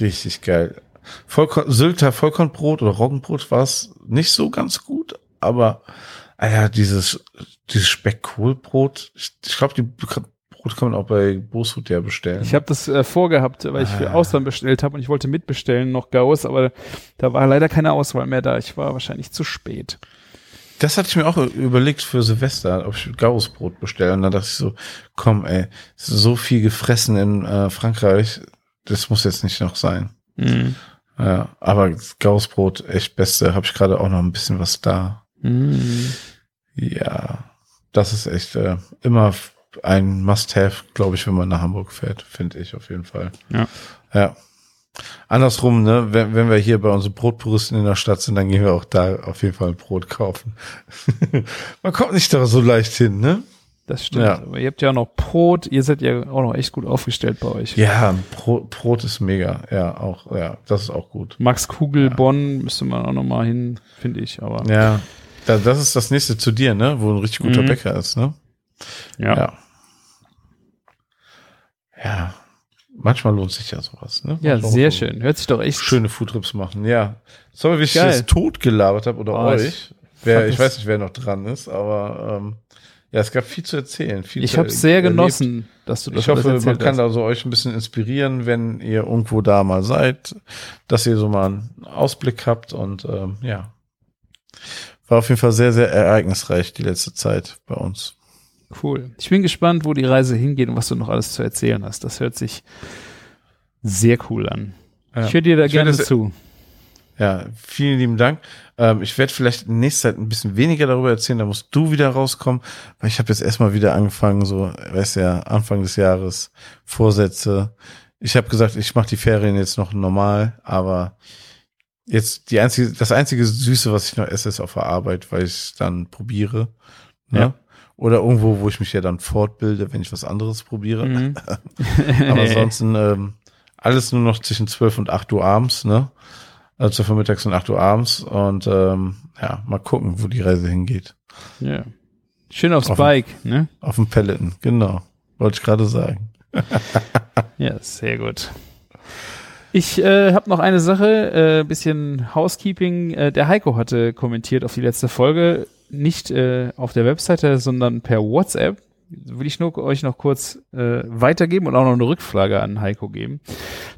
Speaker 3: Richtig geil. Vollkorn, Sylter Vollkornbrot oder Roggenbrot war es nicht so ganz gut, aber ah ja, dieses, dieses Speckkohlbrot, ich, ich glaube, die Brot kann man auch bei Boshut ja bestellen.
Speaker 4: Ich habe das äh, vorgehabt, weil ich für
Speaker 3: Ah.
Speaker 4: Ausland bestellt habe und ich wollte mitbestellen noch Gauss, aber da war leider keine Auswahl mehr da. Ich war wahrscheinlich zu spät.
Speaker 3: das hatte ich mir auch überlegt für Silvester, ob ich Gaues Brot bestelle. Und dann dachte ich so, komm, ey, so viel gefressen in äh, Frankreich, das muss jetzt nicht noch sein.
Speaker 4: Mhm.
Speaker 3: Ja, aber Gaues Brot, echt beste, habe ich gerade auch noch ein bisschen was da.
Speaker 4: Mhm.
Speaker 3: Ja, das ist echt äh, immer ein Must-Have, glaube ich, wenn man nach Hamburg fährt, finde ich auf jeden Fall.
Speaker 4: Ja.
Speaker 3: Ja. Andersrum, ne, wenn, wenn wir hier bei unseren Brotpuristen in der Stadt sind, dann gehen wir auch da auf jeden Fall ein Brot kaufen. man kommt nicht da so leicht hin, ne?
Speaker 4: Das stimmt.
Speaker 3: Ja.
Speaker 4: Aber ihr habt ja auch noch Brot. Ihr seid ja auch noch echt gut aufgestellt bei euch.
Speaker 3: Ja, Brot, Brot ist mega. Ja, auch, ja, das ist auch gut.
Speaker 4: Max Kugel Bonn müsste man auch noch mal hin, finde ich. Aber
Speaker 3: Ja, da, das ist das nächste zu dir, ne, wo ein richtig guter
Speaker 4: Mhm.
Speaker 3: Bäcker ist, ne?
Speaker 4: ja.
Speaker 3: Ja. Ja. Manchmal lohnt sich ja sowas, ne?
Speaker 4: Ja, sehr
Speaker 3: so
Speaker 4: schön. Hört sich doch echt
Speaker 3: Schöne Foodtrips machen, ja. Sorry, wie ich
Speaker 4: Geil.
Speaker 3: das tot gelabert habe oder
Speaker 4: Oh,
Speaker 3: euch.
Speaker 4: ich
Speaker 3: Wer, ich
Speaker 4: das-
Speaker 3: weiß nicht, wer noch dran ist, aber ähm, ja, es gab viel zu erzählen. Viel
Speaker 4: Ich habe sehr
Speaker 3: erlebt.
Speaker 4: genossen, dass du das
Speaker 3: Ich hoffe,
Speaker 4: alles
Speaker 3: man kann
Speaker 4: hast.
Speaker 3: also euch ein bisschen inspirieren, wenn ihr irgendwo da mal seid, dass ihr so mal einen Ausblick habt und ähm, ja. War auf jeden Fall sehr, sehr ereignisreich die letzte Zeit bei uns.
Speaker 4: Cool. Ich bin gespannt, wo die Reise hingeht und was du noch alles zu erzählen hast. Das hört sich sehr cool an.
Speaker 3: Ja.
Speaker 4: Ich höre dir da
Speaker 3: Ich
Speaker 4: gerne
Speaker 3: es-
Speaker 4: zu.
Speaker 3: Ja, vielen lieben Dank. Ähm, ich werde vielleicht in nächster Zeit ein bisschen weniger darüber erzählen, da musst du wieder rauskommen, weil ich habe jetzt erstmal wieder angefangen, so, weißt ja, Anfang des Jahres, Vorsätze. Ich habe gesagt, ich mache die Ferien jetzt noch normal, aber jetzt die einzige, das einzige Süße, was ich noch esse, ist auf der Arbeit, weil ich es dann probiere. Ne?
Speaker 4: Ja.
Speaker 3: Oder irgendwo, wo ich mich ja dann fortbilde, wenn ich was anderes probiere.
Speaker 4: Mhm.
Speaker 3: Aber ansonsten ähm, alles nur noch zwischen 12 und 8 Uhr abends, ne? Also 12 Uhr mittags und 8 Uhr abends. Und ähm, ja, mal gucken, wo die Reise hingeht.
Speaker 4: ja. Schön aufs
Speaker 3: Auf dem-
Speaker 4: Bike, ne?
Speaker 3: Auf dem Peloton, genau. Wollte ich gerade sagen.
Speaker 4: Ja, sehr gut. Ich äh, habe noch eine Sache, äh, bisschen Housekeeping. Äh, der Heiko hatte kommentiert auf die letzte Folge, nicht äh, auf der Webseite, sondern per WhatsApp. Will ich nur euch noch kurz äh, weitergeben und auch noch eine Rückfrage an Heiko geben.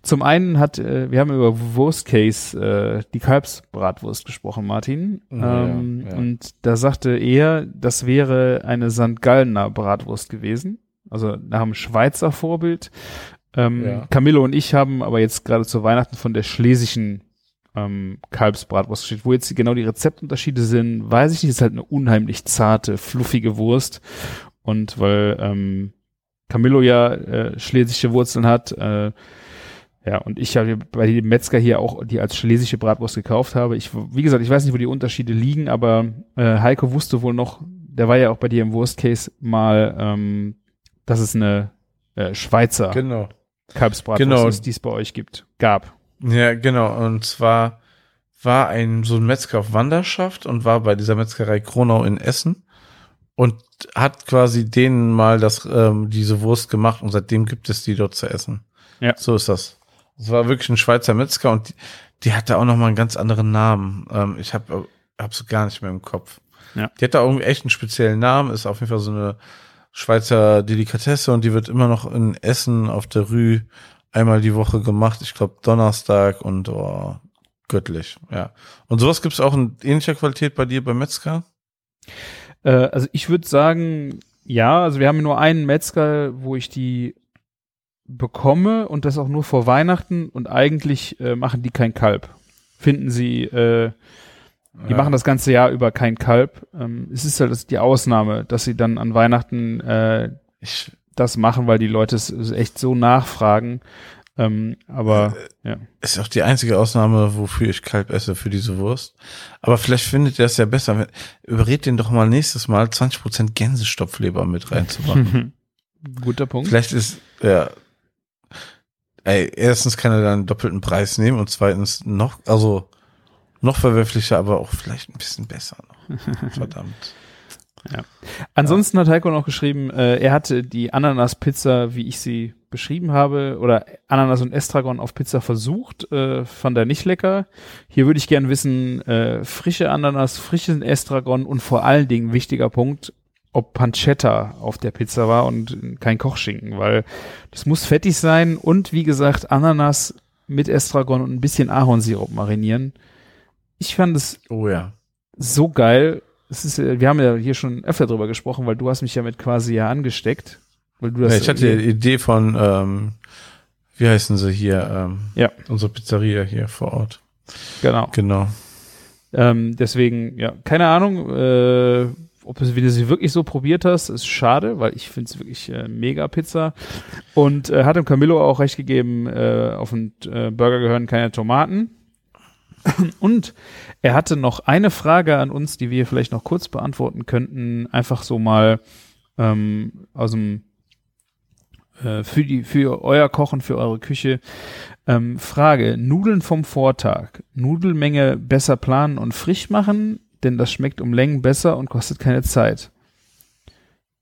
Speaker 4: Zum einen hat, äh, wir haben über Worst Case äh, die Kalbsbratwurst gesprochen, Martin.
Speaker 3: Ja,
Speaker 4: ähm,
Speaker 3: ja.
Speaker 4: Und da sagte er, das wäre eine St. Gallener Bratwurst gewesen. Also nach dem Schweizer Vorbild. Ähm,
Speaker 3: Ja.
Speaker 4: Camillo und ich haben aber jetzt gerade zu Weihnachten von der schlesischen ähm, Kalbsbratwurst geschickt. Wo jetzt genau die Rezeptunterschiede sind, weiß ich nicht. ist halt eine unheimlich zarte, fluffige Wurst. Und weil ähm, Camillo ja äh, schlesische Wurzeln hat, äh, ja, und ich habe bei dem Metzger hier auch die als schlesische Bratwurst gekauft habe. Ich, wie gesagt, ich weiß nicht, wo die Unterschiede liegen, aber äh, Heiko wusste wohl noch, der war ja auch bei dir im Worst Case mal, ähm, dass es eine äh, Schweizer
Speaker 3: Genau.
Speaker 4: Kalbsbratwurst
Speaker 3: Genau.
Speaker 4: ist, die es bei euch gibt. Gab.
Speaker 3: Ja, genau. Und zwar war ein so ein Metzger auf Wanderschaft und war bei dieser Metzgerei Kronau in Essen und hat quasi denen mal das ähm, diese Wurst gemacht und seitdem gibt es die dort zu essen.
Speaker 4: Ja.
Speaker 3: So ist das. Es war wirklich ein Schweizer Metzger und die, die hatte auch noch mal einen ganz anderen Namen. Ähm, ich habe hab sie gar nicht mehr im Kopf.
Speaker 4: Ja.
Speaker 3: Die hat da irgendwie echt einen speziellen Namen, ist auf jeden Fall so eine Schweizer Delikatesse und die wird immer noch in Essen auf der Rue einmal die Woche gemacht. Ich glaube Donnerstag und oh, göttlich, ja. Und sowas gibt's auch in ähnlicher Qualität bei dir beim Metzger?
Speaker 4: Äh, also ich würde sagen, ja, also wir haben nur einen Metzger, wo ich die bekomme und das auch nur vor Weihnachten und eigentlich äh, machen die kein Kalb. Finden sie, äh, die
Speaker 3: Ja.
Speaker 4: machen das ganze Jahr über kein Kalb. Ähm, es ist halt die Ausnahme, dass sie dann an Weihnachten äh,
Speaker 3: Ich,
Speaker 4: das machen, weil die Leute es echt so nachfragen. Ähm, aber ja.
Speaker 3: ist auch die einzige Ausnahme, wofür ich Kalb esse, für diese Wurst. Aber vielleicht findet ihr es ja besser. Überred den doch mal nächstes Mal 20% Gänsestopfleber mit reinzumachen.
Speaker 4: Guter Punkt.
Speaker 3: vielleicht ist, Ja. Ey, erstens kann er dann einen doppelten Preis nehmen und zweitens noch, also noch verwerflicher, aber auch vielleicht ein bisschen besser noch. Verdammt.
Speaker 4: Ansonsten hat Heiko noch geschrieben, äh, er hatte die Ananas-Pizza, wie ich sie beschrieben habe, oder Ananas und Estragon auf Pizza versucht, äh, fand er nicht lecker. Hier würde ich gern wissen, äh, frische Ananas, frischen Estragon und vor allen Dingen, wichtiger Punkt, ob Pancetta auf der Pizza war und kein Kochschinken, weil das muss fettig sein und wie gesagt, Ananas mit Estragon und ein bisschen Ahornsirup marinieren. Ich fand es
Speaker 3: Oh ja.
Speaker 4: so geil. Es ist, äh, wir haben ja hier schon öfter drüber gesprochen, weil du hast mich ja mit quasi ja angesteckt. Weil du das
Speaker 3: ja ich hatte die Idee von, ähm, wie heißen sie hier, ähm,
Speaker 4: Ja.
Speaker 3: unsere Pizzeria hier vor Ort.
Speaker 4: genau.
Speaker 3: Genau.
Speaker 4: Ähm, deswegen, ja, keine Ahnung, äh, ob es, wie du sie wirklich so probiert hast, ist schade, weil ich finde es wirklich äh, mega Pizza. Und äh, hat dem Camillo auch recht gegeben, äh, auf den äh, Burger gehören keine Tomaten. Und er hatte noch eine Frage an uns, die wir vielleicht noch kurz beantworten könnten. Einfach so mal ähm, aus dem äh, für die für euer Kochen, für eure Küche. Ähm, Frage: Nudeln vom Vortag. Nudelmenge besser planen und frisch machen, denn das schmeckt um Längen besser und kostet keine Zeit.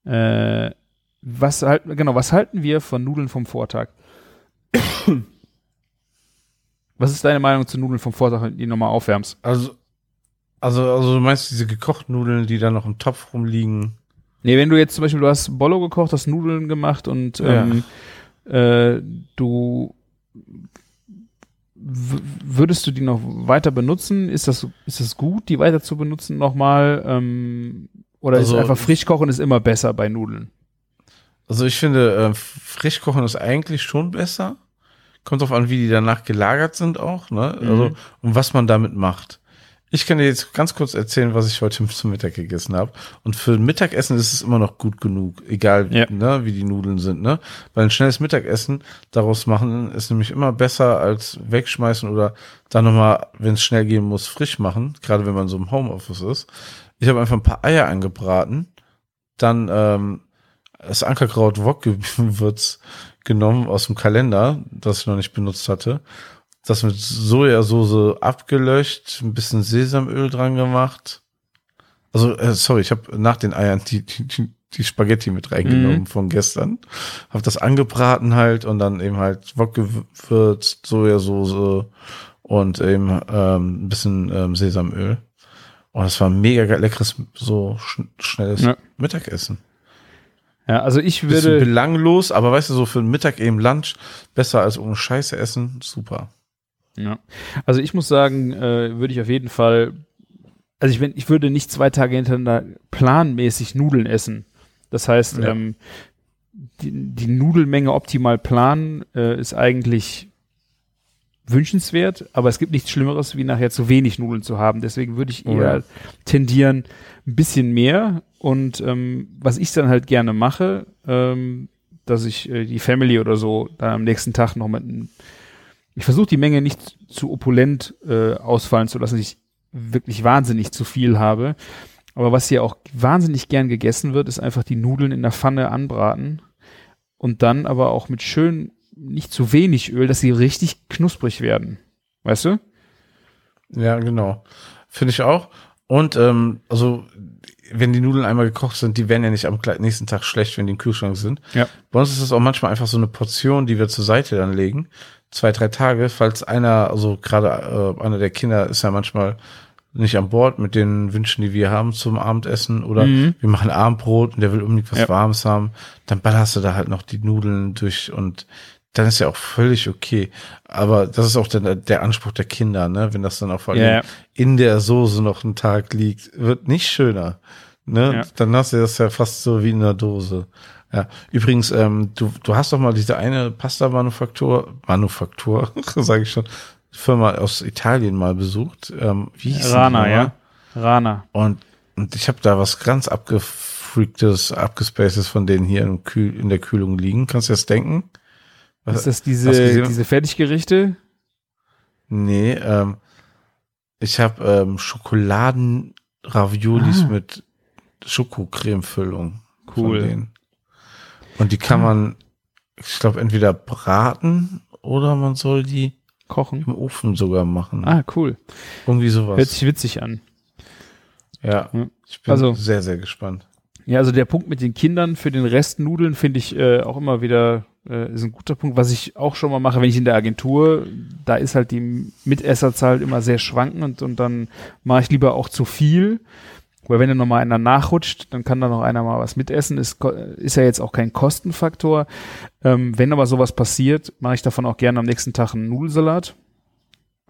Speaker 4: Äh, was halten genau? Was halten wir von Nudeln vom Vortag? Was ist deine Meinung zu Nudeln vom Vortag, wenn du die nochmal aufwärmst?
Speaker 3: Also, also, also du meinst diese gekochten Nudeln, die da noch im Topf rumliegen?
Speaker 4: Nee, wenn du jetzt zum Beispiel, du hast Bollo gekocht, hast Nudeln gemacht und
Speaker 3: Ja.
Speaker 4: ähm, äh, du würdest du die noch weiter benutzen? Ist das, ist das gut, die weiter zu benutzen nochmal? Ähm, oder
Speaker 3: Also-
Speaker 4: ist einfach frisch kochen ist immer besser bei Nudeln?
Speaker 3: Also ich finde, äh, frisch kochen ist eigentlich schon besser. Kommt drauf an, wie die danach gelagert sind auch, ne?
Speaker 4: Mhm.
Speaker 3: Also, und was man damit macht. Ich kann dir jetzt ganz kurz erzählen, was ich heute zum Mittag gegessen habe. Und für ein Mittagessen ist es immer noch gut genug, egal
Speaker 4: Ja.
Speaker 3: ne, wie die Nudeln sind. Ne? Weil ein schnelles Mittagessen daraus machen ist nämlich immer besser als wegschmeißen oder dann nochmal, wenn es schnell gehen muss, frisch machen. Gerade wenn man so im Homeoffice ist. Ich habe einfach ein paar Eier angebraten, dann ähm, das Ankerkraut Wok-Gewürz genommen aus dem Kalender, das ich noch nicht benutzt hatte. Das mit Sojasauce abgelöscht, ein bisschen Sesamöl dran gemacht. Also, äh, sorry, ich habe nach den Eiern die, die, die- Spaghetti mit reingenommen
Speaker 4: Mhm.
Speaker 3: von gestern. Habe das angebraten halt und dann eben halt Wok-Gewürz, Sojasauce und eben ähm, ein bisschen ähm, Sesamöl. Und das war ein mega leckeres, so schn schnelles
Speaker 4: Ja.
Speaker 3: Mittagessen.
Speaker 4: Ja, also ich
Speaker 3: Bisschen
Speaker 4: würde,
Speaker 3: belanglos, aber weißt du, so für den Mittag eben Lunch, besser als ohne Scheiße essen, super.
Speaker 4: ja. also ich muss sagen, äh, würde ich auf jeden Fall, also ich, wenn, ich würde nicht zwei Tage hintereinander planmäßig Nudeln essen. Das heißt,
Speaker 3: Ja.
Speaker 4: ähm, die, die Nudelmenge optimal planen äh, ist eigentlich wünschenswert, aber es gibt nichts Schlimmeres, wie nachher zu wenig Nudeln zu haben. Deswegen würde ich
Speaker 3: Oh
Speaker 4: eher
Speaker 3: ja.
Speaker 4: tendieren, ein bisschen mehr. Und ähm, was ich dann halt gerne mache, ähm, dass ich äh, die Family oder so dann am nächsten Tag noch mit ich versuche die Menge nicht zu opulent äh, ausfallen zu lassen, dass ich wirklich wahnsinnig zu viel habe. Aber was hier auch wahnsinnig gern gegessen wird, ist einfach die Nudeln in der Pfanne anbraten und dann aber auch mit schön nicht zu wenig Öl, dass sie richtig knusprig werden. Weißt du?
Speaker 3: Ja, genau. Finde ich auch. Und ähm, also, wenn die Nudeln einmal gekocht sind, die werden ja nicht am nächsten Tag schlecht, wenn die im Kühlschrank sind.
Speaker 4: Ja.
Speaker 3: Bei uns ist es auch manchmal einfach so eine Portion, die wir zur Seite dann legen. Zwei, drei Tage, falls einer, also gerade äh, einer der Kinder ist ja manchmal nicht an Bord mit den Wünschen, die wir haben zum Abendessen oder
Speaker 4: Mhm.
Speaker 3: wir machen Abendbrot und der will unbedingt was
Speaker 4: Ja.
Speaker 3: Warmes haben, dann ballerst du da halt noch die Nudeln durch und dann ist ja auch völlig okay. Aber das ist auch der, der Anspruch der Kinder, ne? Wenn das dann auch vor allem
Speaker 4: Ja.
Speaker 3: in der Soße noch einen Tag liegt, wird nicht schöner. Ne?
Speaker 4: Ja.
Speaker 3: Dann hast du das ja fast so wie in der Dose. Ja, übrigens, ähm, du, du hast doch mal diese eine Pasta-Manufaktur, Manufaktur, sage ich schon, Firma aus Italien mal besucht. Ähm, wie hieß
Speaker 4: Rana, ja. Rana.
Speaker 3: Und, und ich habe da was ganz abgefreaktes, abgespacedes von denen hier in, Kühl, in der Kühlung liegen. Kannst du das denken? Was-
Speaker 4: Ist das diese, diese Fertiggerichte?
Speaker 3: Nee, ähm, ich habe ähm, Schokoladen-Raviolis
Speaker 4: Ah.
Speaker 3: mit Schokocreme-Füllung.
Speaker 4: Cool.
Speaker 3: Und die kann man Ich glaube, entweder braten oder man soll die
Speaker 4: Kochen.
Speaker 3: im Ofen sogar machen.
Speaker 4: Ah, cool.
Speaker 3: Irgendwie sowas.
Speaker 4: Hört sich witzig an.
Speaker 3: ja.
Speaker 4: Ja.
Speaker 3: Ich bin
Speaker 4: Also-
Speaker 3: sehr, sehr gespannt.
Speaker 4: Ja, also der Punkt mit den Kindern für den Rest Nudeln finde ich äh, auch immer wieder äh, ist ein guter Punkt. Was ich auch schon mal mache, wenn ich in der Agentur, da ist halt die Mitesserzahl immer sehr schwankend und dann mache ich lieber auch zu viel. Weil wenn dann noch mal einer nachrutscht, dann kann da noch einer mal was mitessen. Ist, ist ja jetzt auch kein Kostenfaktor. Ähm, wenn aber sowas passiert, mache ich davon auch gerne am nächsten Tag einen Nudelsalat.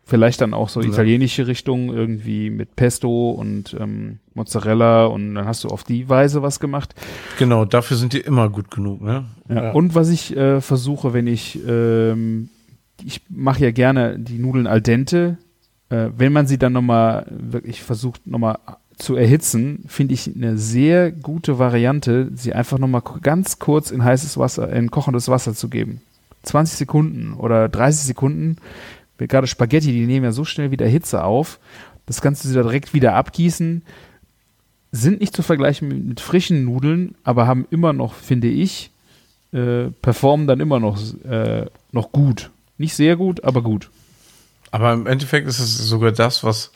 Speaker 4: Vielleicht dann auch so
Speaker 3: Ja.
Speaker 4: italienische Richtung, irgendwie mit Pesto und ähm, Mozzarella und dann hast du auf die Weise was gemacht.
Speaker 3: Genau, dafür sind die immer gut genug, ne?
Speaker 4: Ja. Und was ich äh, versuche, wenn ich, ähm, ich mache ja gerne die Nudeln al dente, äh, wenn man sie dann nochmal wirklich versucht nochmal zu erhitzen, finde ich eine sehr gute Variante, sie einfach nochmal ganz kurz in heißes Wasser, in kochendes Wasser zu geben. 20 Sekunden oder 30 Sekunden. Gerade Spaghetti, die nehmen ja so schnell wieder Hitze auf. Das kannst du sie da direkt wieder abgießen. Sind nicht zu vergleichen mit, mit frischen Nudeln, aber haben immer noch, finde ich, äh, performen dann immer noch, äh, noch gut. Nicht sehr gut, aber gut.
Speaker 3: Aber im Endeffekt ist es sogar das, was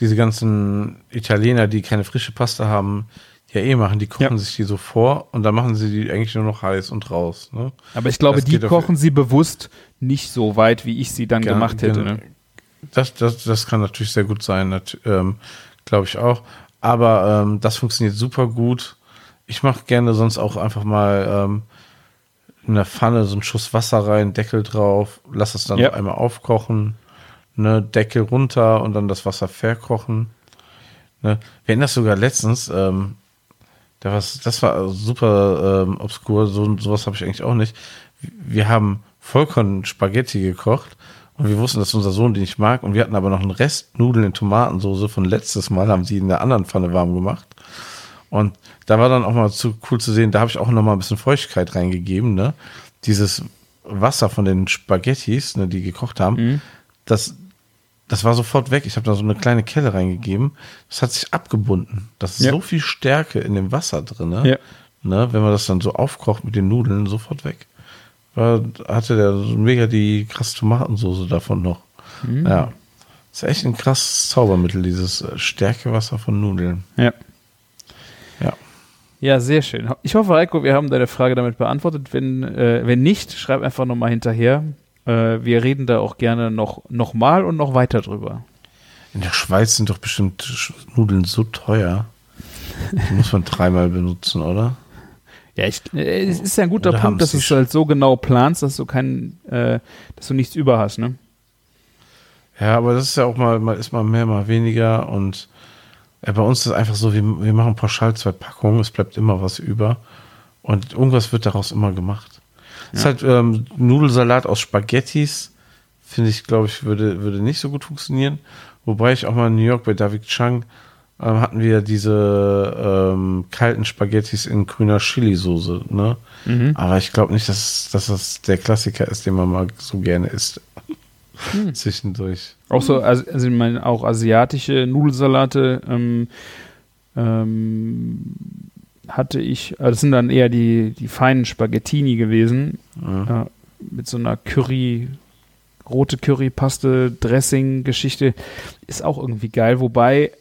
Speaker 3: diese ganzen Italiener, die keine frische Pasta haben, ja eh machen. Die kochen
Speaker 4: Ja.
Speaker 3: sich die so vor und dann machen sie die eigentlich nur noch heiß und raus. Ne?
Speaker 4: Aber ich glaube,
Speaker 3: Das
Speaker 4: die kochen sie bewusst nicht so weit, wie ich sie dann
Speaker 3: Gern-
Speaker 4: gemacht hätte.
Speaker 3: gern-
Speaker 4: Ne?
Speaker 3: Das, das, das kann natürlich sehr gut sein, ähm, glaube ich auch. Aber ähm, das funktioniert super gut. Ich mache gerne sonst auch einfach mal ähm, in der Pfanne so einen Schuss Wasser rein, Deckel drauf, lass es dann
Speaker 4: Ja.
Speaker 3: noch einmal aufkochen, ne, Deckel runter und dann das Wasser verkochen. Ne. Wir hatten das sogar letztens, ähm, da was, das war super ähm, obskur, so, sowas habe ich eigentlich auch nicht. Wir haben Vollkorn-Spaghetti gekocht und wir wussten, dass unser Sohn die nicht mag und wir hatten aber noch einen Rest Nudeln in Tomatensoße von letztes Mal, haben sie in der anderen Pfanne warm gemacht. Und da war dann auch mal zu cool zu sehen, da habe ich auch noch mal ein bisschen Feuchtigkeit reingegeben, ne? Dieses Wasser von den Spaghettis, ne, die gekocht haben,
Speaker 4: Mhm.
Speaker 3: das, das war sofort weg. Ich habe da so eine kleine Kelle reingegeben. Das hat sich abgebunden. Das ist
Speaker 4: Ja.
Speaker 3: so viel Stärke in dem Wasser drin, ne?
Speaker 4: Ja.
Speaker 3: ne? Wenn man das dann so aufkocht mit den Nudeln, sofort weg. War, hatte der mega die krasse Tomatensoße davon noch.
Speaker 4: Mhm.
Speaker 3: Ja. Ist echt ein krasses Zaubermittel, dieses äh, Stärkewasser von Nudeln.
Speaker 4: Ja.
Speaker 3: Ja.
Speaker 4: Ja, sehr schön. Ich hoffe, Heiko, wir haben deine Frage damit beantwortet. Wenn, äh, wenn nicht, schreib einfach nochmal hinterher. Äh, wir reden da auch gerne noch, noch mal und noch weiter drüber.
Speaker 3: In der Schweiz sind doch bestimmt Nudeln so teuer. Die muss man dreimal benutzen, oder?
Speaker 4: Ja, ich, äh, es ist ja ein guter
Speaker 3: Oder
Speaker 4: Punkt, dass du es halt so genau planst, dass du keinen, äh, dass du nichts über hast, ne?
Speaker 3: Ja, aber das ist ja auch mal, mal ist mal mehr, mal weniger. Und ja, bei uns ist es einfach so, wir, wir machen pauschal zwei Packungen, es bleibt immer was über. Und irgendwas wird daraus immer gemacht. Es ist halt ähm, Nudelsalat aus Spaghettis, finde ich, glaube ich, würde, würde nicht so gut funktionieren. Wobei ich auch mal in New York bei David Chang ähm, hatten wir diese ähm, kalten Spaghettis in grüner Chili-Soße, ne?
Speaker 4: Mhm.
Speaker 3: Aber ich glaube nicht, dass, dass das der Klassiker ist, den man mal so gerne isst.
Speaker 4: Hm.
Speaker 3: Zwischendurch.
Speaker 4: Auch so, also, also ich meine, auch asiatische Nudelsalate ähm, ähm, hatte ich, also das sind dann eher die, die feinen Spaghettini gewesen,
Speaker 3: Ja.
Speaker 4: äh, mit so einer Curry, rote Currypaste, Dressing-Geschichte, ist auch irgendwie geil, wobei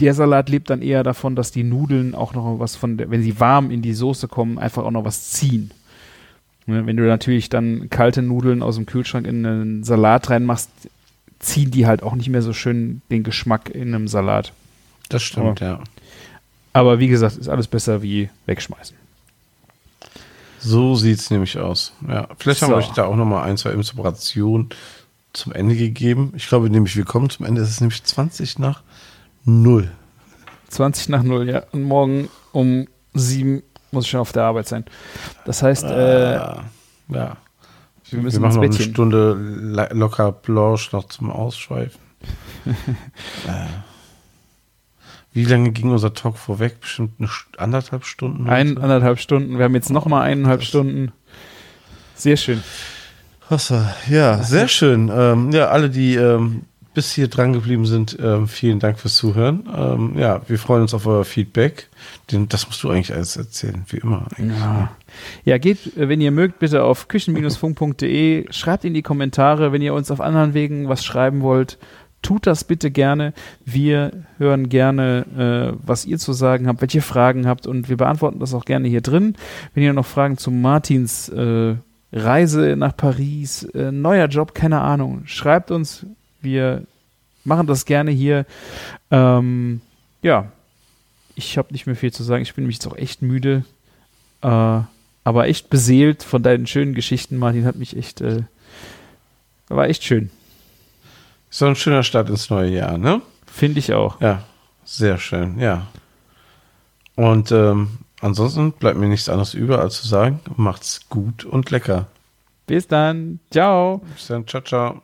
Speaker 4: der Salat lebt dann eher davon, dass die Nudeln auch noch was von der, wenn sie warm in die Soße kommen, einfach auch noch was ziehen. Ne, Wenn du natürlich dann kalte Nudeln aus dem Kühlschrank in einen Salat reinmachst, ziehen die halt auch nicht mehr so schön den Geschmack in einem Salat.
Speaker 3: Das stimmt, ja.
Speaker 4: Aber wie gesagt, ist alles besser wie wegschmeißen.
Speaker 3: So sieht's nämlich aus. Ja, vielleicht haben wir
Speaker 4: So.
Speaker 3: euch da auch noch mal ein, zwei Inspirationen zum Ende gegeben. Ich glaube nämlich, wir kommen zum Ende. Es ist nämlich 20 nach 0.
Speaker 4: 20 nach 0, ja. Und morgen um 7 muss ich schon auf der Arbeit sein. Das heißt, äh,
Speaker 3: ja.
Speaker 4: wir
Speaker 3: Wir
Speaker 4: müssen
Speaker 3: machen noch eine. Stunde locker Blanche noch zum Ausschweifen. äh. Wie lange ging unser Talk vorweg? Bestimmt eine anderthalb Stunden?
Speaker 4: ein, anderthalb Stunden. Wir haben jetzt noch mal eineinhalb Stunden. Sehr schön.
Speaker 3: Wasser, ja, sehr schön. Ähm, ja, alle, die ähm, bis hier dran geblieben sind, ähm, vielen Dank fürs Zuhören. Ähm, ja, wir freuen uns auf euer Feedback. Den, das musst du eigentlich alles erzählen, wie immer.
Speaker 4: Ja. ja, geht, äh, wenn ihr mögt, bitte auf küchen-funk.de, schreibt in die Kommentare, wenn ihr uns auf anderen Wegen was schreiben wollt, tut das bitte gerne. Wir hören gerne, äh, was ihr zu sagen habt, welche Fragen habt und wir beantworten das auch gerne hier drin. Wenn ihr noch Fragen zu Martins äh, Reise nach Paris, äh, neuer Job, keine Ahnung, schreibt uns. Wir machen das gerne hier. Ähm, ja, ich habe nicht mehr viel zu sagen. Ich bin nämlich jetzt auch echt müde, äh, aber echt beseelt von deinen schönen Geschichten, Martin. Hat mich echt, äh, war echt schön.
Speaker 3: Ist doch ein schöner Start ins neue Jahr, ne?
Speaker 4: Finde ich auch.
Speaker 3: Ja, sehr schön, ja. Und ähm, ansonsten bleibt mir nichts anderes über, als zu sagen, macht's gut und lecker.
Speaker 4: Bis dann. Ciao.
Speaker 3: Bis dann, ciao, ciao.